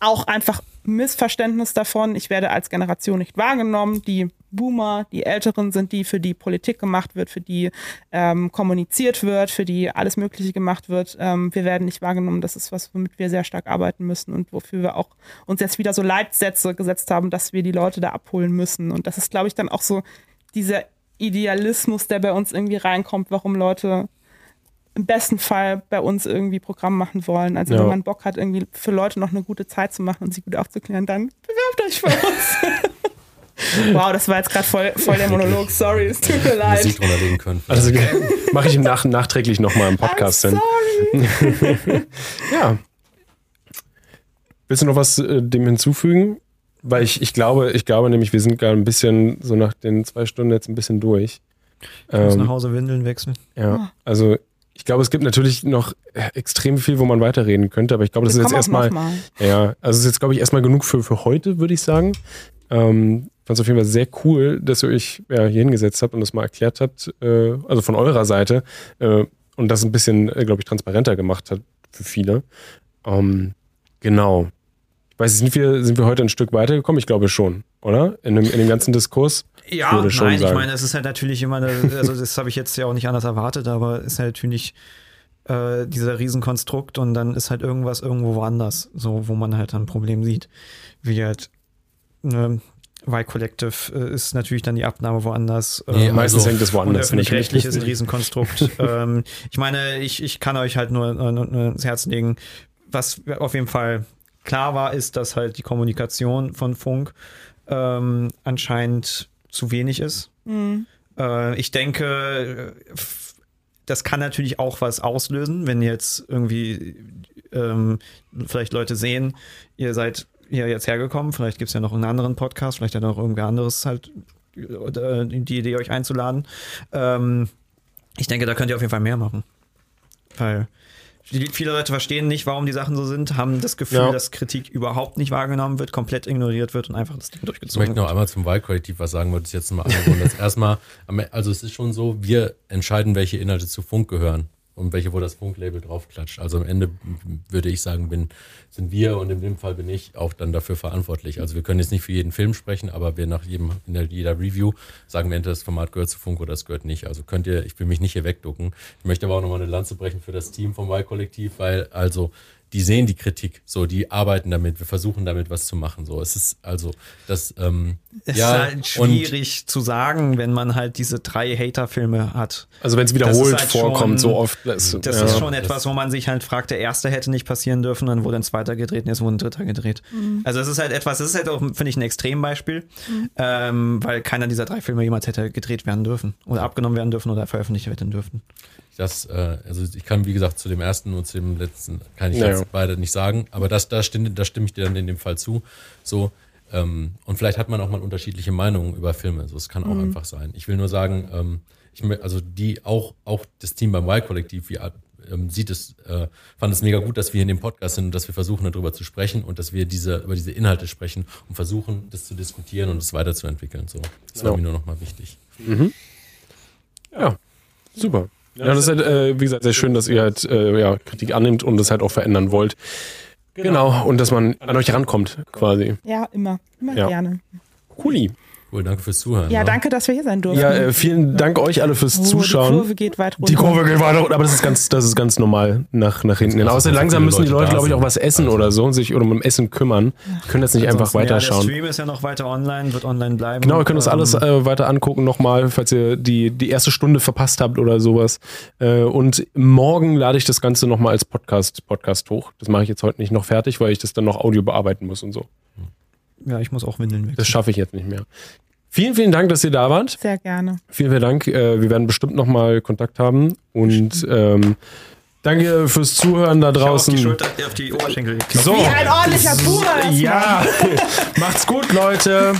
auch einfach Missverständnis davon. Ich werde als Generation nicht wahrgenommen. Die Boomer, die Älteren sind die, für die Politik gemacht wird, für die ähm, kommuniziert wird, für die alles Mögliche gemacht wird. Ähm, wir werden nicht wahrgenommen. Das ist was, womit wir sehr stark arbeiten müssen und wofür wir auch uns jetzt wieder so Leitsätze gesetzt haben, dass wir die Leute da abholen müssen. Und das ist, glaube ich, dann auch so dieser Idealismus, der bei uns irgendwie reinkommt, warum Leute im besten Fall bei uns irgendwie Programm machen wollen. Also Ja. wenn man Bock hat, irgendwie für Leute noch eine gute Zeit zu machen und sie gut aufzuklären, dann bewerbt euch für uns. (laughs) wow, das war jetzt gerade voll, voll der Monolog. Sorry, es tut mir leid. Musik drunter legen können. Also mache ich im Nach nachträglich nochmal im Podcast. I'm Dann. sorry. (laughs) Ja. Willst du noch was äh, dem hinzufügen? Weil ich, ich glaube, ich glaube nämlich, wir sind gerade ein bisschen so nach den zwei Stunden jetzt ein bisschen durch. Ich muss nach Ähm, Hause Windeln wechseln. ja, also ich glaube, es gibt natürlich noch äh, extrem viel, wo man weiterreden könnte, aber ich glaube, das Wir ist jetzt erstmal, ja, also es ist jetzt, glaube ich, erstmal genug für, für heute, würde ich sagen. Ähm, fand es auf jeden Fall sehr cool, dass ihr euch ja, hier hingesetzt habt und das mal erklärt habt, äh, also von eurer Seite, äh, und das ein bisschen, äh, glaube ich, transparenter gemacht hat für viele. Ähm, genau. Ich weiß, nicht, sind wir, sind wir heute ein Stück weitergekommen? Ich glaube schon, oder? In dem, in dem ganzen Diskurs? Ja, schon nein, sagen. ich meine, es ist halt natürlich immer, eine, also das habe ich jetzt ja auch nicht anders erwartet, aber es ist halt natürlich äh, dieser Riesenkonstrukt und dann ist halt irgendwas irgendwo woanders, so wo man halt dann ein Problem sieht. Wie halt ne, Y-Collective äh, ist natürlich dann die Abnahme woanders. Nee, ähm, Meistens also- hängt es und woanders. öffentlich-rechtlich (laughs) ist ein. Riesenkonstrukt. ähm, ich meine, ich, ich kann euch halt nur, nur, nur ins Herz legen, was auf jeden Fall klar war, ist, dass halt die Kommunikation von Funk ähm, anscheinend zu wenig ist. Mhm. Äh, ich denke, äh, das kann natürlich auch was auslösen, wenn jetzt irgendwie ähm, vielleicht Leute sehen, ihr seid hier jetzt hergekommen, vielleicht gibt es ja noch einen anderen Podcast, vielleicht hat noch irgendwer anderes halt äh, die Idee, euch einzuladen. Ähm, ich denke, da könnt ihr auf jeden Fall mehr machen. Weil viele Leute verstehen nicht, warum die Sachen so sind, haben das Gefühl, Ja. dass Kritik überhaupt nicht wahrgenommen wird, komplett ignoriert wird und einfach das Ding Ich durchgezogen möchte noch wird. einmal zum Wahlkollektiv was sagen, wollte ich jetzt anrufen. Das erstmal, also es ist schon so, wir entscheiden, welche Inhalte zu Funk gehören und welche, wo das Funklabel draufklatscht. Also am Ende würde ich sagen, bin, sind wir und in dem Fall bin ich auch dann dafür verantwortlich. Also wir können jetzt nicht für jeden Film sprechen, aber wir nach jedem, in der, jeder Review sagen wir entweder das Format gehört zu Funk oder es gehört nicht. Also könnt ihr, ich will mich nicht hier wegducken. Ich möchte aber auch nochmal eine Lanze brechen für das Team vom Wahlkollektiv, weil also die sehen die Kritik, so die arbeiten damit, wir versuchen damit was zu machen. So, es ist also das ähm, Es ja ist halt schwierig zu sagen, wenn man halt diese drei Hater-Filme hat. Also wenn es wiederholt halt vorkommt, schon- so oft. Das, Das ja. ist schon etwas, wo man sich halt fragt, der erste hätte nicht passieren dürfen, dann wurde ein zweiter gedreht und jetzt wurde ein dritter gedreht. Also es ist halt etwas, das ist halt auch, finde ich, ein Extrembeispiel, ähm, weil keiner dieser drei Filme jemals hätte gedreht werden dürfen oder abgenommen werden dürfen oder veröffentlicht werden dürfen. Das, äh, also ich kann, wie gesagt, zu dem ersten und zu dem letzten kann ich Naja. jetzt beide nicht sagen, aber das, da, stimme, da stimme ich dir dann in dem Fall zu. So, ähm, und vielleicht hat man auch mal unterschiedliche Meinungen über Filme. So, es kann auch einfach sein. Ich will nur sagen, ähm, ich, also die auch, auch das Team beim Y-Kollektiv, wie ähm, sieht es, äh, fand es mega gut, dass wir in dem Podcast sind und dass wir versuchen, darüber zu sprechen und dass wir diese, über diese Inhalte sprechen und versuchen, das zu diskutieren und es weiterzuentwickeln. So, das war Ja. mir nur nochmal wichtig. Ja, super. Ja, das ist halt, äh, wie gesagt, sehr schön, dass ihr halt äh, ja, Kritik annimmt und das halt auch verändern wollt. Genau. und dass man an euch rankommt, quasi. Ja, immer. Immer Ja. gerne. Cooli. Cool, danke fürs Zuhören. Ja, ne? danke, dass wir hier sein durften. Ja, äh, vielen Dank euch alle fürs oh, Zuschauen. Die Kurve geht weit runter. Die Kurve geht weiter, runter, aber das ist ganz, das ist ganz normal nach, nach hinten Außer langsam müssen die Leute glaube ich, auch was essen Also. oder so und sich oder um dem Essen kümmern. Die können jetzt nicht einfach Ansonsten, Ja, der weiterschauen. Stream ist ja noch weiter online, wird online bleiben. Genau, ihr könnt das Ähm, alles äh, weiter angucken nochmal, falls ihr die, die erste Stunde verpasst habt oder sowas. Äh, und morgen lade ich das Ganze nochmal als Podcast, Podcast hoch. Das mache ich jetzt heute nicht noch fertig, weil ich das dann noch Audio bearbeiten muss und so. Ja, ich muss auch Windeln wechseln. Das schaffe ich jetzt nicht mehr. Vielen, vielen Dank, dass ihr da wart. Sehr gerne. Vielen, vielen Dank. Äh, wir werden bestimmt nochmal Kontakt haben. Und ähm, danke fürs Zuhören da Ich hau auf draußen. die Schulter, auf die Oberschenkel. So. Wie ein ordentlicher erstmal. Ja, (laughs) macht's gut, Leute.